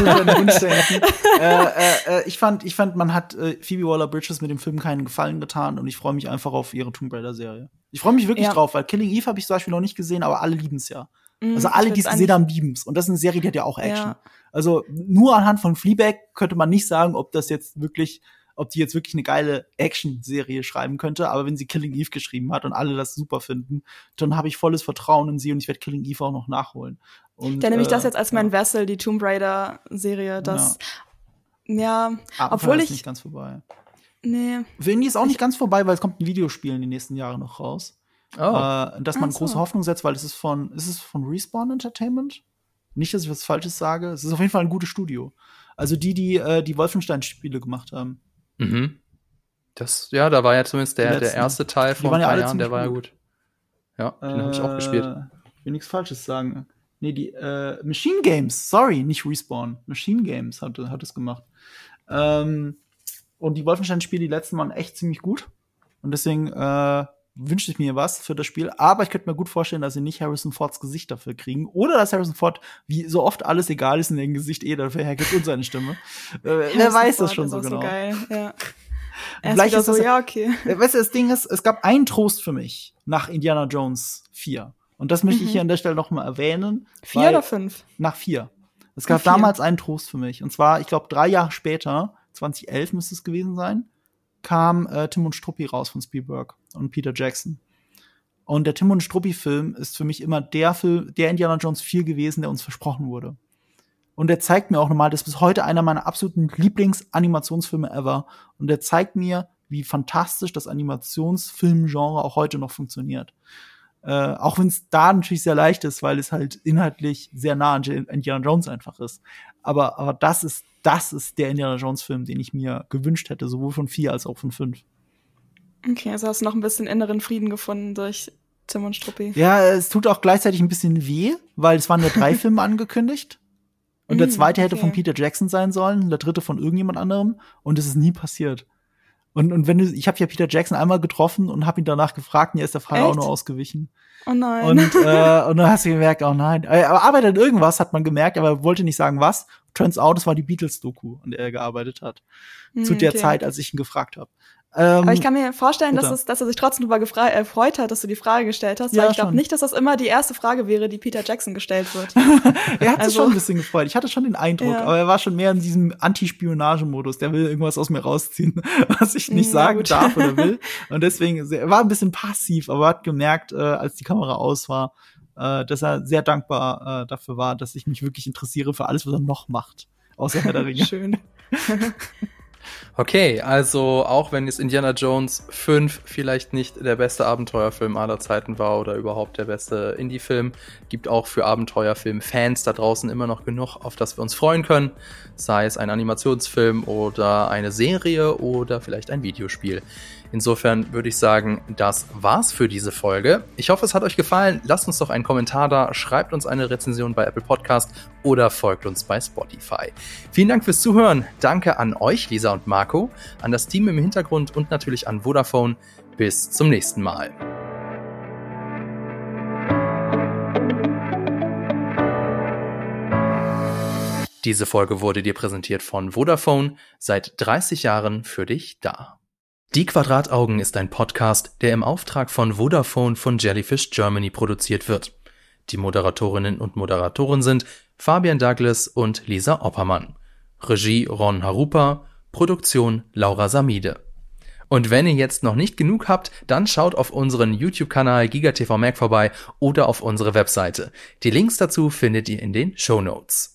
Äh, äh, äh, ich fand, ich fand, man hat äh, Phoebe Waller-Bridges mit dem Film keinen Gefallen getan und ich freue mich einfach auf ihre Tomb Raider-Serie. Ich freue mich wirklich Ja. drauf, weil Killing Eve habe ich zum Beispiel noch nicht gesehen, aber alle lieben es ja. Mm, Also alle, die es gesehen haben, lieben es. Und das ist eine Serie, die hat ja auch Action. Ja. Also nur anhand von Fleabag könnte man nicht sagen, ob das jetzt wirklich, ob die jetzt wirklich eine geile Action-Serie schreiben könnte. Aber wenn sie Killing Eve geschrieben hat und alle das super finden, dann habe ich volles Vertrauen in sie und ich werde Killing Eve auch noch nachholen. Und, Dann nehme ich das äh, jetzt als mein Vessel, die Tomb Raider-Serie. Das, ja, Abenteuer obwohl ist ich- nicht ganz vorbei. Nee. Für Indie ist auch nicht ganz vorbei, weil es kommt ein Videospiel in den nächsten Jahren noch raus. Oh. Äh, dass man so. große Hoffnung setzt, weil es ist von, ist es von Respawn Entertainment? Nicht, dass ich was Falsches sage. Es ist auf jeden Fall ein gutes Studio. Also die, die äh, die Wolfenstein-Spiele gemacht haben. Mhm. Das, ja, da war ja zumindest der, der erste Teil Die vor waren ein ja Jahren, der war ja gut. Ja, den habe ich auch gespielt. Äh, Ich will nichts Falsches sagen. Nee, die äh, Machine Games, sorry, nicht Respawn. Machine Games hat, hat es gemacht. Ähm, und die Wolfenstein-Spiele, die letzten waren echt ziemlich gut. Und deswegen äh, wünschte ich mir was für das Spiel. Aber ich könnte mir gut vorstellen, dass sie nicht Harrison Fords Gesicht dafür kriegen. Oder dass Harrison Ford, wie so oft alles egal ist in dem Gesicht, eh dafür hergibt und seine Stimme. Äh, wer weiß das Ford schon ist so genau. geil, ja. Vielleicht ist das so, ja- ja, okay. Äh, Weißt du, das Ding ist, es gab einen Trost für mich nach Indiana Jones 4. Und das möchte ich Mhm. hier an der Stelle noch mal erwähnen. Vier oder fünf? Nach vier. Es gab vier. damals einen Trost für mich. Und zwar, ich glaube, drei Jahre später, 2011 müsste es gewesen sein, kam äh, Tim und Struppi raus von Spielberg und Peter Jackson. Und der Tim und Struppi-Film ist für mich immer der Film, der Indiana Jones 4 gewesen, der uns versprochen wurde. Und der zeigt mir auch nochmal, das ist bis heute einer meiner absoluten Lieblings-Animationsfilme ever. Und der zeigt mir, wie fantastisch das Animationsfilmgenre auch heute noch funktioniert. Äh, auch wenn es da natürlich sehr leicht ist, weil es halt inhaltlich sehr nah an Indiana Jones einfach ist. Aber, aber das ist, das ist der Indiana Jones Film, den ich mir gewünscht hätte, sowohl von vier als auch von fünf. Okay, also hast du noch ein bisschen inneren Frieden gefunden durch Tim und Struppi. Ja, es tut auch gleichzeitig ein bisschen weh, weil es waren ja drei Filme angekündigt. Und der Mm, zweite hätte okay. von Peter Jackson sein sollen, der dritte von irgendjemand anderem. Und es ist nie passiert. Und, und wenn du, ich habe ja Peter Jackson einmal getroffen und habe ihn danach gefragt, er ist der auch Echt? nur ausgewichen. Oh nein. Und, äh, und dann hast du gemerkt, oh nein. Er arbeitet an irgendwas, hat man gemerkt, aber er wollte nicht sagen, was. Turns out, es war die Beatles-Doku, an der er gearbeitet hat. Hm, Zu der okay. Zeit, als ich ihn gefragt habe. Ähm, Aber ich kann mir vorstellen, dass, es, dass er sich trotzdem darüber gefra- äh, gefreut hat, dass du die Frage gestellt hast, Ja, weil ich glaube nicht, dass das immer die erste Frage wäre, die Peter Jackson gestellt wird. er hat sich also- schon ein bisschen gefreut. Ich hatte schon den Eindruck, Ja. aber er war schon mehr in diesem Anti-Spionage-Modus. Der will irgendwas aus mir rausziehen, was ich nicht na sagen gut. darf oder will. Und deswegen, er war ein bisschen passiv, aber hat gemerkt, äh, als die Kamera aus war, äh, dass er sehr dankbar äh, dafür war, dass ich mich wirklich interessiere für alles, was er noch macht. Außer Herr der Ringe. Schön. Okay, also auch wenn jetzt Indiana Jones 5 vielleicht nicht der beste Abenteuerfilm aller Zeiten war oder überhaupt der beste Indie-Film, gibt auch für Abenteuerfilm-Fans da draußen immer noch genug, auf das wir uns freuen können. Sei es ein Animationsfilm oder eine Serie oder vielleicht ein Videospiel. Insofern würde ich sagen, das war's für diese Folge. Ich hoffe, es hat euch gefallen. Lasst uns doch einen Kommentar da, schreibt uns eine Rezension bei Apple Podcast oder folgt uns bei Spotify. Vielen Dank fürs Zuhören. Danke an euch, Lisa und Marco, an das Team im Hintergrund und natürlich an Vodafone. Bis zum nächsten Mal. Diese Folge wurde dir präsentiert von Vodafone, seit 30 Jahren für dich da. Die Quadrataugen ist ein Podcast, der im Auftrag von Vodafone von Jellyfish Germany produziert wird. Die Moderatorinnen und Moderatoren sind Fabian Douglas und Lisa Oppermann. Regie Ron Harupa, Produktion Laura Samide. Und wenn ihr jetzt noch nicht genug habt, dann schaut auf unseren YouTube-Kanal GigaTV Mac vorbei oder auf unsere Webseite. Die Links dazu findet ihr in den Show Notes.